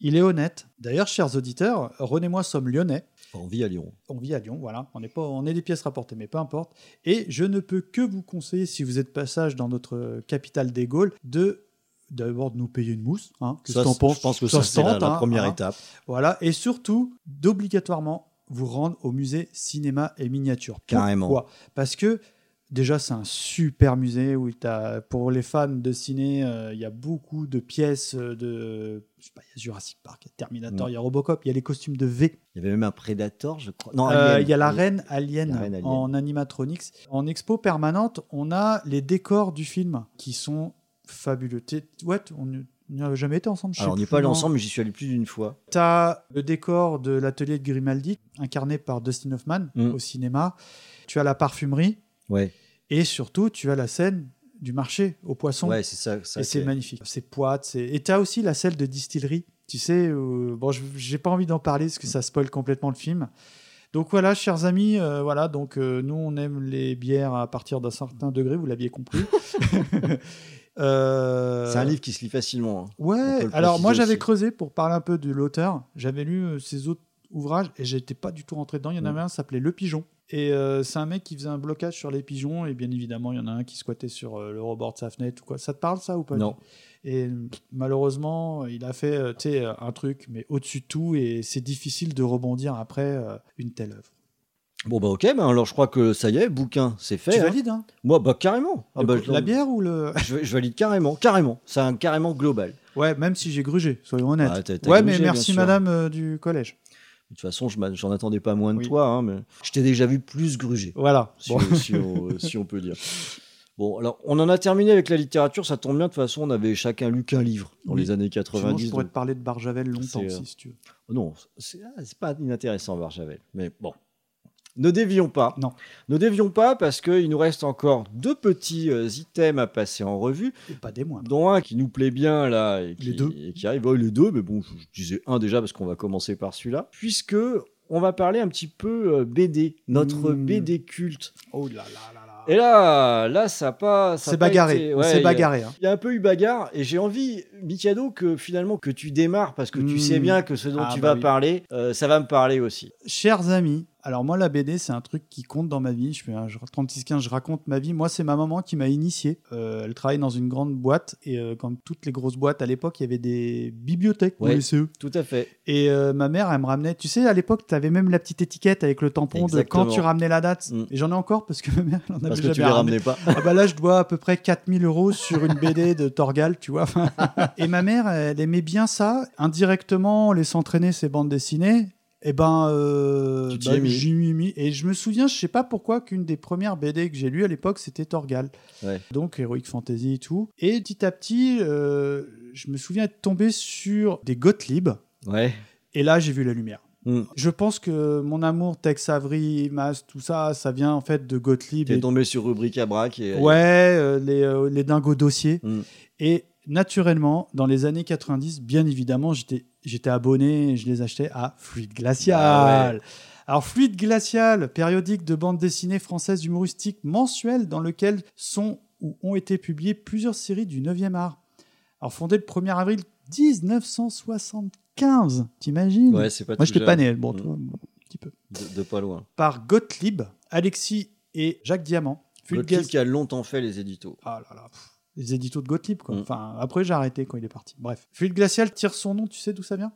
Il est honnête. D'ailleurs, chers auditeurs, Ron et moi sommes lyonnais. On vit à Lyon. On vit à Lyon, voilà. On est, pas, on est des pièces rapportées, mais peu importe. Et je ne peux que vous conseiller, si vous êtes passage dans notre capitale des Gaules, de d'abord de nous payer une mousse. Hein. Qu'est-ce Ça, que t'en je pense que ça, c'est la- hein, première hein. étape. Voilà. Et surtout, d'obligatoirement vous rendre au musée cinéma et miniature. Carrément. Pourquoi? Parce que déjà, c'est un super musée où t'as, pour les fans de ciné, euh, il y a beaucoup de pièces euh, de. Je sais pas, il y a Jurassic Park, il y a Terminator, il y a Robocop, il y a les costumes de V. Il y avait même un Predator, je crois. Non, Euh. Il y a la reine alien, La reine alien. en animatronics. En expo permanente, on a les décors du film qui sont fabuleux. Ouais, on n'y jamais été ensemble. Alors, on n'est pas allé ensemble, mais j'y suis allé plus d'une fois. T'as le décor de l'atelier de Grimaldi, incarné par Dustin Hoffman Mm. au cinéma. Tu as la parfumerie. Ouais. Et surtout, tu as la scène du marché aux poissons. Ouais, c'est ça. ça et c'est magnifique. C'est poite. Et tu as aussi la scène de distillerie. Tu sais, euh, bon, je- j'ai pas envie d'en parler parce que ça spoil complètement le film. Donc voilà, chers amis, euh, voilà, donc euh, nous on aime les bières à partir d'un certain degré, vous l'aviez compris. <laughs> Euh, C'est un livre qui se lit facilement. hein. Ouais, alors moi j'avais creusé pour parler un peu de l'auteur. J'avais lu euh, ses autres ouvrages et j'étais pas du tout rentré dedans. Il y en Mm. avait un qui s'appelait Le Pigeon. Et euh, c'est un mec qui faisait un blocage sur les pigeons. Et bien évidemment, il y en a un qui squattait sur euh, le rebord de sa fenêtre ou quoi. Ça te parle ça ou pas Non. Et malheureusement, il a fait euh, un truc, mais au-dessus de tout. Et c'est difficile de rebondir après une telle œuvre. Bon, bah, ok, bah, alors je crois que ça y est, bouquin, c'est fait. Tu hein. valides, hein? Moi, bah, carrément. Ah, bah, La bière ou le. <laughs> je, je <laughs> valide carrément, carrément. C'est un carrément global. Ouais, même si j'ai grugé, soyons honnêtes. Ah, ouais, grugé, mais merci madame euh, du collège. De toute façon, j'en attendais pas moins de toi, hein, mais je t'ai déjà vu plus gruger. Voilà. Si, Bon. on, si on- si on peut dire. Bon, alors, on en a terminé avec la littérature, ça tombe bien, de toute façon, on avait chacun lu qu'un livre dans Oui. les années Sinon, 90. je pourrais donc- te parler de Barjavel longtemps euh, si tu veux. Non, c'est ah, c'est pas inintéressant, Barjavel. Mais bon. Ne dévions pas. Non. Ne dévions pas parce qu'il nous reste encore deux petits euh, items à passer en revue. Et pas des moindres. Dont un qui nous plaît bien là et qui, Les deux. et qui arrive. Ouais, les deux, mais bon, je, je disais un déjà parce qu'on va commencer par celui-là. Puisque on va parler un petit peu euh, BD, notre Mmh. BD culte. Oh là là là là. Et là, là, ça a pas. C'est bagarré, il a- bagarré, hein. Il y a un peu eu bagarre et j'ai envie, Mikado, que finalement que tu démarres parce que tu sais bien que ce dont Ah, tu bah vas oui. parler, euh, ça va me parler aussi. Chers amis, alors moi la BD c'est un truc qui compte dans ma vie. Je fais un 36-15, je raconte ma vie. Moi c'est ma maman qui m'a initié. Euh, elle travaille dans une grande boîte et euh, comme toutes les grosses boîtes à l'époque, il y avait des bibliothèques Ouais, CE. tout à fait. Et euh, ma mère, elle me ramenait. Tu sais, à l'époque, tu avais même la petite étiquette avec le tampon Exactement. de quand tu ramenais la date. Mm. Et j'en ai encore parce que ma mère, elle en avait Parce que tu les ramenais pas. Ah bah là, je dois à peu près 4000 euros sur une BD de Torgal, tu vois. <laughs> Et ma mère, elle aimait bien ça. Indirectement, on laisse entraîner ses bandes dessinées. Et ben, euh, bah, mis. j'y. Et je me souviens, je sais pas pourquoi, qu'une des premières BD que j'ai lues à l'époque, c'était Torgal. Ouais. Donc, Heroic Fantasy et tout. Et petit à petit, euh, je me souviens être tombé sur des Gottlieb. Ouais. Et là, j'ai vu la lumière. Mm. Je pense que mon amour Tex Avery, Mas, tout ça, ça vient en fait de Gottlieb. Tu es et- tombé sur rubrique à braque et. Ouais, euh, les, euh, les dingos dossiers. Mm. Et naturellement, dans les années 90, bien évidemment, j'étais j'étais abonné et je les achetais à Fluide Glacial. Ah ouais. Alors, Fluide Glacial, périodique de bande dessinée française humoristique mensuelle dans lequel sont ou ont été publiées plusieurs séries du 9e art. Alors, fondé le 1er avril 1975, t'imagines? Ouais, c'est pas Moi, j'étais pas né, bon, Mm. toi, un petit peu. De, de pas loin. Par Gottlieb, Alexis et Jacques Diamant. Fluide Gottlieb qui a longtemps fait les éditos. ah là là, pff, les éditos de Gottlieb, quoi. Mm. Enfin, après, j'ai arrêté quand il est parti. Bref. Fluide glacial tire son nom, tu sais d'où ça vient?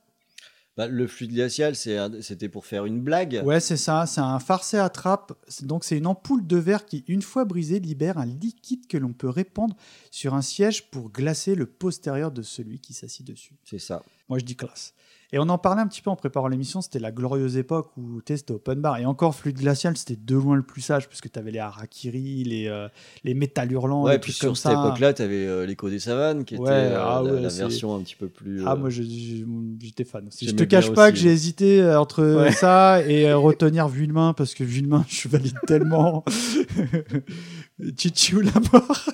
Bah, le fluide glacial, c'était pour faire une blague. Ouais, c'est ça. C'est un farcé à trappe. Donc, c'est une ampoule de verre qui, une fois brisée, libère un liquide que l'on peut répandre sur un siège pour glacer le postérieur de celui qui s'assit dessus. C'est ça. Moi, je dis classe. Et on en parlait un petit peu en préparant l'émission, c'était la glorieuse époque où c'était open bar. Et encore, Fluide Glacial, c'était de loin le plus sage, parce que tu avais les harakiri, les, euh, les métal hurlants, Ouais, les puis sur cette époque-là, tu avais l'écho des savanes qui était Ouais, euh, ah la, ouais, la c'est- version un petit peu plus. Ah, euh, moi, j'étais fan aussi. Je te cache pas aussi, que j'ai ouais. hésité euh, entre ça et euh, retenir Vuillemin, parce que Vuillemin, <laughs> je valide tellement. <laughs> Chichu la mort.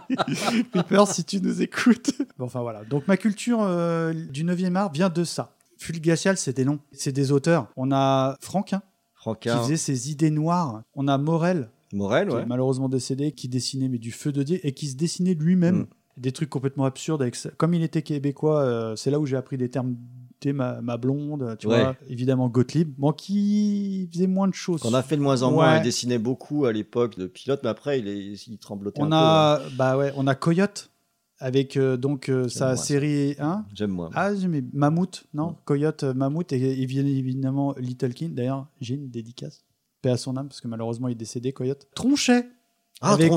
<laughs> Piper, si tu nous écoutes. Bon, enfin voilà. Donc ma culture euh, du 9e art vient de ça. Fulgacial, c'est des noms, c'est des auteurs. On a Franquin, Franquin. qui faisait ses idées noires. On a Morel, Morel, qui ouais. est malheureusement décédé, qui dessinait mais du feu de Dieu et qui se dessinait lui-même Mm. des trucs complètement absurdes. Avec. Comme il était québécois, euh, c'est là où j'ai appris des termes. T'es Ma, ma blonde, tu Ouais. vois, évidemment Gottlieb, bon, qui faisait moins de choses. Qu'on a fait de moins en moins. Il dessinait beaucoup à l'époque de pilote, mais après, il, est, il tremblotait un On peu. a, bah ouais, on a Coyote avec euh, donc euh, sa moi, série 1. J'aime moi. Ah, j'aimais Mammouth, non? Coyote, euh, Mammouth et, et bien évidemment Little King. D'ailleurs, j'ai une dédicace. Paix à son âme, parce que malheureusement il est décédé, Coyote. Tronchet Ah, avec,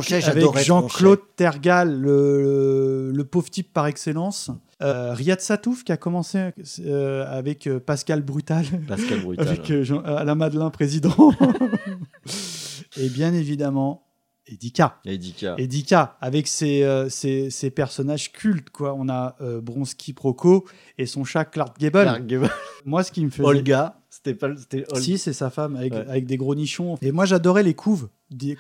Jean-Claude Tergal, le, le pauvre type par excellence. Euh, Riyad Satouf qui a commencé euh, avec euh, Pascal Brutal. Pascal <laughs> Brutal, avec euh, Jean- Alain Madelin, président. <laughs> et bien évidemment, Edika. Edika. Edika, avec ses, euh, ses, ses personnages cultes, quoi. On a euh, Bronski Proco et son chat Clark Gable. Clark Gable. Moi, ce qui me faisait... Olga, c'était pas. C'était. Si, c'est sa femme, avec, Ouais. avec des gros nichons. Et moi, j'adorais les couves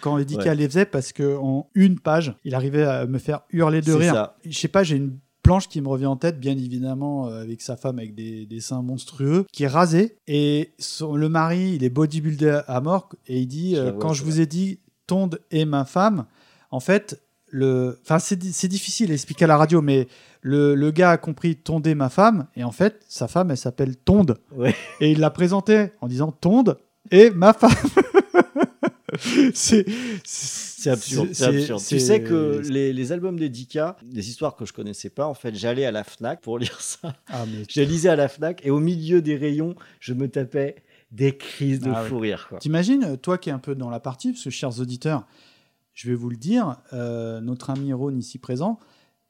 quand Edika Ouais. les faisait, parce qu'en une page, il arrivait à me faire hurler de rire. Je sais pas, j'ai une planche qui me revient en tête, bien évidemment, euh, avec sa femme avec des, des seins monstrueux, qui est rasé. Et son- le mari, il est bodybuildé à mort, et il dit, euh, quand je vous ai dit, Tonde est ma femme, en fait, le... enfin, c'est di- c'est difficile à expliquer à la radio, mais le, le gars a compris Tonde est ma femme, et en fait, sa femme, elle s'appelle Tonde. Ouais. Et il l'a présentée en disant Tonde est ma femme. <laughs> c'est absurde. Tu sais que les, les albums d'Edika, des histoires que je connaissais pas, en fait, j'allais à la Fnac pour lire ça. Ah, mais- Je lisais à la Fnac et au milieu des rayons, je me tapais des crises de Ah ouais. fou rire. T'imagines, toi qui es un peu dans la partie, parce que chers auditeurs, je vais vous le dire, euh, notre ami Ron ici présent,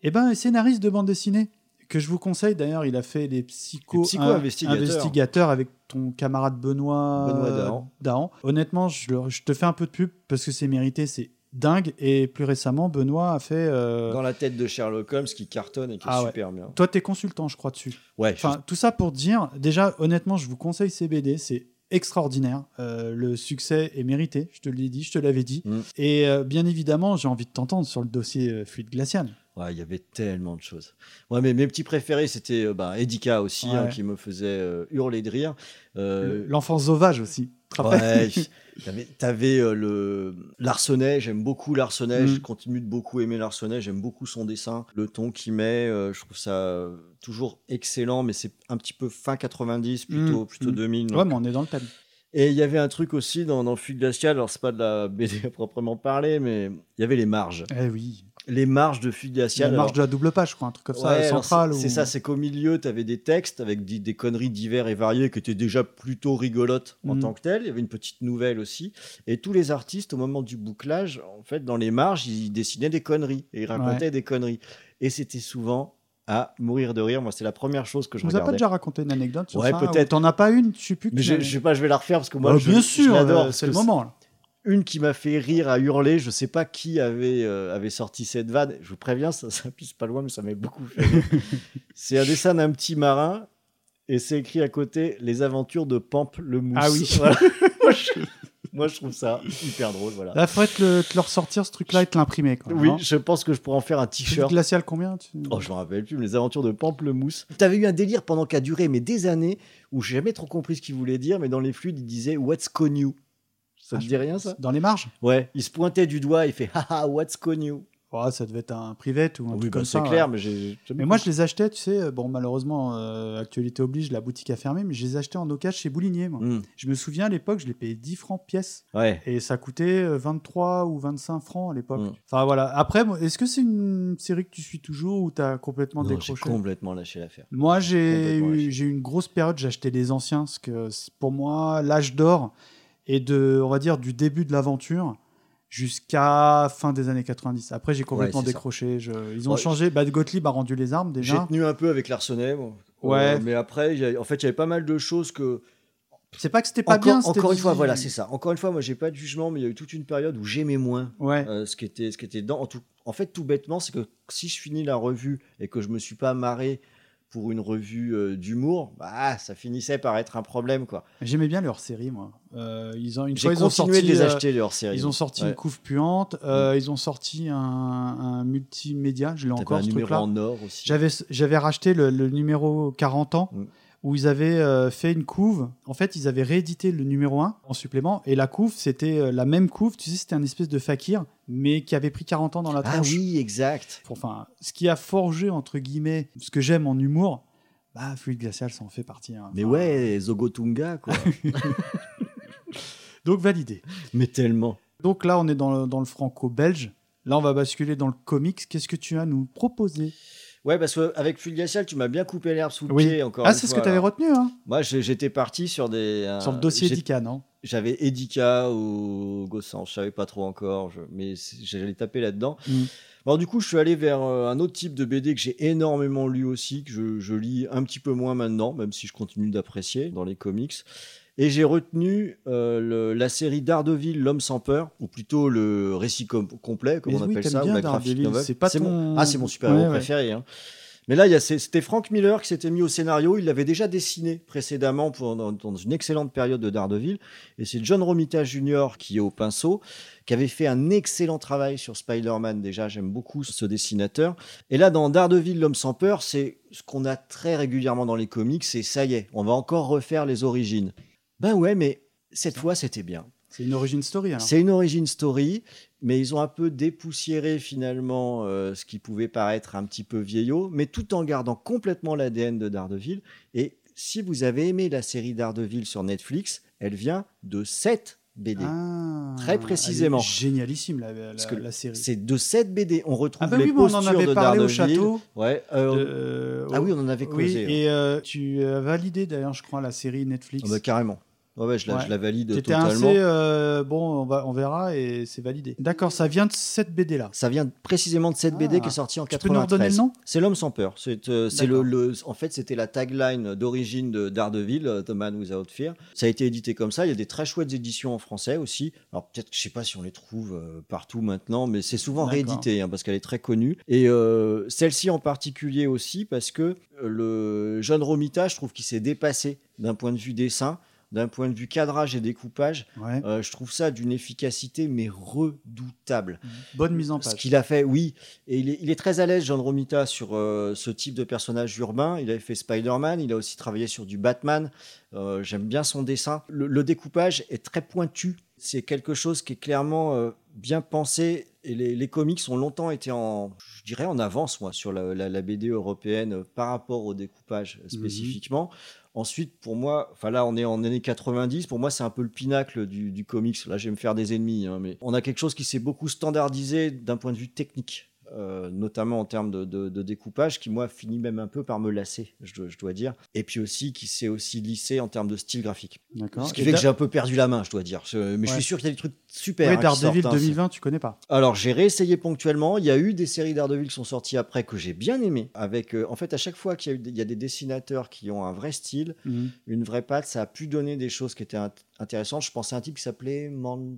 eh ben, est scénariste de bande dessinée, que je vous conseille d'ailleurs, il a fait les psycho, Les psycho-investigateurs. investigateurs avec ton camarade Benoît, Benoît Dahan. Dahan. Honnêtement, je, te fais un peu de pub parce que c'est mérité, c'est dingue. Et plus récemment, Benoît a fait. euh, Dans la tête de Sherlock Holmes qui cartonne et qui est ah ouais. super bien. Toi, t'es consultant, je crois, dessus. Ouais, Enfin, tout ça pour dire, déjà, honnêtement, je vous conseille ces BD, c'est extraordinaire. Euh, le succès est mérité, je te l'ai dit, je te l'avais dit. Mm. Et euh, bien évidemment, j'ai envie de t'entendre sur le dossier euh, fluide glacial. Ouais, il y avait tellement de choses. Ouais, mais mes petits préférés, c'était euh, bah, Edika aussi, hein, Ouais. qui me faisait euh, hurler de rire. Euh, Le- L'enfant sauvage aussi. Ouais, <laughs> t'avais, t'avais, euh, le Larsenet, j'aime beaucoup Larsenet, Mm. je continue de beaucoup aimer Larsenet, j'aime beaucoup son dessin, le ton qu'il met, euh, je trouve ça toujours excellent, mais c'est un petit peu fin 90, plutôt, Mm, plutôt mm. 2000. Ouais, donc. mais on est dans le thème. Et il y avait un truc aussi dans, dans Fugue Glacial, alors c'est pas de la <laughs> BD à proprement parler, mais il y avait les marges. Eh oui. Les marges de Fugue La Glacial. marge alors- de la double page, je crois, un truc comme ça, Ouais, centrale. c'est- ou- ça, c'est qu'au milieu, tu avais des textes avec des, des conneries divers et variées qui étaient déjà plutôt rigolotes en Mhm. tant que telles. Il y avait une petite nouvelle aussi. Et tous les artistes, au moment du bouclage, en fait, dans les marges, ils dessinaient des conneries et ils racontaient Ouais. des conneries. Et c'était souvent à mourir de rire. Moi, c'est la première chose que je Tu nous as pas regardais. déjà raconté une anecdote sur Ouais, ça peut-être. ou T'en as pas une, je sais plus. que Mais tu je, je sais pas, je vais la refaire parce que moi, Bah, je, bien sûr, l'adore. euh, c'est le moment. là. Une qui m'a fait rire à hurler, je sais pas qui avait, euh, avait sorti cette vanne. Je vous préviens, ça, ça pisse pas loin, mais ça m'a beaucoup fait rire. <laughs> c'est un dessin d'un petit marin et c'est écrit à côté Les aventures de Pamp le mousse. Ah oui. <laughs> Voilà. moi, je, <laughs> moi, je trouve ça hyper drôle. Voilà. Là, faudrait te le, te le ressortir ce truc-là et te l'imprimer. quoi, oui, je pense que je pourrais en faire un t-shirt. glacial combien tu- Oh, je me rappelle plus, mais les aventures de Pamplemousse. T'avais eu un délire pendant qu'a duré mais des années où j'ai jamais trop compris ce qu'il voulait dire, mais dans les fluides, il disait What's con you Ça Ah, te dit rien, ça? Dans les marges? Ouais, il se pointait du doigt, il fait <laughs> Haha, what's con you Ouais, ça devait être un privé ou un Oui, truc bah, comme c'est ça. clair, ouais. mais j'ai. j'ai- Mais moi, je les achetais, tu sais, bon, malheureusement, euh, actualité oblige, la boutique a fermé, mais je les achetais en occasion chez Boulinier, moi. Mm. Je me souviens, à l'époque, je les payais 10 francs pièce. Ouais. Et ça coûtait euh, 23 ou 25 francs à l'époque. Mm. Enfin, voilà. Après, est-ce que c'est une série que tu suis toujours ou t'as complètement Non, j'ai décroché complètement lâché l'affaire. Moi, j'ai eu, j'ai eu une grosse période, j'achetais des anciens, parce que c'est- pour moi, l'âge d'or est de, on va dire, du début de l'aventure jusqu'à fin des années 90. Après, j'ai complètement décroché. Je- ils ont Ouais, changé. Bad Gottlieb a rendu les armes J'ai déjà. tenu un peu avec. Ouais. Euh, mais après, il y a- en fait, il y avait pas mal de choses que. C'est pas que c'était pas encore, bien. Encore une fois, voilà, c'est ça. Encore une fois, moi, j'ai pas de jugement, mais il y a eu toute une période où j'aimais moins Ouais. euh, ce qui était, ce qui était dedans. En, tout- en fait, tout bêtement, c'est que si je finis la revue et que je me suis pas marré pour une revue euh, d'humour, bah, ça finissait par être un problème. quoi. J'aimais bien leur série, moi. Euh, ils ont une J'ai fois, ils ont continué sorti, de les euh, acheter, les hors-séries. Ils ont sorti Ouais. une couve puante. euh, Ils ont sorti un, un multimédia. Je l'ai encore un ce numéro truc-là. en or aussi. J'avais j'avais racheté le, le numéro 40 ans. Où ils avaient euh, fait une couve. En fait, ils avaient réédité le numéro 1 en supplément. Et la couve, c'était euh, la même couve. Tu sais, c'était un espèce de fakir, mais qui avait pris 40 ans dans la Ah tronche. oui, exact. Enfin, ce qui a forgé, entre guillemets, ce que j'aime en humour, bah, Fluide Glacial, ça en fait partie. hein. Mais ouais, Zogotunga, quoi. <laughs> Donc validé. Mais tellement. Donc là, on est dans le, dans le franco-belge. Là, on va basculer dans le comics. Qu'est-ce que tu as à nous proposer? Ouais, parce qu'avec Fulgacial, tu m'as bien coupé l'herbe sous le Oui. pied encore Ah, c'est ce que t'avais alors. retenu, hein Moi, j'étais parti sur des... Sur le dossier Edika, non? J'avais Edika ou Gossan, je savais pas trop encore, je- mais j'allais taper là-dedans. Mm. Bon, du coup, je suis allé vers euh, un autre type de BD que j'ai énormément lu aussi, que je, je lis un petit peu moins maintenant, même si je continue d'apprécier dans les comics. Et j'ai retenu euh, le- la série Daredevil, L'homme sans peur, ou plutôt le récit com- complet, comme Mais on oui, appelle ça, ou la graphic Daredevil, novel. c'est pas mon- ton- Ah, c'est mon super-héros Ouais, ouais. préféré. hein. Mais là, c'était Frank Miller qui s'était mis au scénario. Il l'avait déjà dessiné précédemment pour, dans, dans une excellente période de Daredevil. Et c'est John Romita Jr. qui est au pinceau, qui avait fait un excellent travail sur Spider-Man. Déjà, j'aime beaucoup ce dessinateur. Et là, dans Daredevil, l'homme sans peur, c'est ce qu'on a très régulièrement dans les comics. C'est ça y est, on va encore refaire les origines. Ben ouais, mais cette fois, c'était bien. C'est une origin story, alors. C'est une origin story, mais ils ont un peu dépoussiéré finalement euh, ce qui pouvait paraître un petit peu vieillot, mais tout en gardant complètement l'ADN de Daredevil. Et si vous avez aimé la série Daredevil sur Netflix, elle vient de 7 BD. Ah, Très précisément. génialissime, la, la- Parce que la série. C'est de 7 BD. On retrouve Ah bah les oui, mais on en postures avait de parlé au château. Ouais. euh, Euh, ah oui, on en avait causé. hein. et euh, tu as validé d'ailleurs, je crois, la série Netflix. Ah bah, carrément. Ouais, je, la, Ouais. je la valide totalement. assez, euh, bon, on, va, on verra et c'est validé. D'accord, ça vient de cette BD là. Ça vient précisément de cette BD Ah. qui est sortie en Tu peux nous 93. redonner le nom? C'est l'homme sans peur. C'est euh, c'est le, en fait c'était la tagline d'origine de Daredevil, euh, The Man Without Fear. Ça a été édité comme ça. Il y a des très chouettes éditions en français aussi. Alors peut-être que je sais pas si on les trouve euh, partout maintenant, mais c'est souvent D'accord. réédité hein, parce qu'elle est très connue. Et celle-ci en particulier aussi parce que le jeune Romita, je trouve qu'il s'est dépassé d'un point de vue dessin. D'un point de vue cadrage et découpage, Ouais. euh, je trouve ça d'une efficacité mais redoutable. Bonne mise en Ce page. qu'il a fait, oui. Et il est, il est très à l'aise, John Romita, sur euh, ce type de personnage urbain. Il avait fait Spider-Man, il a aussi travaillé sur du Batman. Euh, J'aime bien son dessin. Le, le découpage est très pointu. C'est quelque chose qui est clairement bien pensé. Et les, les comics ont longtemps été en, je dirais, en avance, moi, sur la, la- la BD européenne par rapport au découpage euh, spécifiquement. Ensuite, pour moi, enfin là, on est en années 90. Pour moi, c'est un peu le pinacle du, du comics. Là, je vais me faire des ennemis, hein, mais on a quelque chose qui s'est beaucoup standardisé d'un point de vue technique. Euh, notamment en termes de, de- de découpage, qui moi finit même un peu par me lasser, je dois, je dois dire. Et puis aussi qui s'est aussi lissé en termes de style graphique. Ce qui Et fait que j'ai un peu perdu la main, je dois dire. Je- mais je suis sûr qu'il y a des trucs super. Oui, hein, Daredevil sortent, hein, 2020, tu connais pas. alors j'ai réessayé ponctuellement. Il y a eu des séries Daredevil qui sont sorties après que j'ai bien aimé. Avec, euh, en fait, à chaque fois qu'il y, a eu des- il y a des dessinateurs qui ont un vrai style, Mhm. une vraie patte, ça a pu donner des choses qui étaient int- intéressantes. Je pensais à un type qui s'appelait Man...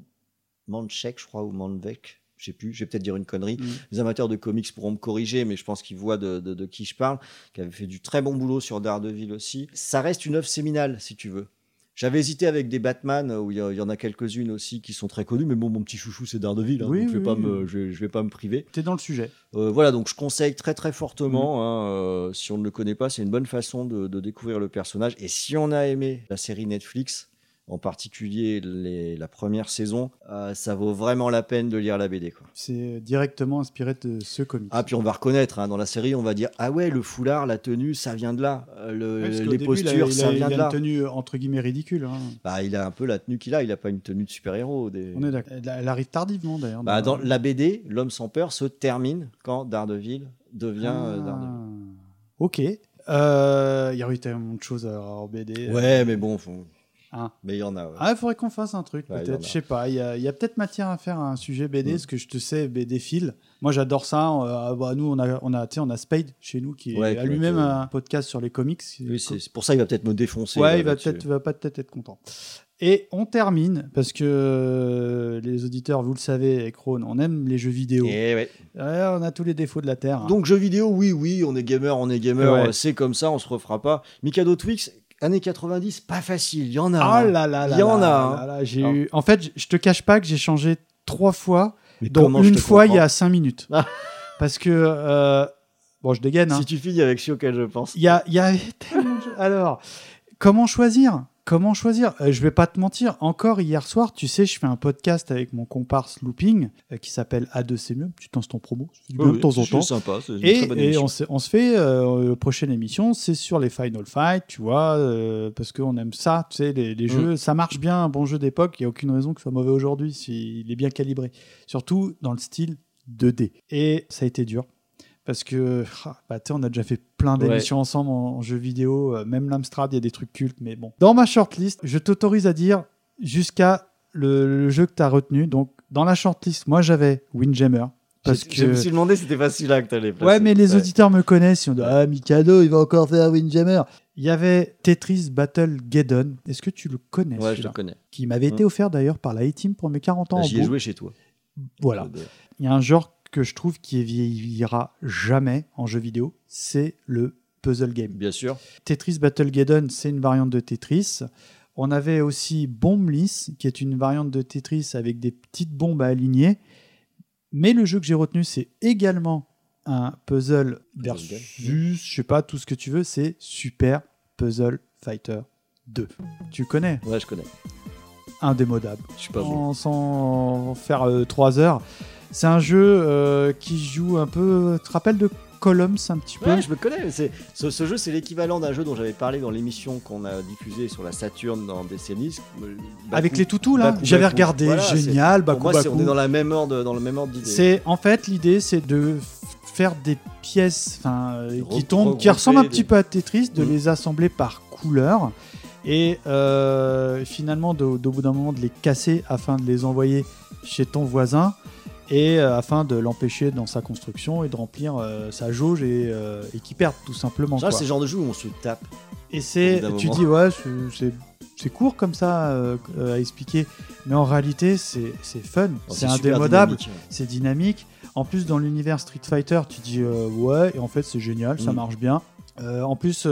Manchek, je crois, ou Manvek. Je sais plus, je vais peut-être dire une connerie. Mhm. Les amateurs de comics pourront me corriger, mais je pense qu'ils voient de, de- de qui je parle, qui avait fait du très bon boulot sur Daredevil aussi. Ça reste une œuvre séminale, si tu veux. J'avais hésité avec des Batman, où il y, en a quelques-unes aussi qui sont très connues, mais bon, mon petit chouchou, c'est Daredevil, hein, Oui, donc je vais oui, pas oui. me, je, vais- je vais pas me priver. T'es dans le sujet. Euh, voilà, donc je conseille très très fortement. Mm. hein, euh, si on ne le connaît pas, c'est une bonne façon de, de découvrir le personnage. Et si on a aimé la série Netflix, en particulier les- la première saison, euh, ça vaut vraiment la peine de lire la BD. C'est directement inspiré de ce comics. Ah, puis on va reconnaître, hein, dans la série, on va dire Ah ouais, le foulard, la tenue, ça vient de là. Euh, le- Ouais, les début, il a- postures, il a, ça il vient a de là. une tenue entre guillemets ridicule. hein. Bah, il a un peu la tenue qu'il a, il a pas une tenue de super-héros. Des... On est d'accord. Elle, arrive tardivement d'ailleurs. Bah, dans la BD, L'homme sans peur se termine quand Daredevil devient euh, Ah. Daredevil. Ok. Euh, Il y a eu tellement de choses à- en BD. Ouais, mais bon, faut- Hein. mais il y en a. ouais. Ah, il faudrait qu'on fasse un truc, Ouais, en peut-être. Je sais pas. Il y a, peut-être matière à faire un sujet BD, Mm. parce que je te sais, BD fil. Moi, j'adore ça. Euh, bah, nous, on a, on a, on a Spade chez nous qui Ouais, a qui lui-même un podcast sur les comics. Oui, c'est pour ça qu'il va peut-être me défoncer. Ouais, là, il va là-dessus. peut-être, va pas peut-être être content. Et on termine, parce que euh, les auditeurs, vous le savez, avec Ron, on aime les jeux vidéo. Et ouais. Ouais, on a tous les défauts de la Terre. Donc jeux vidéo, oui, oui, on est gamer, on est gamer, Ouais. euh, c'est comme ça, on se refera pas. Mikado Twix, années 90, pas facile, il y en a. Oh là là là Il y en a. hein. j'ai eu... En fait, je te cache pas que j'ai changé trois fois, Mais dont une fois il y a cinq minutes. Parce que... euh, Bon, je dégaine. hein. Si tu finis avec Sioka, je pense. Il y a, y a tellement. Alors, comment choisir? Comment choisir? Euh, Je vais pas te mentir. Encore hier soir, tu sais, je fais un podcast avec mon comparse Looping euh, qui s'appelle A2 c'est mieux. Petit instant promo. bien Oui, de temps en c'est temps. sympa, c'est une et très bonne et émission. on, se, on se fait euh, la prochaine émission, c'est sur les Final Fight, tu vois, parce qu'on aime ça, tu sais, les, les Mm. jeux, ça marche bien, un bon jeu d'époque. Il y a aucune raison que ce soit mauvais aujourd'hui s'il est bien calibré. Surtout dans le style 2D. Et ça a été dur. Parce que, ah, bah, tu sais, on a déjà fait plein d'émissions ensemble en, en jeux vidéo, euh, même l'Amstrad, il y a des trucs cultes, mais bon. Dans ma shortlist, je t'autorise à dire jusqu'à le, le jeu que tu as retenu. Donc, dans la shortlist, moi j'avais Windjammer. Parce Je- Je me que... suis demandé si c'était pas celui-là que t'allais placer. Ouais, mais les Ouais. auditeurs me connaissent. Ils ont dit Ah, Mikado, il va encore faire Windjammer. Il y avait Tetris Battle Geddon. Est-ce que tu le connais Ouais, je le connais. Qui m'avait été Mm. offert d'ailleurs par la A-Team pour mes 40 ans. J'y ai joué chez toi. Voilà. Il y a un genre que je trouve qui vieillira jamais en jeu vidéo, c'est le puzzle game. Bien sûr. Tetris Battle Geddon, c'est une variante de Tetris. On avait aussi Bomblis, qui est une variante de Tetris avec des petites bombes à aligner. Mais le jeu que j'ai retenu, c'est également un puzzle versus, je sais pas, tout ce que tu veux, c'est Super Puzzle Fighter 2. Tu connais? Ouais, je connais. Indémodable. Je suis pas sans, sans faire 3 heures. C'est un jeu euh, qui joue un peu. Tu te rappelles de Columns un petit peu? Ouais, je me connais. C'est, ce, ce jeu, c'est l'équivalent d'un jeu dont j'avais parlé dans l'émission qu'on a diffusée sur la Saturn dans Décennies. Avec les toutous, là? J'avais regardé, génial, Pour Baku moi, c'est- on est dans, la même ordre, dans le même ordre d'idée. C'est en fait l'idée, c'est de faire des pièces, euh, qui tombent, qui ressemblent un des- petit peu à Tetris, de Mhm. les assembler par couleur et euh, finalement, de- au bout d'un moment, de les casser afin de les envoyer chez ton voisin et euh, afin de l'empêcher dans sa construction et de remplir euh, sa jauge et, euh, et qu'il perde tout simplement. Ça, c'est le genre de jeu où on se tape. Et c'est, tu dis ouais, c'est- court comme ça euh, euh, à expliquer, mais en réalité c'est c'est fun, Oh, c'est indémodable, dynamique, ouais. c'est dynamique. En plus dans l'univers Street Fighter, tu dis euh, ouais, et en fait c'est génial, ça Mm. marche bien. En plus,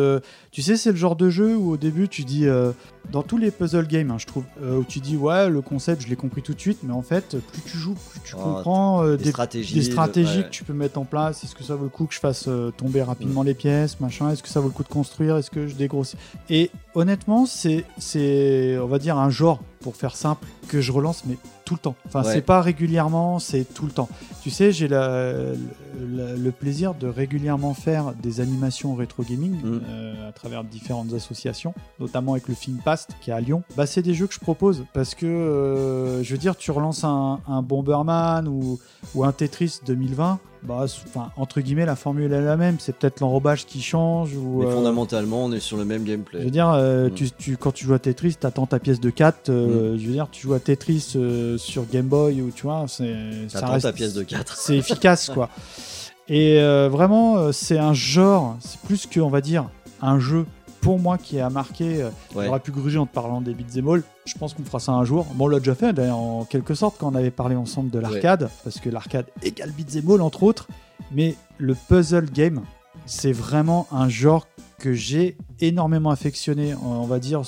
tu sais, c'est le genre de jeu où au début tu dis, euh, dans tous les puzzle games, hein, je trouve, euh, où tu dis ouais, le concept je l'ai compris tout de suite, mais en fait, plus tu joues, plus tu Oh, comprends euh, des des, stratégies, des stratégies que tu peux mettre en place. Est-ce que ça vaut le coup que je fasse euh, tomber rapidement les pièces, machin? Est-ce que ça vaut le coup de construire? Est-ce que je dégrossis? Et honnêtement, c'est, c'est, on va dire, un genre, pour faire simple, que je relance, mais tout le temps. Enfin, Ouais. c'est pas régulièrement, c'est tout le temps. Tu sais, j'ai la- la- le plaisir de régulièrement faire des animations rétro gaming Mm. euh, à travers différentes associations, notamment avec le Film Qui est à Lyon. Bah, c'est des jeux que je propose parce que, euh, je veux dire, tu relances un, un Bomberman ou, ou un Tetris 2020. Bah, enfin, entre guillemets, la formule est la même. C'est peut-être l'enrobage qui change. Ou, Mais euh, fondamentalement, on est sur le même gameplay. je veux dire, euh, Mm. tu, tu- quand tu joues à Tetris, t'attends ta pièce de 4. euh, Je veux dire, tu joues à Tetris sur Game Boy ou tu vois, c'est. ça T'attends reste- ta pièce de 4. <laughs> C'est efficace, quoi. Et euh, vraiment, euh, c'est un genre, c'est plus que, on va dire, un jeu pour moi qui a marqué. euh, Ouais. J'aurais pu gruger en te parlant des beats and all. Je pense qu'on fera ça un jour. Bon, on l'a déjà fait d'ailleurs, en quelque sorte, quand on avait parlé ensemble de l'arcade, parce que l'arcade égale beats and all, entre autres. Mais le puzzle game, c'est vraiment un genre que j'ai énormément affectionné, on va dire,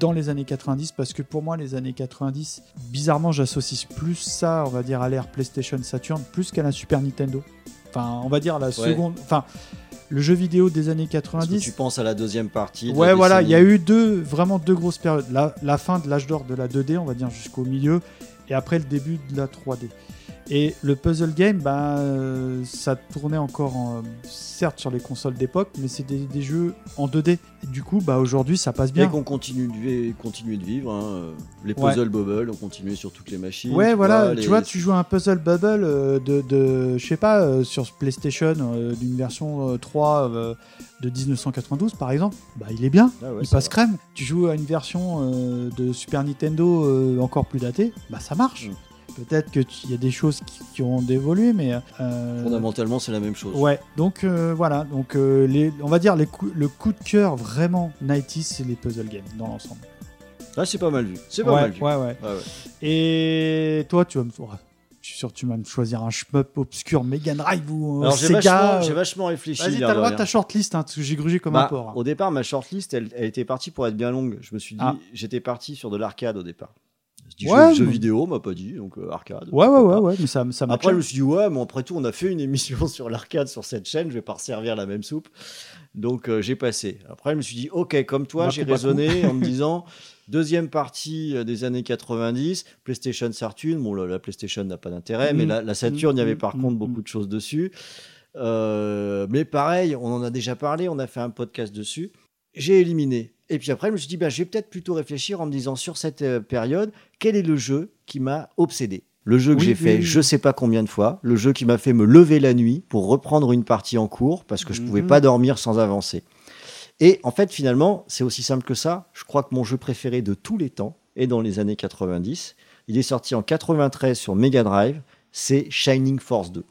dans les années 90, parce que pour moi, les années 90, bizarrement, j'associe plus ça, on va dire, à l'ère PlayStation Saturn, plus qu'à la Super Nintendo. Enfin, on va dire la seconde. Enfin, le jeu vidéo des années Parce que 90. tu penses à la deuxième partie. de Ouais, voilà, il y a eu deux, vraiment deux grosses périodes. La, la fin de l'âge d'or de la 2D, on va dire jusqu'au milieu, et après le début de la 3D. Et le puzzle game, bah, euh, ça tournait encore, en- certes sur les consoles d'époque, mais c'est des, des jeux en 2D. Et du coup, bah, aujourd'hui, ça passe Et bien. qu'on continue de, de vivre. hein. Les Ouais. puzzle bubble ont continué sur toutes les machines. Ouais, tu voilà, vois, tu vois, tu joues à un puzzle bubble euh, de, de je sais pas, euh, sur PlayStation d'une version euh, 3 euh, de 1992 par exemple, bah il est bien, Ah ouais, il passe crème. Tu joues à une version de Super Nintendo encore plus datée, bah ça marche. Mm. Peut-être qu'il y a des choses qui, qui ont évolué, mais euh, Fondamentalement, c'est la même chose. Ouais, donc euh, voilà, donc euh, les, on va dire les coups- le coup de cœur vraiment 90 c'est les puzzle games dans l'ensemble. Ah, c'est pas mal vu. C'est pas ouais, mal vu. Ouais, ouais. Et toi, tu vas me. Je suis sûr que tu vas me choisir un shmup obscur Mega Drive ou Alors, j'ai Sega. vachement, j'ai vachement réfléchi. Vas-y, t'as le droit de ta shortlist, hein, parce que j'ai grugé comme Bah, un porc. Au départ, ma shortlist, elle, elle était partie pour être bien longue. Je me suis dit, Ah. j'étais parti sur de l'arcade au départ. Je dis Ouais, jeu, mais- vidéo, on m'a pas dit, donc euh, arcade. Ouais, ouais, ouais, ouais, mais ça, ça Après, je me suis dit, ouais, mais après tout, on a fait une <laughs> émission sur l'arcade sur cette chaîne, je vais pas resservir la même soupe. Donc, euh, j'ai passé. Après, je me suis dit, ok, comme toi, Bah, j'ai raisonné en me disant, <laughs> deuxième partie euh, des années 90, PlayStation Saturn. Bon, la, la PlayStation n'a pas d'intérêt, mais Mm. la, la Saturn, il y avait Mm, par mm, contre beaucoup de choses dessus. Euh, mais pareil, on en a déjà parlé, on a fait un podcast dessus. J'ai éliminé. Et puis après, je me suis dit, bah, je vais peut-être plutôt réfléchir en me disant, sur cette euh, période, quel est le jeu qui m'a obsédé? Le jeu que Oui, j'ai oui, fait oui. je sais pas combien de fois, le jeu qui m'a fait me lever la nuit pour reprendre une partie en cours parce que je pouvais Mhm. pas dormir sans avancer. Et en fait, finalement, c'est aussi simple que ça. Je crois que mon jeu préféré de tous les temps est dans les années 90. Il est sorti en 93 sur Mega Drive. C'est Shining Force 2.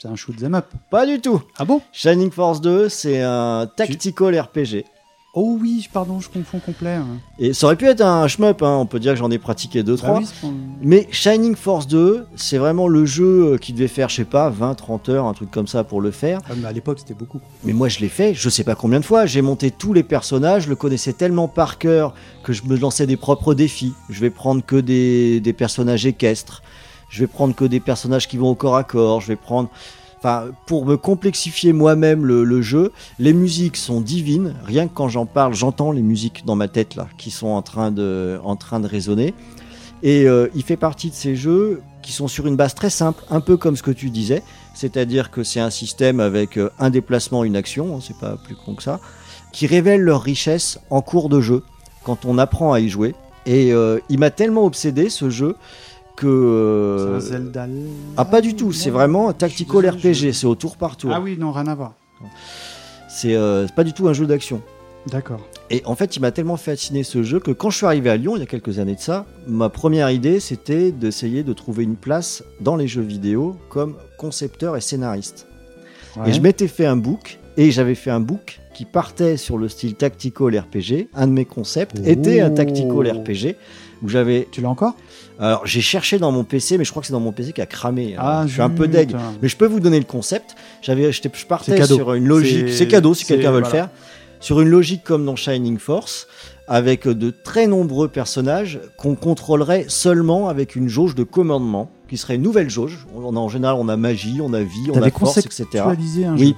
C'est un shoot 'em up. Pas du tout. Ah bon? Shining Force 2, c'est un tactical RPG. Oh oui, pardon, je confonds complet. hein. Et ça aurait pu être un shmup, hein, on peut dire que j'en ai pratiqué 2-3. Bah oui, Mais Shining Force 2, c'est vraiment le jeu euh, qui devait faire, je sais pas, 20-30 heures, un truc comme ça pour le faire. Ah, mais à l'époque, c'était beaucoup. Mais moi, je l'ai fait, je sais pas combien de fois. J'ai monté tous les personnages, je le connaissais tellement par cœur que je me lançais des propres défis. Je vais prendre que des, des personnages équestres. Je vais prendre que des personnages qui vont au corps à corps. Je vais prendre. Enfin, pour me complexifier moi-même le, jeu, les musiques sont divines. Rien que quand j'en parle, j'entends les musiques dans ma tête là, qui sont en train de, en train de résonner. Et euh, il fait partie de ces jeux qui sont sur une base très simple, un peu comme ce que tu disais, c'est-à-dire que c'est un système avec euh, un déplacement, une action, hein, c'est pas plus con que ça, qui révèle leur richesse en cours de jeu quand on apprend à y jouer. Et euh, il m'a tellement obsédé ce jeu que. euh, C'est un Zelda. Ah, pas du tout, c'est vraiment un tactical RPG, c'est au tour par tour. Ah oui, non, rien à voir. C'est euh, c'est pas du tout un jeu d'action. D'accord. Et en fait, il m'a tellement fasciné ce jeu que quand je suis arrivé à Lyon, il y a quelques années de ça, ma première idée, c'était d'essayer de trouver une place dans les jeux vidéo comme concepteur et scénariste. Ouais. Et je m'étais fait un book, et j'avais fait un book qui partait sur le style tactical RPG. Un de mes concepts était un tactical RPG où j'avais. Tu l'as encore? Alors j'ai cherché dans mon PC, mais je crois que c'est dans mon PC qui a cramé. Ah, je suis un peu deg. Mais je peux vous donner le concept. J'avais, je partais sur une logique. C'est- cadeau si quelqu'un veut le faire. Sur une logique comme dans Shining Force, avec de très nombreux personnages qu'on contrôlerait seulement avec une jauge de commandement, qui serait une nouvelle jauge. On a, en général, on a magie, on a vie, on a force, etc. un oui.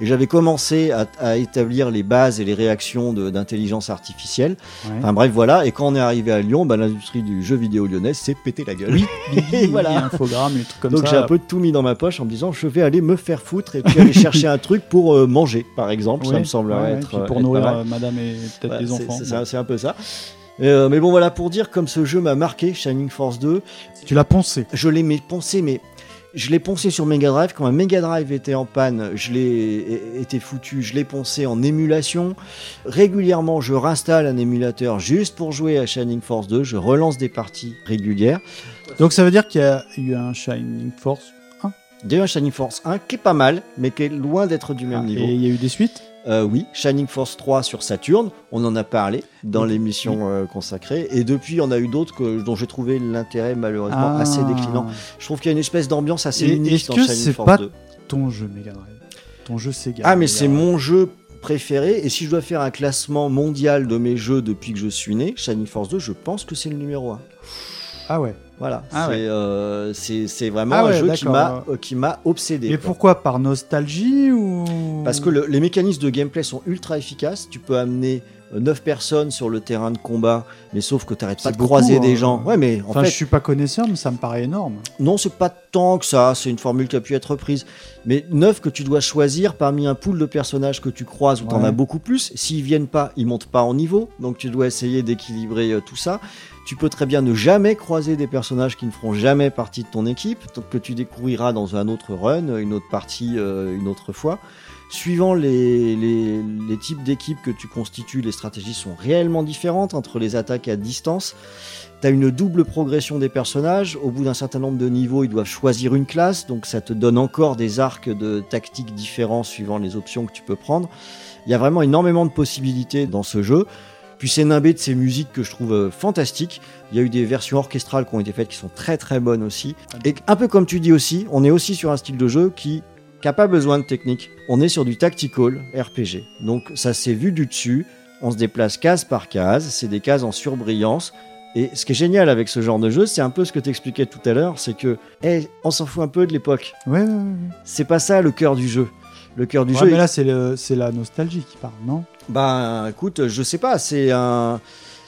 Et j'avais commencé à, à établir les bases et les réactions de- d'intelligence artificielle. Ouais. Enfin bref, voilà. Et quand on est arrivé à Lyon, bah, l'industrie du jeu vidéo lyonnaise s'est pété la gueule. Oui, et <laughs> voilà. infogramme et trucs comme Donc j'ai un peu tout mis dans ma poche en me disant je vais aller me faire foutre et puis aller chercher un truc pour euh, manger, par exemple. ça me semble ouais, être. puis pour être nourrir euh, madame et peut-être Ouais, les enfants. C'est un peu ça. Euh, mais bon, voilà, pour dire comme ce jeu m'a marqué, Shining Force 2. Tu l'as poncé Je l'ai poncé, mais je l'ai poncé sur Mega Drive. Quand un Mega Drive était en panne, je l'ai été foutu, je l'ai poncé en émulation. Régulièrement, je réinstalle un émulateur juste pour jouer à Shining Force 2. Je relance des parties régulières. Donc ça veut dire qu'il y a eu un Shining Force 1 Il y a eu un Shining Force 1 qui est pas mal, mais qui est loin d'être du même Ah, niveau. Et il y a eu des suites? Euh, oui, Shining Force 3 sur Saturn, on en a parlé dans l'émission euh, consacrée, et depuis on a eu d'autres dont j'ai trouvé l'intérêt malheureusement Ah. assez déclinant. Je trouve qu'il y a une espèce d'ambiance assez Et unique Est-ce dans que Shining c'est Force pas 2. ton jeu Mega Drive Ton jeu Sega Ah mais c'est mon jeu préféré, et si je dois faire un classement mondial de mes jeux depuis que je suis né, Shining Force 2, je pense que c'est le numéro 1. Ah ouais. Voilà, Ah c'est ouais. euh, c'est- vraiment Ah un ouais, jeu qui d'accord. m'a euh, qui m'a obsédé. Et quoi. pourquoi Par nostalgie ou Parce que le- les mécanismes de gameplay sont ultra efficaces. Tu peux amener 9 personnes sur le terrain de combat, mais sauf que tu n'arrêtes pas de beaucoup, croiser hein. des gens. Ouais, mais en Enfin, fait, je suis pas connaisseur, mais ça me paraît énorme. non, c'est pas tant que ça. C'est une formule qui a pu être reprise. Mais 9 que tu dois choisir parmi un pool de personnages que tu croises où tu en Ouais. as beaucoup plus. S'ils viennent pas, ils montent pas en niveau. Donc tu dois essayer d'équilibrer euh, tout ça. Tu peux très bien ne jamais croiser des personnages qui ne feront jamais partie de ton équipe, que tu découvriras dans un autre run, une autre partie, euh, une autre fois. Suivant les, types d'équipes que tu constitues, les stratégies sont réellement différentes entre les attaques à distance. Tu as une double progression des personnages. Au bout d'un certain nombre de niveaux, ils doivent choisir une classe, donc ça te donne encore des arcs de tactiques différents suivant les options que tu peux prendre. Il y a vraiment énormément de possibilités dans ce jeu. Puis c'est nimbé de ces musiques que je trouve euh, fantastiques. Il y a eu des versions orchestrales qui ont été faites qui sont très très bonnes aussi. Et un peu comme tu dis aussi, on est aussi sur un style de jeu qui n'a pas besoin de technique. On est sur du tactical RPG. Donc ça s'est vu du dessus. On se déplace case par case. C'est des cases en surbrillance. Et ce qui est génial avec ce genre de jeu, c'est un peu ce que tu expliquais tout à l'heure, c'est que eh, on s'en fout un peu de l'époque. Ouais, ouais, ouais. C'est pas ça le cœur du jeu. Le cœur du Ouais, jeu. mais là, c'est la nostalgie qui parle, non? Bah écoute, je sais pas, c'est un.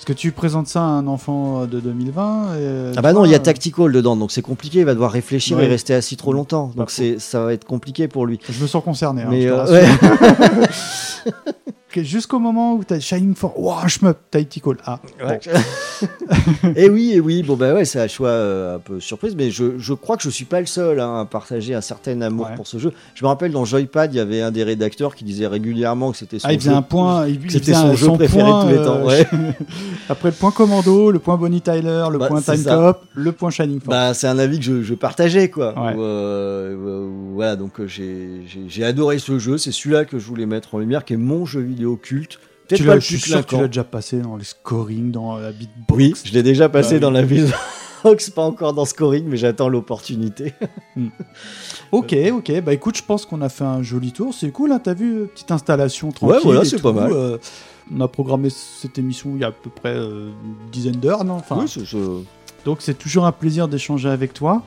Est-ce que tu présentes ça à un enfant de 2020 et, Ah bah non, vois, il y a euh, Tactical dedans, donc c'est compliqué, il va devoir réfléchir Ouais. et rester assis trop longtemps. Donc c'est ça va être compliqué pour lui. Je me sens concerné. hein, je euh, ouais. <laughs> Jusqu'au moment où t'as Shining Force, wow, un shmup, Tactical. Ah, Ouais. bon. <laughs> et oui, et oui, bon bah ouais, c'est un choix euh, un peu surprise, mais je, je crois que je suis pas le seul hein, à partager un certain amour pour ce jeu. Je me rappelle dans Joypad, il y avait un des rédacteurs qui disait régulièrement que c'était son Ah, il faisait jeu, un point, il, c'était faisait son un- jeu préféré point, de tous les temps. euh, Ouais. <laughs> Après le point Commando, le point Bonnie Tyler, le Bah, point Time. Cop, le point Shining Force. Bah, c'est un avis que je, je partageais, quoi. Ouais. Où, euh, où, voilà, donc j'ai adoré ce jeu. C'est celui-là que je voulais mettre en lumière, qui est mon jeu vidéo culte. Peut-être tu l'as, le je suis plus sûr que tu clinquant. l'as déjà passé dans les scoring, dans la beatbox. Oui, je l'ai déjà passé Bah dans oui. la Beatbox, <laughs> pas encore dans Scoring, mais j'attends l'opportunité. Ok, ok. Bah écoute, je pense qu'on a fait un joli tour. C'est cool, hein, t'as vu, euh, petite installation tranquille. voilà, et c'est pas mal. Euh, on a programmé cette émission il y a à peu près euh, une dizaine d'heures, non? Enfin, Oui, c'est- c'est- Donc c'est toujours un plaisir d'échanger avec toi.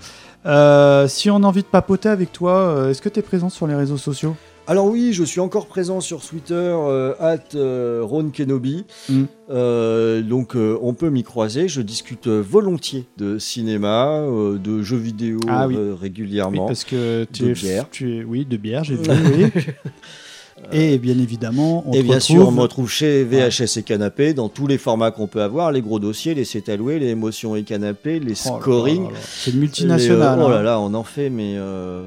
Euh, si on a envie de papoter avec toi, est-ce que tu es présent sur les réseaux sociaux? Alors oui, je suis encore présent sur Twitter, euh, at euh, Ron Kenobi. Mm. Euh, donc on peut m'y croiser. Je discute volontiers de cinéma, de jeux vidéo Ah oui. euh, Oui, régulièrement. parce que tu de es, bière. tu es, oui, de bière, j'ai <laughs> vu. oui. Et bien évidemment, on et bien retrouve- sûr, on me retrouve chez VHS et Canapé dans tous les formats qu'on peut avoir, les gros dossiers, les c'est alloué, les émotions et canapé, les Oh scoring. C'est Les, euh, oh hein. là là, on en fait, mais euh,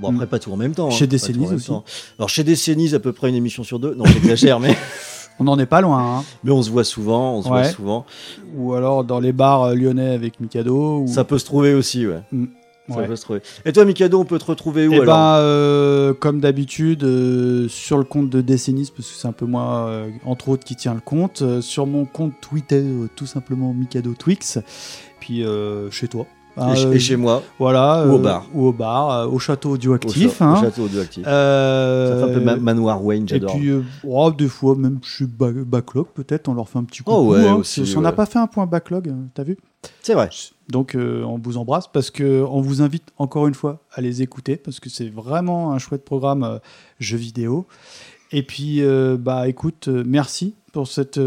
bon après Mm. pas tout en même temps. Chez hein, tout en Décennies aussi. Alors chez Décennies, à peu près une émission sur deux. Non, j'exagère, mais <laughs> On n'en est pas loin. hein. mais on se voit souvent, on se voit souvent. Ou alors dans les bars euh, lyonnais avec Mikado. Ou... Ça peut se trouver aussi, ouais. Mm. Ça Ouais. peut se trouver. Et toi, Mikado, on peut te retrouver où Eh alors ben, euh, comme d'habitude, euh, sur le compte de Décennies, parce que c'est un peu moi, euh, entre autres, qui tient le compte. sur mon compte Twitter, tout simplement Mikado Twix. Puis chez toi. Et ch- et chez moi. Voilà. Ou au bar. Ou au bar, au château audioactif. Au cha- au hein. château audioactif. Ça fait un peu ma- Manoir Wayne, Et j'adore. puis, euh, oh, des fois, même chez Ba- Backlog, peut-être, on leur fait un petit coup. Oh ouais, aussi, si on n'a pas fait un point Backlog, t'as vu? C'est vrai. donc euh, on vous embrasse parce que on vous invite encore une fois à les écouter parce que c'est vraiment un chouette programme euh, jeux vidéo. Et puis euh, bah écoute, euh, merci pour cette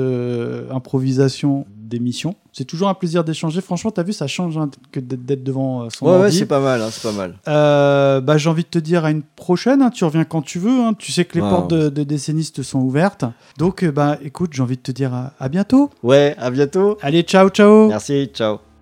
improvisation d'émission. C'est toujours un plaisir d'échanger. Franchement, t'as vu, ça change hein, que d'être devant euh, son Ouais, ouais, c'est pas mal, hein, c'est pas mal. Euh, bah, j'ai envie de te dire à une prochaine. hein. Tu reviens quand tu veux. Tu sais que les portes de, de décennistes sont ouvertes. Donc, euh, bah, écoute, j'ai envie de te dire à, à bientôt. Ouais, à bientôt. Allez, ciao, ciao. Merci, ciao.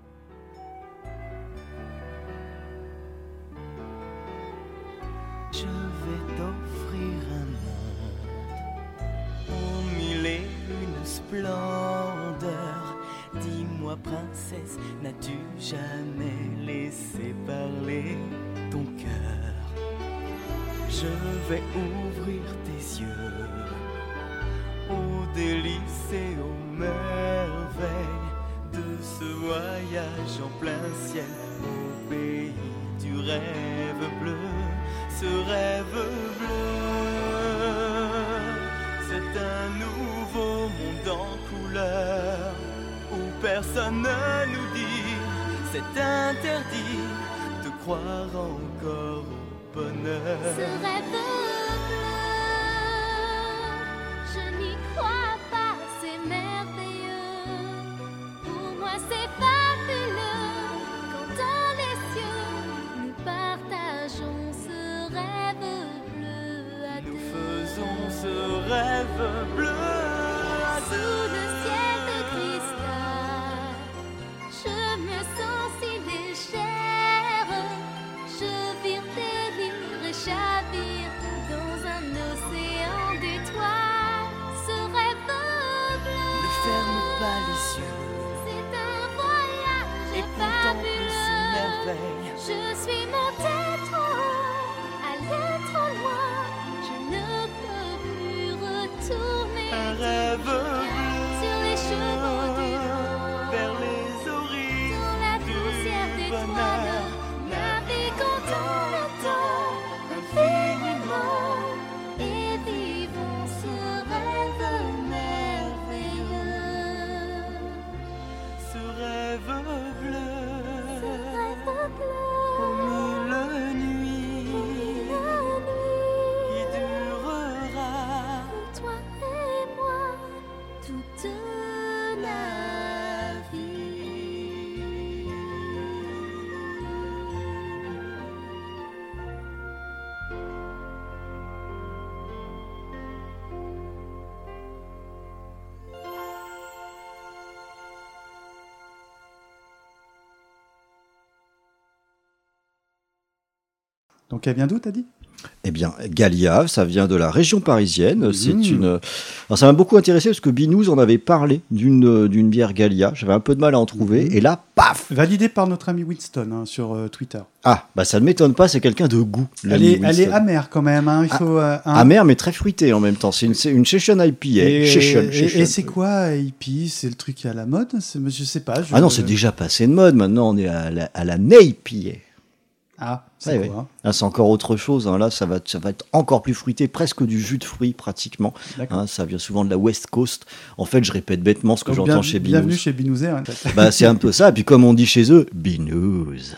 Donc elle vient d'où, t'as dit? Eh bien, Gallia, ça vient de la région parisienne. C'est Mmh. une. Alors, ça m'a beaucoup intéressé parce que Binous en avait parlé d'une d'une bière Gallia. J'avais un peu de mal à en trouver. Mmh. Et là, paf Validé par notre ami Winston hein, sur euh, Twitter. Ah, bah ça ne m'étonne pas, c'est quelqu'un de goût. Elle est, elle est amère quand même. hein, il faut, euh, un- Amère, mais très fruitée en même temps. C'est une, c'est une Session IPA. Et, Session, et- Session. et c'est quoi hippie C'est le truc qui est à la mode? C'est- Je sais pas. je- Ah non, c'est déjà passé de mode. Maintenant, on est à la, à la NAPA. Ah, c'est Ouais, quoi ouais. Là, c'est encore autre chose. hein. Là, ça va, ça va être encore plus fruité, presque du jus de fruits pratiquement. Hein, ça vient souvent de la West Coast. En fait, je répète bêtement ce que j'entends chez Bienvenue Binous. chez Binouzet. hein. Bah, c'est un peu ça. Et puis, comme on dit chez eux, Binous.